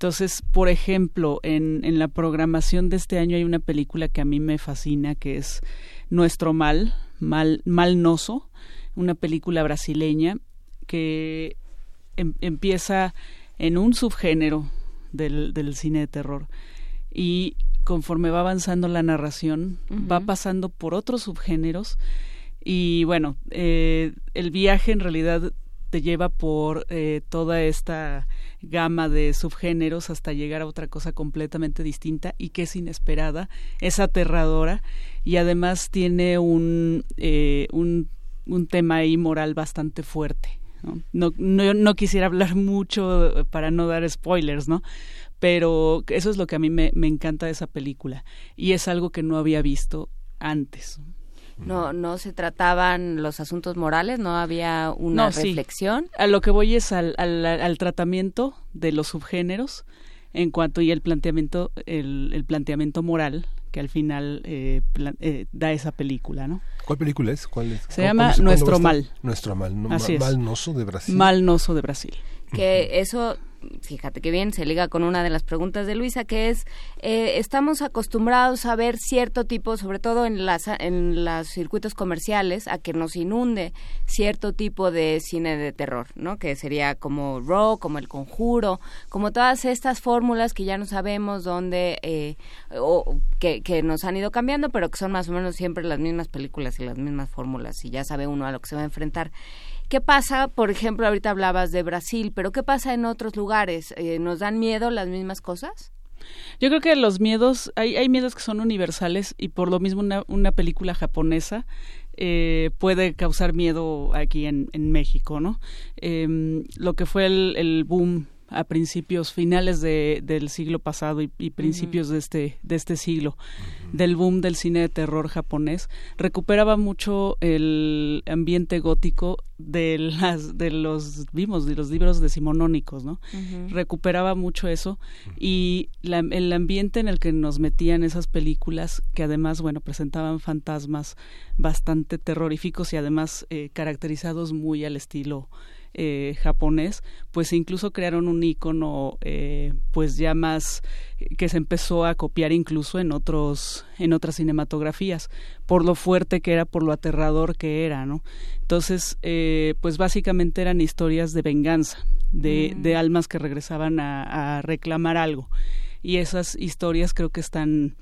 Entonces, por ejemplo, en, en la programación de este año hay una película que a mí me fascina, que es Nuestro Mal, Mal, Malnoso, una película brasileña que em, empieza en un subgénero del, del cine de terror. Y conforme va avanzando la narración, va pasando por otros subgéneros. Y bueno, eh, el viaje en realidad te lleva por eh, toda esta gama de subgéneros hasta llegar a otra cosa completamente distinta y que es inesperada, es aterradora y además tiene un, eh, un, tema ahí moral bastante fuerte. ¿no? No, no, quisiera hablar mucho para no dar spoilers, ¿no? Pero eso es lo que a mí me, me encanta de esa película y es algo que no había visto antes no no se trataban los asuntos morales no había una reflexión. A lo que voy es al, al, tratamiento de los subgéneros en cuanto y el planteamiento el, el planteamiento moral que al final eh, eh, da esa película no cuál película es cuál es se llama nuestro mal. Nuestro mal no, Malnoso de Brasil. Malnoso de Brasil que eso fíjate que bien, se liga con una de las preguntas de Luisa, que es, eh, estamos acostumbrados a ver cierto tipo, sobre todo en, las, en los circuitos comerciales, a que nos inunde cierto tipo de cine de terror, ¿no? Que sería como Raw, como El Conjuro, como todas estas fórmulas que ya no sabemos dónde, eh, o que, que nos han ido cambiando, pero que son más o menos siempre las mismas películas y las mismas fórmulas, y ya sabe uno a lo que se va a enfrentar. ¿Qué pasa, por ejemplo, ahorita hablabas de Brasil, pero qué pasa en otros lugares? Eh, ¿Nos dan miedo las mismas cosas? Yo creo que los miedos, hay, hay miedos que son universales y por lo mismo una, una película japonesa eh, puede causar miedo aquí en, en México, ¿no? Eh, lo que fue el, el boom a principios finales de, del siglo pasado y, principios de este de este siglo del boom del cine de terror japonés recuperaba mucho el ambiente gótico de las de los vimos de los libros decimonónicos no recuperaba mucho eso y el ambiente en el que nos metían esas películas que además bueno presentaban fantasmas bastante terroríficos y además eh, caracterizados muy al estilo eh, japonés, pues incluso crearon un icono eh, pues ya más que se empezó a copiar incluso en otros en otras cinematografías por lo fuerte que era por lo aterrador que era no entonces eh, pues básicamente eran historias de venganza de, mm. de almas que regresaban a, a reclamar algo y esas historias creo que están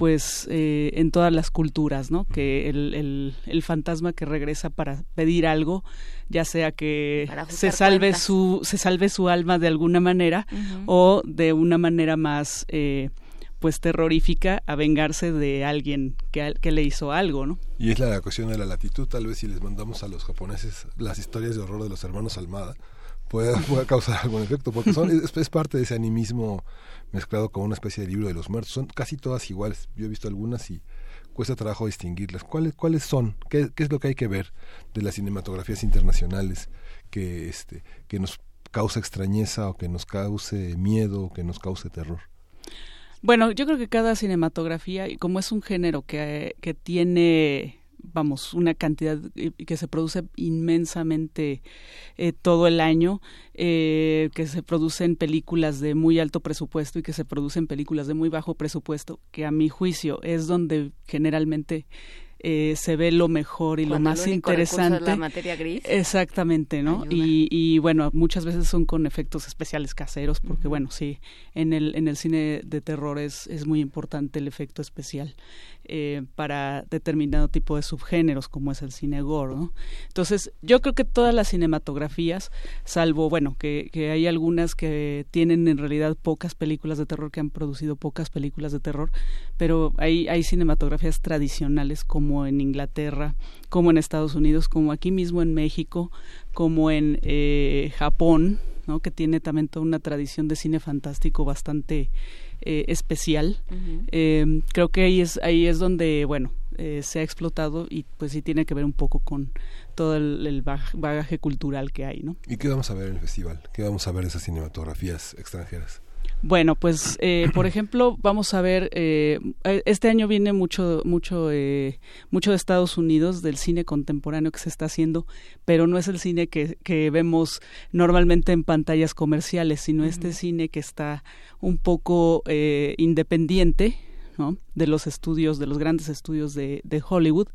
pues eh, en todas las culturas, ¿no? Que el, el, el, fantasma que regresa para pedir algo, ya sea que se salve su se salve su alma de alguna manera o de una manera más eh, pues terrorífica a vengarse de alguien que, que le hizo algo, ¿no? Y es la cuestión de la latitud, tal vez si les mandamos a los japoneses las historias de horror de los hermanos Almada, pueda, causar algún efecto, porque son, es, es parte de ese animismo mezclado con una especie de libro de los muertos. Son casi todas iguales. Yo he visto algunas y cuesta trabajo distinguirlas. ¿Cuáles, cuáles son? ¿Qué, ¿Qué, es lo que hay que ver de las cinematografías internacionales que, este, que nos causa extrañeza o que nos cause miedo o que nos cause terror? Bueno, yo creo que cada cinematografía, como es un género que, que tiene vamos, una cantidad que se produce inmensamente eh, todo el año, eh, que se producen películas de muy alto presupuesto y que se producen películas de muy bajo presupuesto, que a mi juicio es donde generalmente eh, se ve lo mejor y lo más interesante. la materia gris. Exactamente, ¿no? Y, y, bueno, muchas veces son con efectos especiales caseros, porque bueno, sí, en el, en el cine de terror es, es muy importante el efecto especial. Eh, para determinado tipo de subgéneros como es el cine gore. ¿no? Entonces, yo creo que todas las cinematografías, salvo, bueno, que, hay algunas que tienen en realidad pocas películas de terror, que han producido pocas películas de terror, pero hay, hay cinematografías tradicionales como en Inglaterra, como en Estados Unidos, como aquí mismo en México, como en eh, Japón, ¿no? que tiene también toda una tradición de cine fantástico bastante eh, especial. eh, creo que ahí es, ahí es donde, bueno, eh, se ha explotado y pues sí tiene que ver un poco con todo el, el bagaje cultural que hay, ¿no? ¿Y qué vamos a ver en el festival? ¿Qué vamos a ver de esas cinematografías extranjeras? Bueno, pues eh, por ejemplo vamos a ver eh, este año viene mucho mucho eh, mucho de Estados Unidos del cine contemporáneo que se está haciendo, pero no es el cine que, que vemos normalmente en pantallas comerciales, sino uh -huh. este cine que está un poco eh, independiente ¿no? de los estudios de los grandes estudios de, de Hollywood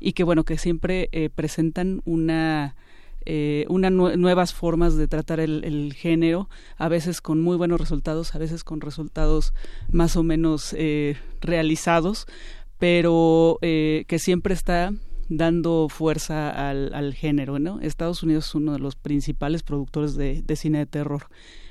y que bueno que siempre eh, presentan una eh, unas nuevas formas de tratar el, el, género, a veces con muy buenos resultados, a veces con resultados más o menos eh, realizados, pero eh, que siempre está dando fuerza al, al, género. ¿no? Estados Unidos es uno de los principales productores de, de cine de terror.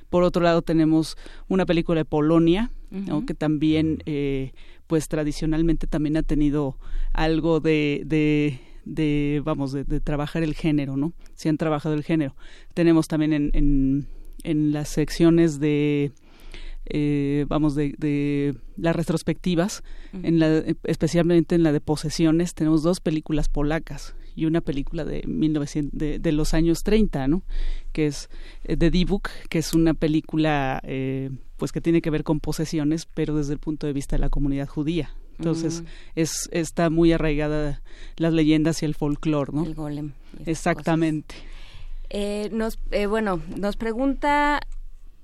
Por otro lado tenemos una película de Polonia, uh -huh. ¿no? que también, eh, pues tradicionalmente también ha tenido algo de, de de vamos de, de, trabajar el género no si han trabajado el género. Tenemos también en, en, en las secciones de eh, vamos de, de, las retrospectivas uh -huh. en la, especialmente en la de posesiones tenemos dos películas polacas y una película de 1900 de, de los años 30 no que es eh, The D-Book que es una película eh, pues que tiene que ver con posesiones pero desde el punto de vista de la comunidad judía entonces mm. es está muy arraigada las leyendas y el folclore, ¿no? El golem. Exactamente. Eh, nos, eh, bueno, nos pregunta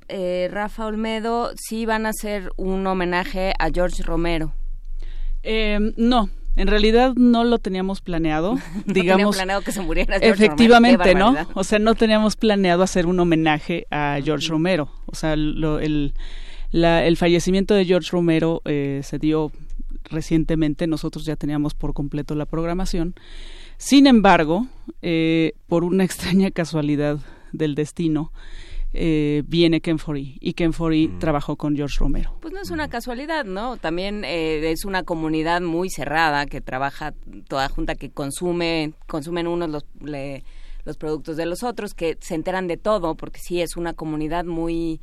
eh, Rafa Olmedo si van a hacer un homenaje a George Romero. Em, no, en realidad no lo teníamos planeado, no digamos. planeado que se muriera George efectivamente, ¿no? O sea, no teníamos planeado hacer un homenaje a George uh -huh. Romero. O sea, lo, el, la, el fallecimiento de George Romero eh, se dio recientemente nosotros ya teníamos por completo la programación. Sin embargo, eh, por una extraña casualidad del destino, eh, viene Ken Foree y Ken Foree mm. trabajó con George Romero. Pues no es una casualidad, ¿no? También eh, es una comunidad muy cerrada que trabaja toda junta, que consume, consumen unos los, le, los productos de los otros, que se enteran de todo, porque sí es una comunidad muy,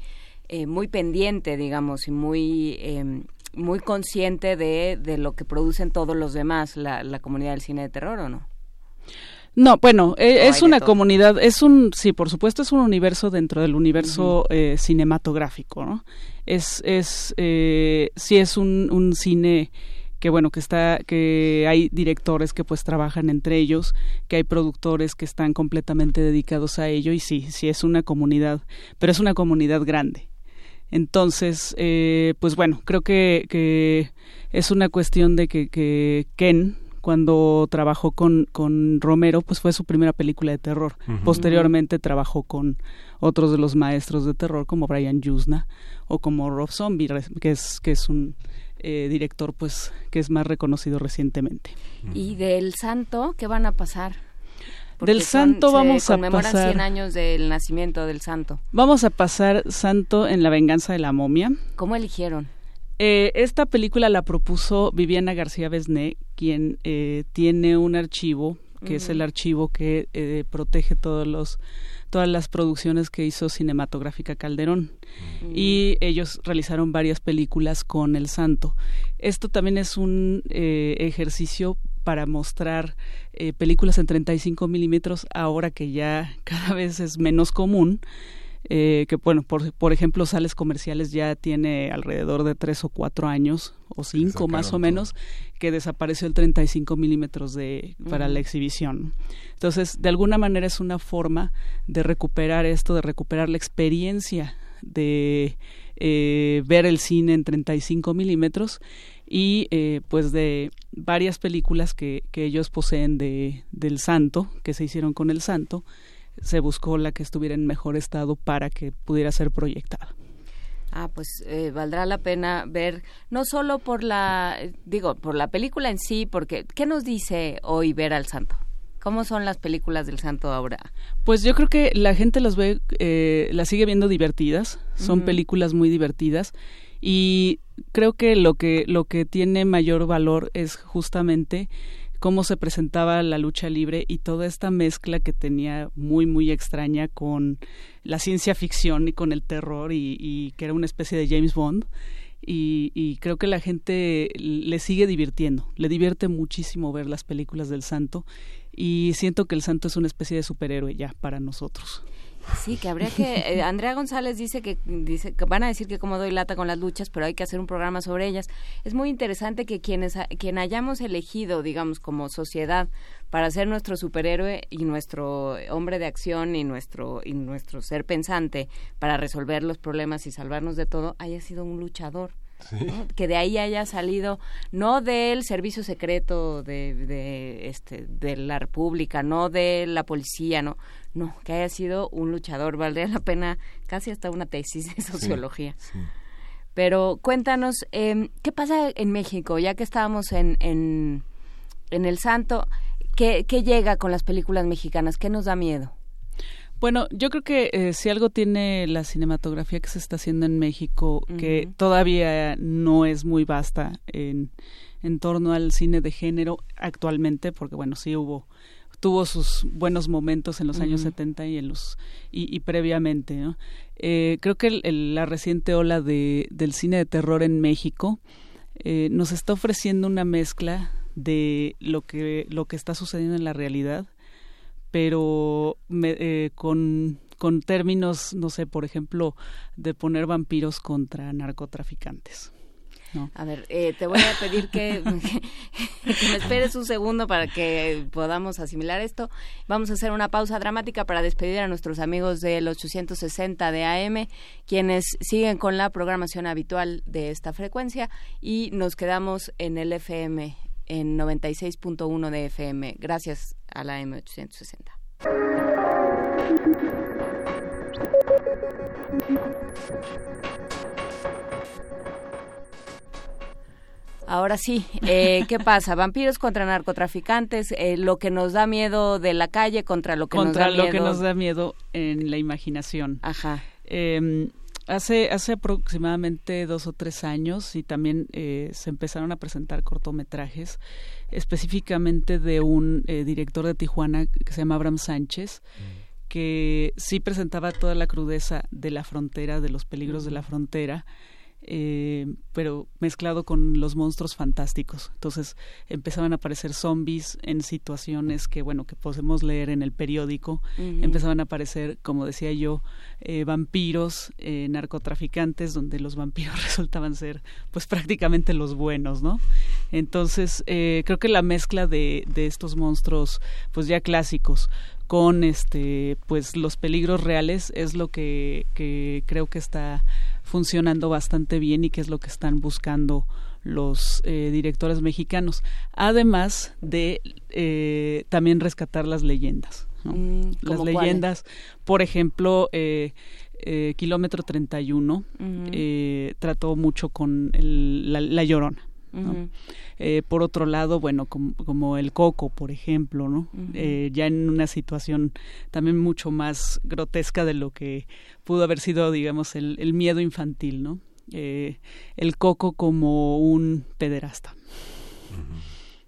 eh, muy pendiente, digamos, y muy em, muy consciente de, de lo que producen todos los demás, la, la comunidad del cine de terror, ¿o no? No, bueno, eh, es una comunidad, es un, sí, por supuesto, es un universo dentro del universo uh -huh. eh, cinematográfico, ¿no? Es, es, eh, sí es un, un cine que bueno que está que hay directores que pues trabajan entre ellos que hay productores que están completamente dedicados a ello y sí sí es una comunidad pero es una comunidad grande entonces, eh, pues bueno, creo que, que, es una cuestión de que, que Ken, cuando trabajó con, con, Romero, pues fue su primera película de terror. Uh -huh. Posteriormente trabajó con otros de los maestros de terror, como Brian Yuzna o como Rob Zombie, que es, que es un eh, director pues que es más reconocido recientemente. ¿Y del Santo qué van a pasar? Del santo vamos a pasar 100 años del nacimiento del santo. Vamos a pasar santo en la venganza de la momia. ¿Cómo eligieron? Eh, esta película la propuso Viviana García Besné, quien eh, tiene un archivo que uh -huh. es el archivo que eh, protege todos los todas las producciones que hizo cinematográfica Calderón uh -huh. y ellos realizaron varias películas con el santo. Esto también es un eh, ejercicio para mostrar eh, películas en 35 milímetros ahora que ya cada vez es menos común. Eh, que bueno, por, por ejemplo, sales comerciales ya tiene alrededor de tres o cuatro años, o cinco más o menos, todo. que desapareció el 35 milímetros de, para uh -huh. la exhibición. Entonces, de alguna manera es una forma de recuperar esto, de recuperar la experiencia de eh, ver el cine en 35 milímetros y eh, pues de varias películas que, que ellos poseen de, del santo, que se hicieron con el santo, se buscó la que estuviera en mejor estado para que pudiera ser proyectada. Ah, pues eh, valdrá la pena ver, no solo por la, digo, por la película en sí, porque ¿qué nos dice hoy ver al santo? ¿Cómo son las películas del santo ahora? Pues yo creo que la gente las ve, eh, las sigue viendo divertidas, son películas muy divertidas y creo que lo que lo que tiene mayor valor es justamente cómo se presentaba la lucha libre y toda esta mezcla que tenía muy, muy extraña con la ciencia ficción y con el terror y, que era una especie de James Bond. Y, creo que la gente le sigue divirtiendo, le divierte muchísimo ver las películas del santo y siento que el santo es una especie de superhéroe ya para nosotros. Sí, que habría que. Eh, Andrea González dice que, dice que van a decir que como doy lata con las luchas, pero hay que hacer un programa sobre ellas. Es muy interesante que quienes quien hayamos elegido, digamos, como sociedad para ser nuestro superhéroe y nuestro hombre de acción y nuestro y nuestro ser pensante para resolver los problemas y salvarnos de todo, haya sido un luchador que de ahí haya salido no del servicio secreto de, de, este de la república no de la policía no no que haya sido un luchador valdría la pena casi hasta una tesis de sociología. pero cuéntanos eh, qué pasa en México ya que estábamos en en, en el Santo ¿qué, qué llega con las películas mexicanas qué nos da miedo bueno, yo creo que eh, si algo tiene la cinematografía que se está haciendo en México, que todavía no es muy vasta en, en torno al cine de género actualmente, porque bueno, sí hubo tuvo sus buenos momentos en los años 70 y en los y, previamente ¿no? eh, creo que la reciente ola de, del cine de terror en México eh, nos está ofreciendo una mezcla de lo que lo que está sucediendo en la realidad pero eh, con, con términos, no sé, por ejemplo, de poner vampiros contra narcotraficantes. A ver, eh, te voy a pedir que, me esperes un segundo para que podamos asimilar esto. Vamos a hacer una pausa dramática para despedir a nuestros amigos del 860 de AM, quienes siguen con la programación habitual de esta frecuencia y nos quedamos en el FM en 96.1 de FM, gracias a la M860. Ahora sí, eh, ¿qué pasa? Vampiros contra narcotraficantes, eh, lo que nos da miedo de la calle contra lo que nos da miedo. Contra lo que nos da miedo en la imaginación. Ajá. Eh, Hace, hace aproximadamente dos o tres años y también eh, se empezaron a presentar cortometrajes, específicamente de un eh, director de Tijuana que se llama Abraham Sánchez, mm. que sí presentaba toda la crudeza de la frontera, de los peligros de la frontera, eh, pero mezclado con los monstruos fantásticos. Entonces empezaban a aparecer zombies en situaciones que, bueno, que podemos leer en el periódico. Empezaban a aparecer, como decía yo, eh, vampiros, eh, narcotraficantes, donde los vampiros resultaban ser, pues, prácticamente los buenos, ¿no? Entonces, creo que la mezcla de, de estos monstruos, pues, ya clásicos, con este pues los peligros reales es lo que, que creo que está funcionando bastante bien y que es lo que están buscando los eh, directores mexicanos, además de eh, también rescatar las leyendas. Mm, las leyendas, por ejemplo, eh, Kilómetro 31 trató mucho con la, Llorona. Eh, por otro lado, bueno, como, el coco, por ejemplo, ¿no? Eh, ya en una situación también mucho más grotesca de lo que pudo haber sido, digamos, el, miedo infantil, ¿no? Eh, el coco como un pederasta.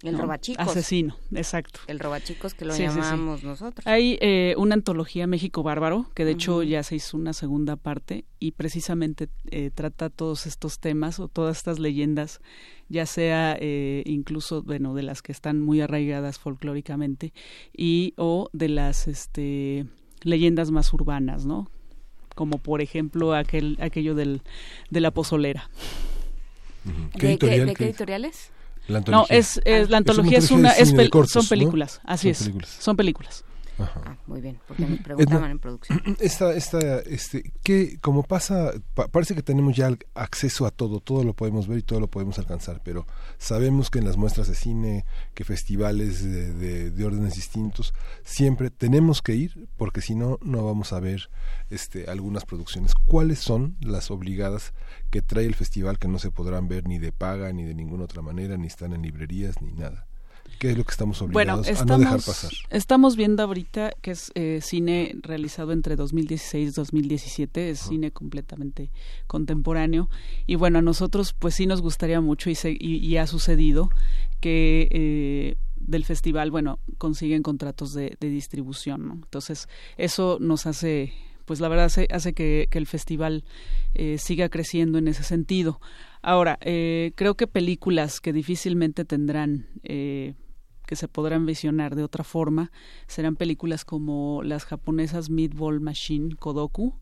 El robachicos. Asesino, exacto. El robachicos que lo llamamos nosotros. Hay eh, una antología México Bárbaro, que de hecho ya se hizo una segunda parte y precisamente eh, trata todos estos temas o todas estas leyendas, ya sea eh, incluso, bueno, de las que están muy arraigadas folclóricamente y o de las este, leyendas más urbanas, ¿no? Como por ejemplo aquel, aquello del, de la pozolera. ¿De, qué, editoriales? No, es, la antología es, una, son películas, así es, son películas. Ah, muy bien, porque nos preguntaban en producción. Esta, esta, este, que como pasa, parece que tenemos ya acceso a todo, todo lo podemos ver y todo lo podemos alcanzar, pero sabemos que en las muestras de cine, que festivales de, de, órdenes distintos, siempre tenemos que ir, porque si no, no vamos a ver este, algunas producciones. ¿Cuáles son las obligadas que trae el festival que no se podrán ver ni de paga, ni de ninguna otra manera, ni están en librerías, ni nada? ¿Qué es lo que estamos obligados a no dejar pasar? Estamos viendo ahorita que es eh, cine realizado entre 2016 y 2017, es cine completamente contemporáneo. Y bueno, a nosotros pues sí nos gustaría mucho y, y, ha sucedido que eh, del festival, bueno, consiguen contratos de, distribución, ¿no? Entonces, eso nos hace pues la verdad hace, hace que, el festival eh, siga creciendo en ese sentido. Ahora, creo que películas que difícilmente tendrán que se podrán visionar de otra forma serán películas como las japonesas Meatball Machine Kodoku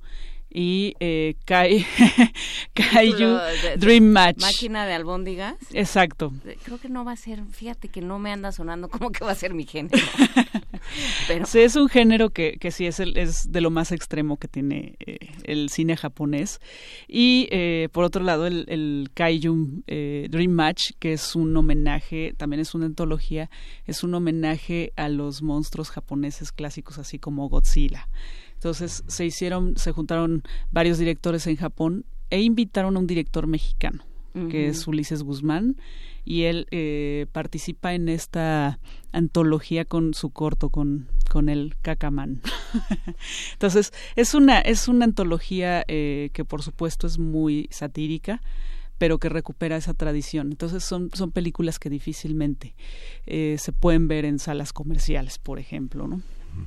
y eh, Kai, Kaiju Dream Match. Máquina de albóndigas. Exacto. Creo que no va a ser, fíjate que no me anda sonando como que va a ser mi género. Pero... Sí, es un género que, que sí es, el, es de lo más extremo que tiene eh, el cine japonés. Y eh, por otro lado, el, el Kaiju eh, Dream Match, que es un homenaje, también es una antología, es un homenaje a los monstruos japoneses clásicos, así como Godzilla. Entonces se hicieron, se juntaron varios directores en Japón e invitaron a un director mexicano, que es Ulises Guzmán, y él eh, participa en esta antología con su corto, con, con el Cacamán. Entonces, es una, es una antología eh, que por supuesto es muy satírica, pero que recupera esa tradición. Entonces son, son películas que difícilmente eh, se pueden ver en salas comerciales, por ejemplo, ¿no?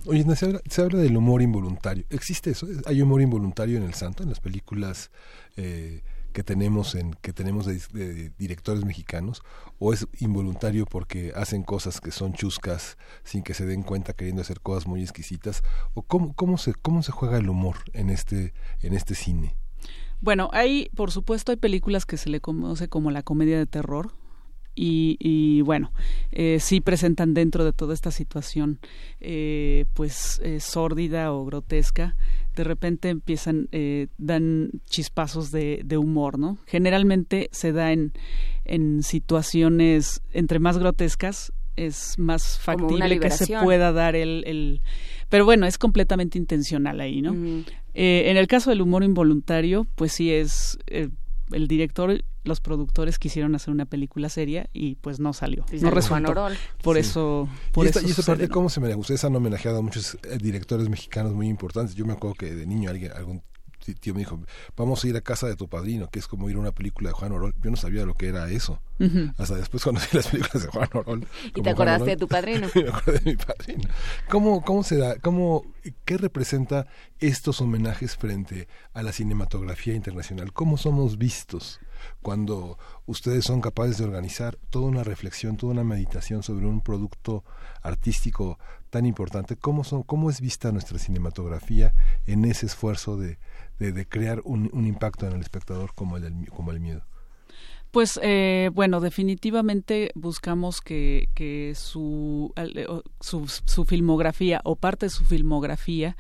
Oye, se habla, se habla del humor involuntario. ¿Existe eso? ¿Hay humor involuntario en el santo, en las películas eh, que tenemos en que tenemos de, directores mexicanos? ¿O es involuntario porque hacen cosas que son chuscas sin que se den cuenta queriendo hacer cosas muy exquisitas? ¿O cómo, cómo, se, cómo se juega el humor en este, en este cine? Bueno, hay, por supuesto, hay películas que se le conoce como la comedia de terror, y, bueno, eh, sí presentan dentro de toda esta situación eh, pues eh, sórdida o grotesca, de repente empiezan, eh, dan chispazos de, de, humor, ¿no? Generalmente se da en, en situaciones entre más grotescas, es más factible que se pueda dar el, el, Pero bueno, es completamente intencional ahí, ¿no? en el caso del humor involuntario, pues sí es el director, los productores quisieron hacer una película seria y pues no salió. no resultó. Por eso, por y esta, y parte, ¿cómo se me Ustedes han homenajeado a muchos eh, directores mexicanos muy importantes. Yo me acuerdo que de niño alguien, algún tío me dijo, vamos a ir a casa de tu padrino, que es como ir a una película de Juan Orol. Yo no sabía lo que era eso. Hasta después conocí las películas de Juan Orol. ¿Y te acordaste de tu padrino? me acordé de mi padrino. ¿Cómo, cómo se da, cómo, qué representa estos homenajes frente a la cinematografía internacional? ¿Cómo somos vistos? cuando ustedes son capaces de organizar toda una reflexión, toda una meditación sobre un producto artístico tan importante, ¿cómo, son, cómo es vista nuestra cinematografía en ese esfuerzo de, de, crear un, un, impacto en el espectador como el, como el miedo? Pues eh, bueno, definitivamente buscamos que, que su, su, su, filmografía o parte de su filmografía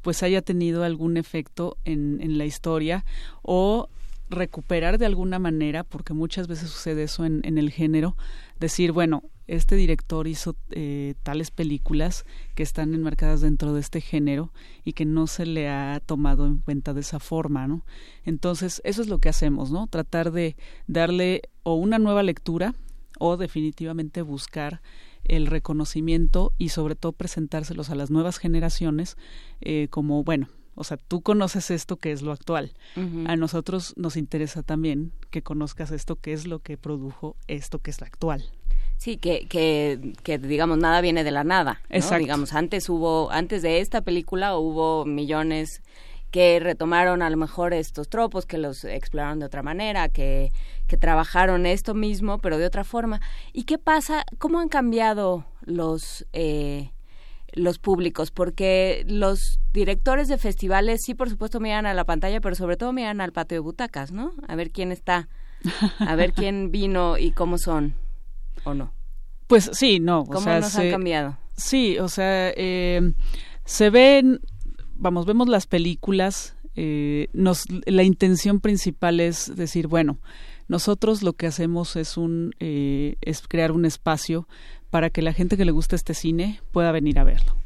pues haya tenido algún efecto en, en la historia o recuperar de alguna manera, porque muchas veces sucede eso en, el género, decir, bueno, este director hizo eh, tales películas que están enmarcadas dentro de este género y que no se le ha tomado en cuenta de esa forma, ¿no? Entonces, eso es lo que hacemos, ¿no? Tratar de darle o una nueva lectura o definitivamente buscar el reconocimiento y sobre todo presentárselos a las nuevas generaciones eh, como, bueno, o sea, tú conoces esto que es lo actual. A nosotros nos interesa también que conozcas esto que es lo que produjo esto que es lo actual. Sí, que, que, que digamos nada viene de la nada. Exacto. Digamos, antes hubo, antes de esta película hubo millones que retomaron a lo mejor estos tropos, que los exploraron de otra manera, que, que trabajaron esto mismo, pero de otra forma. ¿Y qué pasa? ¿Cómo han cambiado los eh, los públicos, porque los directores de festivales sí, por supuesto, miran a la pantalla, pero sobre todo miran al patio de butacas, ¿no? A ver quién está, a ver quién vino y cómo son, ¿o no? Pues sí, no. ¿Cómo nos han cambiado? Sí, o sea, eh, se ven, vamos, vemos las películas, eh, nos, la intención principal es decir, bueno, nosotros lo que hacemos es un eh, es crear un espacio para que la gente que le gusta este cine pueda venir a verlo.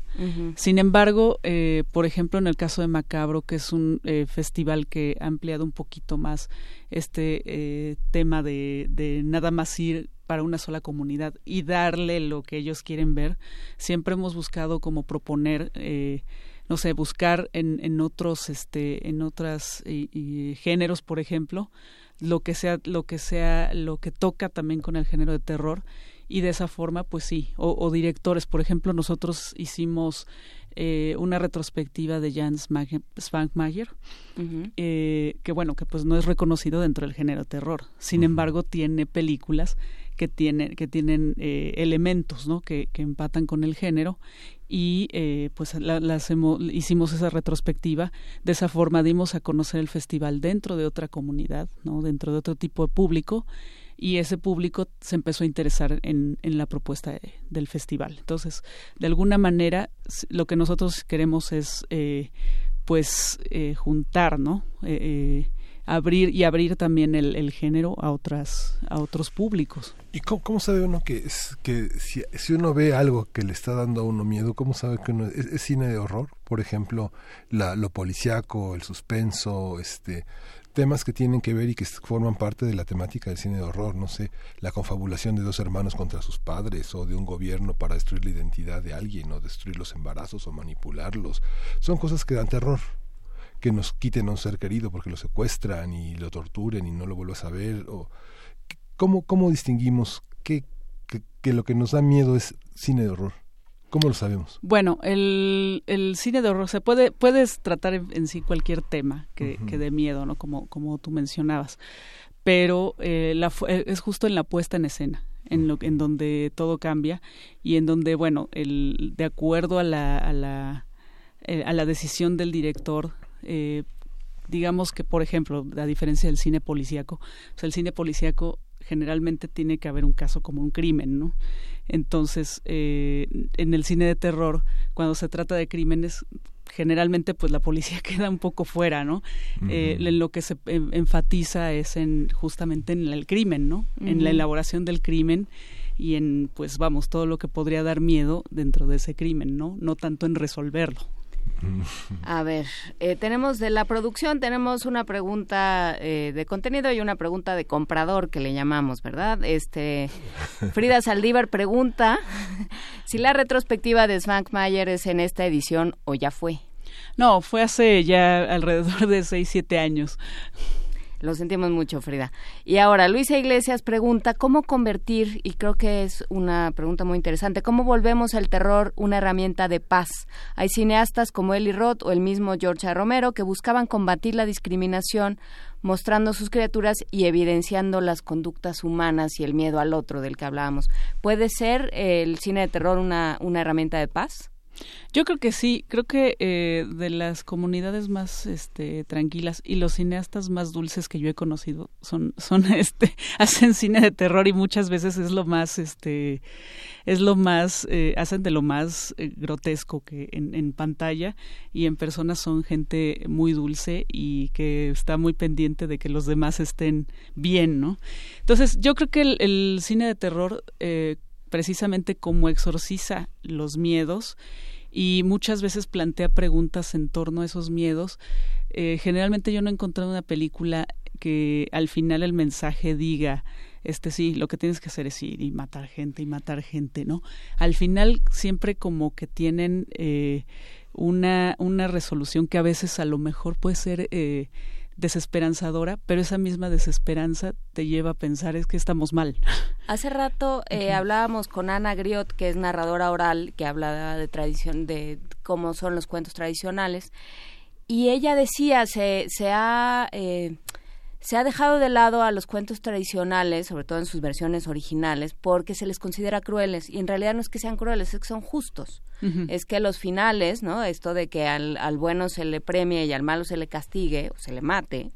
Sin embargo, eh, por ejemplo, en el caso de Macabro, que es un eh, festival que ha ampliado un poquito más este eh, tema de, de nada más ir para una sola comunidad y darle lo que ellos quieren ver, siempre hemos buscado como proponer no sé, buscar en, en otros, este, en otras géneros, por ejemplo, lo que sea, lo que sea, lo que toca también con el género de terror y de esa forma, pues sí, o, directores. Por ejemplo, nosotros hicimos eh, una retrospectiva de Jan Svankmajer, eh, que bueno, que pues no es reconocido dentro del género terror. Sin embargo, tiene películas que tienen, que tienen eh, elementos ¿no? que, que empatan con el género y eh, pues la, hicimos esa retrospectiva de esa forma dimos a conocer el festival dentro de otra comunidad no dentro de otro tipo de público y ese público se empezó a interesar en, en la propuesta del festival. Entonces de alguna manera lo que nosotros queremos es eh, pues eh, juntar no eh, abrir y abrir también el, género a otras a otros públicos. Y cómo, sabe uno que es que si, si, uno ve algo que le está dando a uno miedo cómo sabe que uno es, cine de horror por ejemplo la, lo policiaco el suspenso este temas que tienen que ver y que forman parte de la temática del cine de horror, no sé, la confabulación de dos hermanos contra sus padres o de un gobierno para destruir la identidad de alguien o destruir los embarazos o manipularlos. Son cosas que dan terror, que nos quiten a un ser querido porque lo secuestran y lo torturen y no lo vuelvas a ver. O, ¿cómo, ¿Cómo distinguimos que, que, lo que nos da miedo es cine de horror? ¿Cómo lo sabemos? Bueno, el, el cine de horror se puede puedes tratar en, sí cualquier tema que, que dé miedo, ¿no? Como como tú mencionabas, pero eh, la, eh, es justo en la puesta en escena, en lo en donde todo cambia y en donde bueno, el de acuerdo a la a la eh, a la decisión del director eh, digamos que, por ejemplo, a diferencia del cine policíaco, o sea, el cine policíaco generalmente tiene que haber un caso como un crimen, ¿no? Entonces, eh, en el cine de terror, cuando se trata de crímenes, generalmente pues la policía queda un poco fuera, ¿no? eh, en lo que se enfatiza es en justamente en el crimen, ¿no? En la elaboración del crimen y en pues vamos todo lo que podría dar miedo dentro de ese crimen, ¿no? No tanto en resolverlo. A ver, eh, tenemos de la producción, tenemos una pregunta eh, de contenido y una pregunta de comprador que le llamamos, ¿verdad? Este, Frida Saldívar pregunta si la retrospectiva de Svankmajer es en esta edición o ya fue. No, fue hace ya alrededor de 6, 7 años. Lo sentimos mucho, Frida. Y ahora, Luisa Iglesias pregunta, ¿cómo convertir, y creo que es una pregunta muy interesante, cómo volvemos el terror una herramienta de paz? Hay cineastas como Eli Roth o el mismo George. Romero que buscaban combatir la discriminación mostrando sus criaturas y evidenciando las conductas humanas y el miedo al otro del que hablábamos. ¿Puede ser el cine de terror una, una herramienta de paz? Yo creo que sí, creo que eh, de las comunidades más este, tranquilas y los cineastas más dulces que yo he conocido son, son este, hacen cine de terror y muchas veces es lo más, este, es lo más, eh, hacen de lo más eh, grotesco que en, en pantalla y en personas son gente muy dulce y que está muy pendiente de que los demás estén bien, ¿no? Entonces yo creo que el, el cine de terror eh, precisamente como exorciza los miedos y muchas veces plantea preguntas en torno a esos miedos. Eh, generalmente yo no he encontrado una película que al final el mensaje diga, este sí, lo que tienes que hacer es ir y matar gente y matar gente, ¿no? Al final siempre como que tienen eh, una, una resolución que a veces a lo mejor puede ser eh, desesperanzadora, pero esa misma desesperanza te lleva a pensar es que estamos mal. Hace rato eh, hablábamos con Ana Griot, que es narradora oral, que habla de tradición, de cómo son los cuentos tradicionales, y ella decía, se, se ha... Eh, se ha dejado de lado a los cuentos tradicionales, sobre todo en sus versiones originales, porque se les considera crueles. Y en realidad no es que sean crueles, es que son justos. Es que los finales, ¿no? Esto de que al, al, bueno se le premie y al malo se le castigue o se le mate,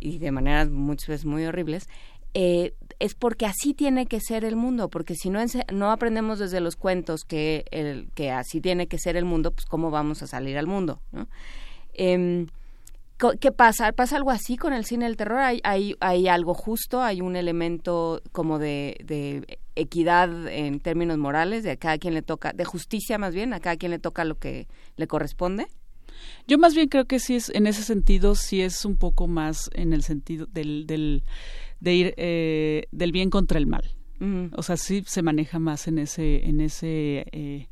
y de maneras muchas veces muy horribles, eh, es porque así tiene que ser el mundo, porque si no, no aprendemos desde los cuentos que, el, que así tiene que ser el mundo, pues cómo vamos a salir al mundo, ¿no? Em, ¿Qué pasa? ¿Pasa algo así con el cine del terror? ¿Hay, hay, hay algo justo? ¿Hay un elemento como de, de, equidad en términos morales? ¿De a cada quien le toca, de justicia más bien, a cada quien le toca lo que le corresponde? Yo más bien creo que sí es, en ese sentido, sí es un poco más en el sentido del, del de ir eh, del bien contra el mal. O sea, sí se maneja más en ese, en ese, eh,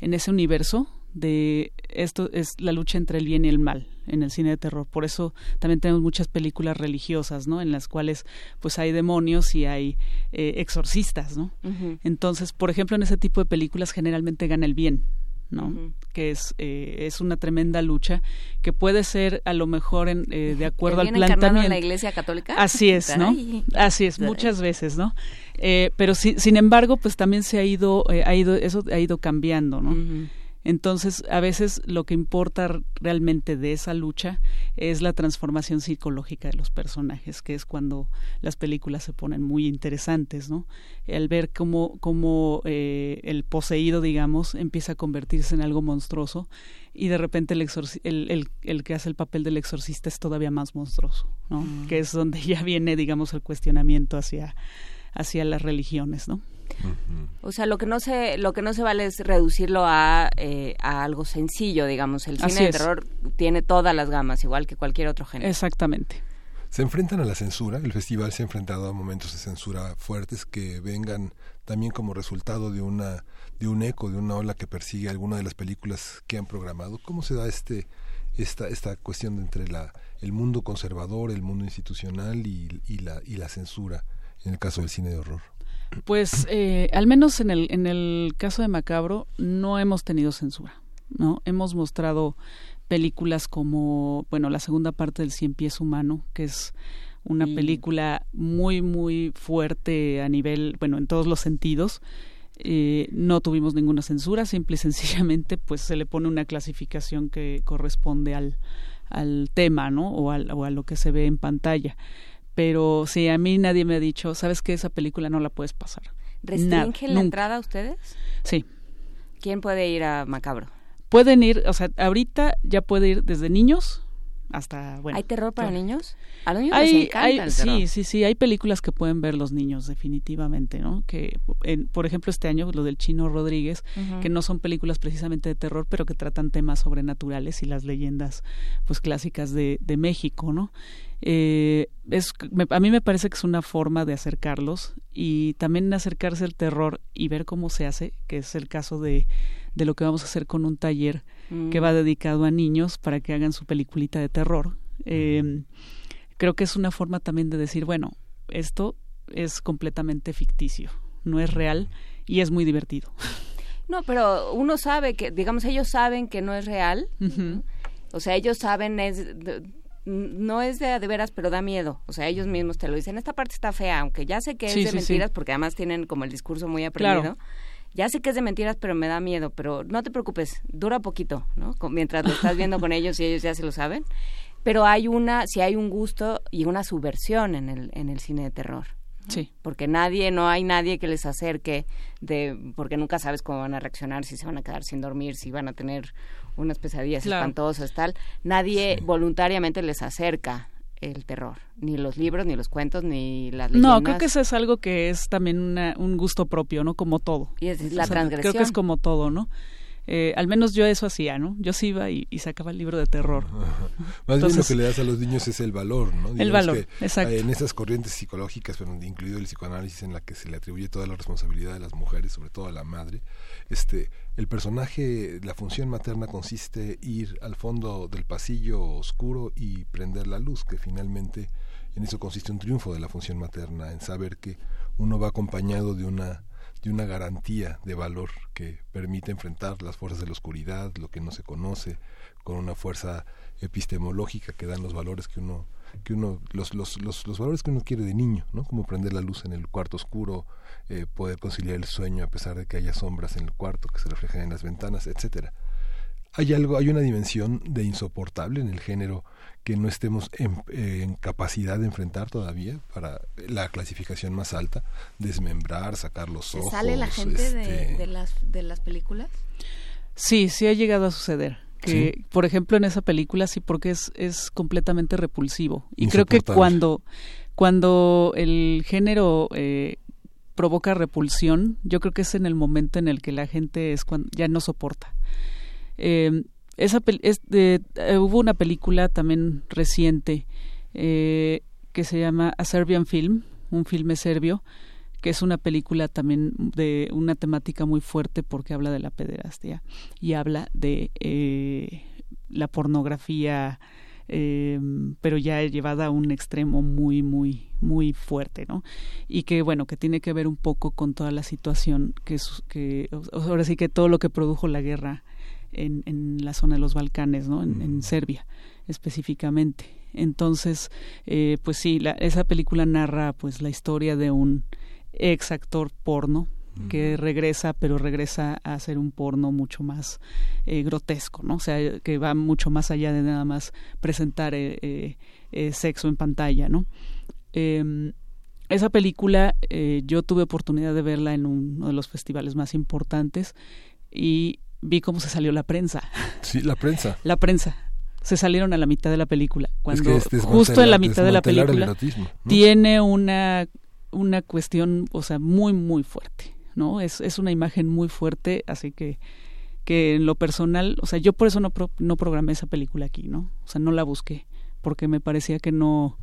en ese universo de esto es la lucha entre el bien y el mal en el cine de terror. Por eso también tenemos muchas películas religiosas, ¿no? En las cuales pues hay demonios y hay eh, exorcistas, ¿no? Entonces, por ejemplo, en ese tipo de películas generalmente gana el bien, ¿no? Que es, eh, es una tremenda lucha que puede ser a lo mejor en, eh, de acuerdo al planteamiento. en la Iglesia Católica? Así es, ¿no? Así es, muchas veces, ¿no? Eh, pero sin embargo, pues también se ha ido, ha ido, eso ha ido cambiando, ¿no? Entonces, a veces lo que importa realmente de esa lucha es la transformación psicológica de los personajes, que es cuando las películas se ponen muy interesantes, ¿no? El ver cómo, cómo eh, el poseído, digamos, empieza a convertirse en algo monstruoso y de repente el, el, el, el, que hace el papel del exorcista es todavía más monstruoso, ¿no? Mm. Que es donde ya viene, digamos, el cuestionamiento hacia, hacia las religiones, ¿no? O sea, lo que no se lo que no se vale es reducirlo a, eh, a algo sencillo, digamos. El cine de terror tiene todas las gamas, igual que cualquier otro género. Exactamente. Se enfrentan a la censura. El festival se ha enfrentado a momentos de censura fuertes que vengan también como resultado de una de un eco, de una ola que persigue alguna de las películas que han programado. ¿Cómo se da este esta esta cuestión entre la el mundo conservador, el mundo institucional y, y la y la censura en el caso del cine de horror? Pues eh, al menos en el, en el caso de Macabro no hemos tenido censura, ¿no? Hemos mostrado películas como, bueno, la segunda parte del Cien Pies Humano, que es una película muy, muy fuerte a nivel, bueno, en todos los sentidos. Eh, no tuvimos ninguna censura, simple y sencillamente pues se le pone una clasificación que corresponde al, al tema, ¿no? O, al, o a lo que se ve en pantalla pero sí, a mí nadie me ha dicho, ¿sabes que esa película no la puedes pasar? ¿Restringen la entrada a ustedes? Sí. ¿Quién puede ir a Macabro? Pueden ir, o sea, ahorita ya puede ir desde niños hasta bueno. ¿Hay terror para niños? A los niños les encanta Sí, sí, sí, hay películas que pueden ver los niños definitivamente, ¿no? Que en, por ejemplo este año lo del Chino Rodríguez, que no son películas precisamente de terror, pero que tratan temas sobrenaturales y las leyendas pues clásicas de, de México, ¿no? Eh, es, a mí me parece que es una forma de acercarlos y también acercarse al terror y ver cómo se hace, que es el caso de, de lo que vamos a hacer con un taller que va dedicado a niños para que hagan su peliculita de terror. Eh, creo que es una forma también de decir, bueno, esto es completamente ficticio, no es real y es muy divertido. No, pero uno sabe que, digamos, ellos saben que no es real. O sea, ellos saben, es, no es de, de veras, pero da miedo. O sea, ellos mismos te lo dicen. Esta parte está fea, aunque ya sé que es de mentiras, porque además tienen como el discurso muy aprendido. Ya sé que es de mentiras, pero me da miedo. Pero no te preocupes, dura poquito, ¿no? Mientras lo estás viendo con ellos y ellos ya se lo saben. Pero hay una, si hay un gusto y una subversión en el, en el cine de terror. Sí. Porque nadie, no hay nadie que les acerque de, porque nunca sabes cómo van a reaccionar, si se van a quedar sin dormir, si van a tener unas pesadillas espantosas, tal. Nadie voluntariamente les acerca el terror, ni los libros, ni los cuentos, ni las leyendas. No, creo que eso es algo que es también un gusto propio, ¿no? Como todo. Y es la transgresión. Creo que es como todo, ¿no? Eh, al menos yo eso hacía, ¿no? Yo sí iba y, sacaba el libro de terror. Más bien lo que le das a los niños es el valor, ¿no? el valor, exacto. En esas corrientes psicológicas, pero incluido el psicoanálisis en la que se le atribuye toda la responsabilidad de las mujeres, sobre todo a la madre, este, el personaje, la función materna consiste ir al fondo del pasillo oscuro y prender la luz, que finalmente en eso consiste un triunfo de la función materna, en saber que uno va acompañado de una de una garantía de valor que permite enfrentar las fuerzas de la oscuridad, lo que no se conoce, con una fuerza epistemológica que dan los valores que uno que uno los, los, los, los valores que uno quiere de niño, ¿no? Como prender la luz en el cuarto oscuro, eh, poder conciliar el sueño a pesar de que haya sombras en el cuarto que se reflejan en las ventanas, etcétera. hay algo, hay una dimensión de insoportable en el género que no estemos en, capacidad de enfrentar todavía para la clasificación más alta, desmembrar, sacar los ojos. ¿Sale la gente de, este las, de las películas? Sí, sí ha llegado a suceder. Que, por ejemplo, en esa película sí, porque es, es completamente repulsivo. Y creo que cuando, cuando el género eh, provoca repulsión, yo creo que es en el momento en el que la gente es cuando ya no soporta. Eh, esa eh, hubo una película también reciente eh, que se llama A Serbian Film, un filme serbio, que es una película también de una temática muy fuerte porque habla de la pederastia y habla de eh, la pornografía, pero ya llevada a un extremo muy, muy, muy fuerte, ¿no? Y que, bueno, que tiene que ver un poco con toda la situación que, que ahora sí que todo lo que produjo la guerra en, en la zona de los Balcanes, ¿no? En, Serbia específicamente. Entonces, eh, pues sí, la, esa película narra pues la historia de un ex actor porno que regresa, pero regresa a hacer un porno mucho más eh, grotesco, ¿no? O sea, que va mucho más allá de nada más presentar eh, sexo en pantalla, ¿no? Em, esa película yo tuve oportunidad de verla en uno de los festivales más importantes y vi cómo se salió la prensa. Sí, la prensa. la prensa. Se salieron a la mitad de la película. Cuando justo en la mitad de la película tiene una, una cuestión, o sea, muy, muy fuerte. ¿no? Es, es una imagen muy fuerte, así que que en lo personal, o sea, yo por eso no, no programé esa película aquí, ¿no? O sea, no la busqué, porque me parecía que no,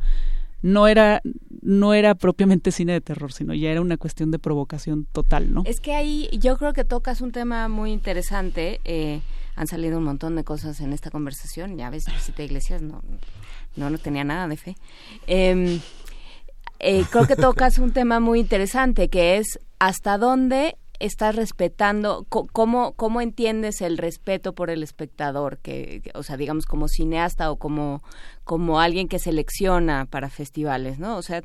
no era no era propiamente cine de terror, sino ya era una cuestión de provocación total, ¿no? Es que ahí yo creo que tocas un tema muy interesante. Eh, han salido un montón de cosas en esta conversación. Ya ves, visita iglesias, no, no, no tenía nada de fe. Em, eh, creo que tocas un tema muy interesante, que es hasta dónde estás respetando, cómo, cómo entiendes el respeto por el espectador, que, o sea, digamos como cineasta o como, como alguien que selecciona para festivales, ¿no? O sea,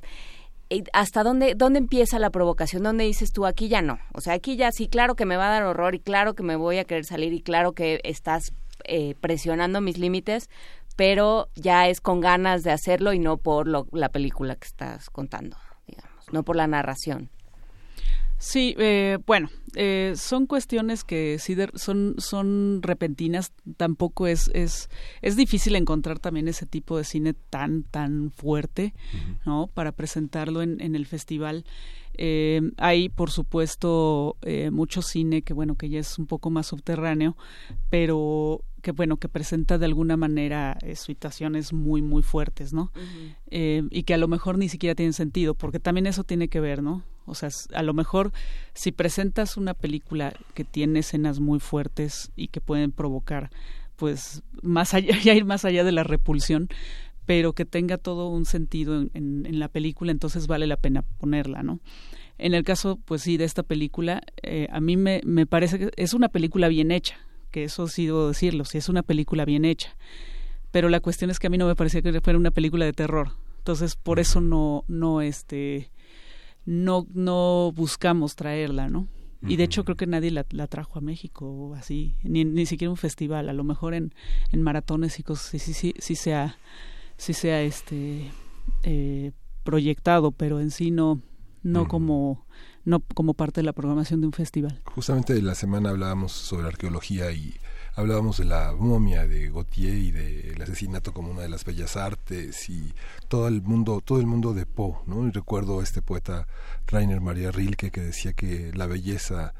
¿hasta dónde, dónde empieza la provocación? ¿Dónde dices tú, aquí ya no? O sea, aquí ya sí, claro que me va a dar horror y claro que me voy a querer salir y claro que estás eh, presionando mis límites, pero ya es con ganas de hacerlo y no por la película que estás contando, digamos, no por la narración. Sí, eh, bueno, eh, son cuestiones que sí son, son repentinas. Tampoco es, es, es difícil encontrar también ese tipo de cine tan, tan fuerte, ¿no? Para presentarlo en, en el festival. Eh, hay, por supuesto, eh, mucho cine que, bueno, que ya es un poco más subterráneo, pero que, bueno, que presenta de alguna manera eh, situaciones muy, muy fuertes, ¿no? Eh, y que a lo mejor ni siquiera tienen sentido, porque también eso tiene que ver, ¿no? O sea, a lo mejor si presentas una película que tiene escenas muy fuertes y que pueden provocar, pues, más allá, ya ir más allá de la repulsión, pero que tenga todo un sentido en, la película, entonces vale la pena ponerla, ¿no? En el caso, pues sí, de esta película, eh, a mí me, me parece que es una película bien hecha, que eso sí debo decirlo, si es una película bien hecha. Pero la cuestión es que a mí no me parecía que fuera una película de terror. Entonces, por eso no, no, este, no, no buscamos traerla, ¿no? Y de hecho creo que nadie la, trajo a México o así, ni, ni siquiera un festival, a lo mejor en, en maratones y cosas sí, sí, sí sea sí sea este eh, proyectado, pero en sí no, no como no como parte de la programación de un festival. Justamente la semana hablábamos sobre arqueología y hablábamos de la momia de Gautier y del asesinato como una de las bellas artes y todo el mundo todo el mundo de Poe, ¿no? Y recuerdo a este poeta Rainer Maria Rilke que decía que la belleza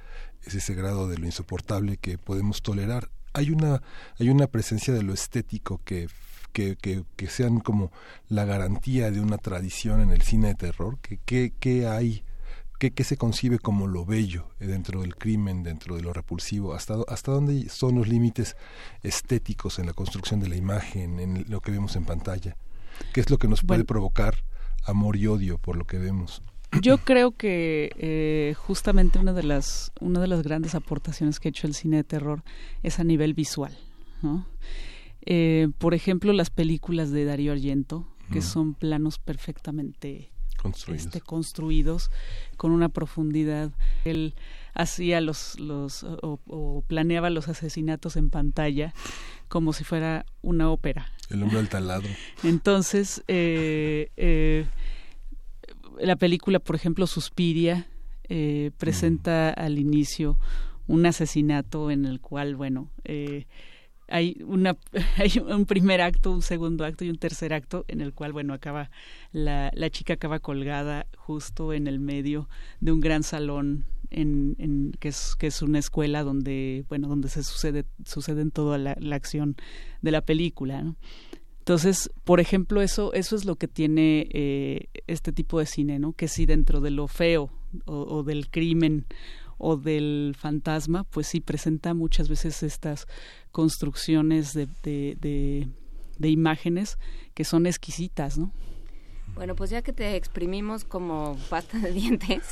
es ese grado de lo insoportable que podemos tolerar. Hay una hay una presencia de lo estético que que, que, sean como la garantía de una tradición en el cine de terror? ¿Qué, qué, hay? ¿Qué, ¿Qué, se concibe como lo bello dentro del crimen, dentro de lo repulsivo? ¿Hasta, ¿Hasta dónde son los límites estéticos en la construcción de la imagen, en lo que vemos en pantalla? ¿Qué es lo que nos puede provocar amor y odio por lo que vemos? Yo creo que eh, justamente una de las una de las grandes aportaciones que ha hecho el cine de terror es a nivel visual, ¿no? Eh, por ejemplo, las películas de Darío Argento, que son planos perfectamente este, construidos con una profundidad. Él hacía los, los o, planeaba los asesinatos en pantalla como si fuera una ópera. El hombre al taladro. Entonces, eh, eh, la película, por ejemplo, Suspiria, eh, presenta al inicio un asesinato en el cual, bueno, eh, hay una hay un primer acto, un segundo acto y un tercer acto en el cual bueno acaba la, la chica acaba colgada justo en el medio de un gran salón en, en que es que es una escuela donde bueno donde se sucede suceden toda la, la acción de la película entonces por ejemplo eso eso es lo que tiene eh, este tipo de cine no que si dentro de lo feo o del crimen o del fantasma, pues sí presenta muchas veces estas construcciones de, de, de, imágenes que son exquisitas, ¿no? Bueno, pues ya que te exprimimos como pasta de dientes,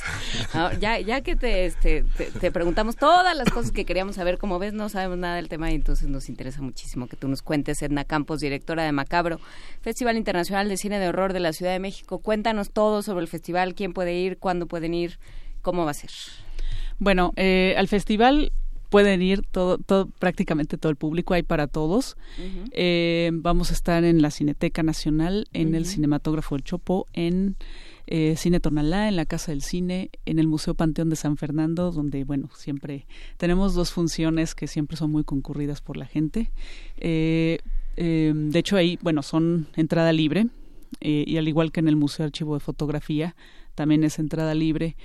ya, ya que te, este, te, preguntamos todas las cosas que queríamos saber, como ves no sabemos nada del tema y entonces nos interesa muchísimo que tú nos cuentes, Edna Campos, directora de Macabro, Festival Internacional de Cine de Horror de la Ciudad de México. Cuéntanos todo sobre el festival, quién puede ir, cuándo pueden ir, cómo va a ser. Bueno, eh, al festival pueden ir todo, todo, prácticamente todo el público, hay para todos. eh, vamos a estar en la Cineteca Nacional, en el Cinematógrafo del Chopo, en eh, Cine Tonalá, en la Casa del Cine, en el Museo Panteón de San Fernando, donde, bueno, siempre tenemos dos funciones que siempre son muy concurridas por la gente. Eh, eh, de hecho, ahí, bueno, son entrada libre, eh, y al igual que en el Museo Archivo de Fotografía, también es entrada libre.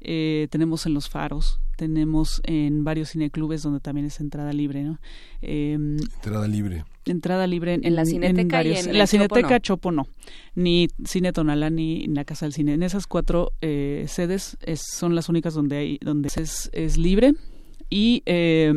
Eh, tenemos en los faros, tenemos en varios cineclubes donde también es entrada libre, ¿no? Eh, entrada libre. Entrada libre en, en la Cineteca y en la Cineteca Chopo no. ni Cine Tonalá ni en la Casa del Cine. En esas cuatro eh, sedes es, son las únicas donde hay donde es, es libre y eh,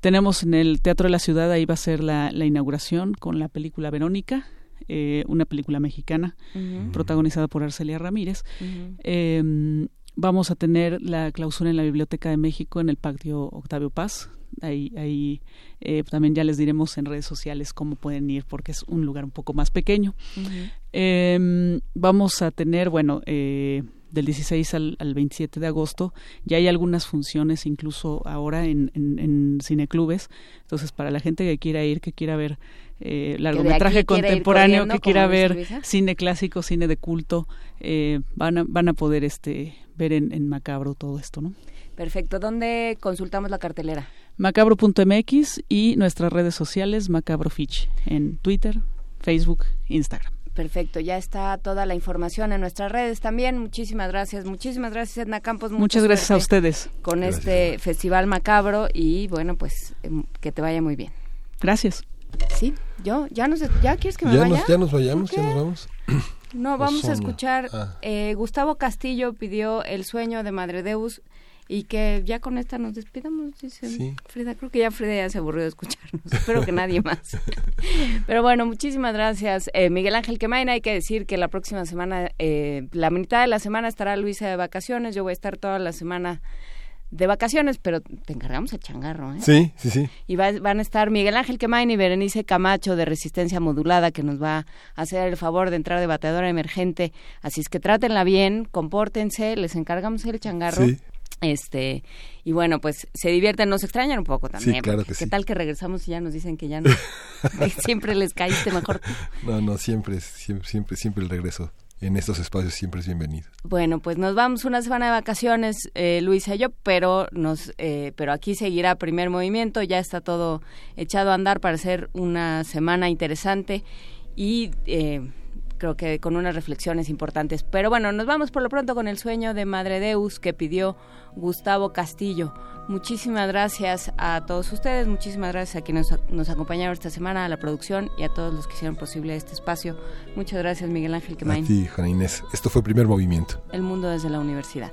tenemos en el Teatro de la Ciudad ahí va a ser la, la inauguración con la película Verónica eh, una película mexicana uh -huh. protagonizada por Arcelia Ramírez. Uh -huh. eh, vamos a tener la clausura en la Biblioteca de México en el Patio Octavio Paz. Ahí, ahí eh, también ya les diremos en redes sociales cómo pueden ir porque es un lugar un poco más pequeño. Uh -huh. eh, vamos a tener, bueno, eh, del 16 al, al, 27 de agosto. Ya hay algunas funciones incluso ahora en, en, en cineclubes. Entonces, para la gente que quiera ir, que quiera ver eh, largometraje contemporáneo, que quiera ver cine clásico, cine de culto, eh, van, a, van a poder este, ver en, en Macabro todo esto, ¿no? Perfecto. ¿Dónde consultamos la cartelera? Macabro.mx y nuestras redes sociales Macabro Fitch en Twitter, Facebook, Instagram. Perfecto, ya está toda la información en nuestras redes también. Muchísimas gracias, muchísimas gracias Edna Campos. Muchas gracias a ustedes. Con gracias. este Festival Macabro y bueno, pues em, que te vaya muy bien. Gracias. Sí, yo, ya nos, ¿ya quieres que me ya vaya? Nos, ya nos vayamos, ya nos vamos. No, vamos a escuchar, ah. eh, Gustavo Castillo pidió El sueño de Madre Deus y que ya con esta nos despidamos, dice sí. Frida. Creo que ya Frida ya se aburrió de escucharnos. Espero que nadie más. Pero bueno, muchísimas gracias. Eh, Miguel Ángel Quemain, hay que decir que la próxima semana, eh, la mitad de la semana estará Luisa de vacaciones. Yo voy a estar toda la semana de vacaciones, pero te encargamos el changarro, ¿eh? Sí, sí, sí. Y va, van a estar Miguel Ángel Quemain y Berenice Camacho de Resistencia Modulada, que nos va a hacer el favor de entrar de bateadora emergente. Así es que trátenla bien, compórtense, les encargamos el changarro. Sí. Este, y bueno, pues se divierten, nos extrañan un poco también. Sí, claro que ¿Qué sí. tal que regresamos y ya nos dicen que ya no, siempre les caíste mejor? No, no, siempre, siempre, siempre, siempre el regreso en estos espacios siempre es bienvenido. Bueno, pues nos vamos una semana de vacaciones, eh, Luisa y yo, pero nos, eh, pero aquí seguirá primer movimiento, ya está todo echado a andar para ser una semana interesante y eh, creo que con unas reflexiones importantes. Pero bueno, nos vamos por lo pronto con el sueño de Madre Deus que pidió Gustavo Castillo. Muchísimas gracias a todos ustedes, muchísimas gracias a quienes nos, nos, acompañaron esta semana, a la producción y a todos los que hicieron posible este espacio. Muchas gracias, Miguel Ángel Quemain. A ti, Juana Inés. Esto fue Primer Movimiento. El mundo desde la universidad.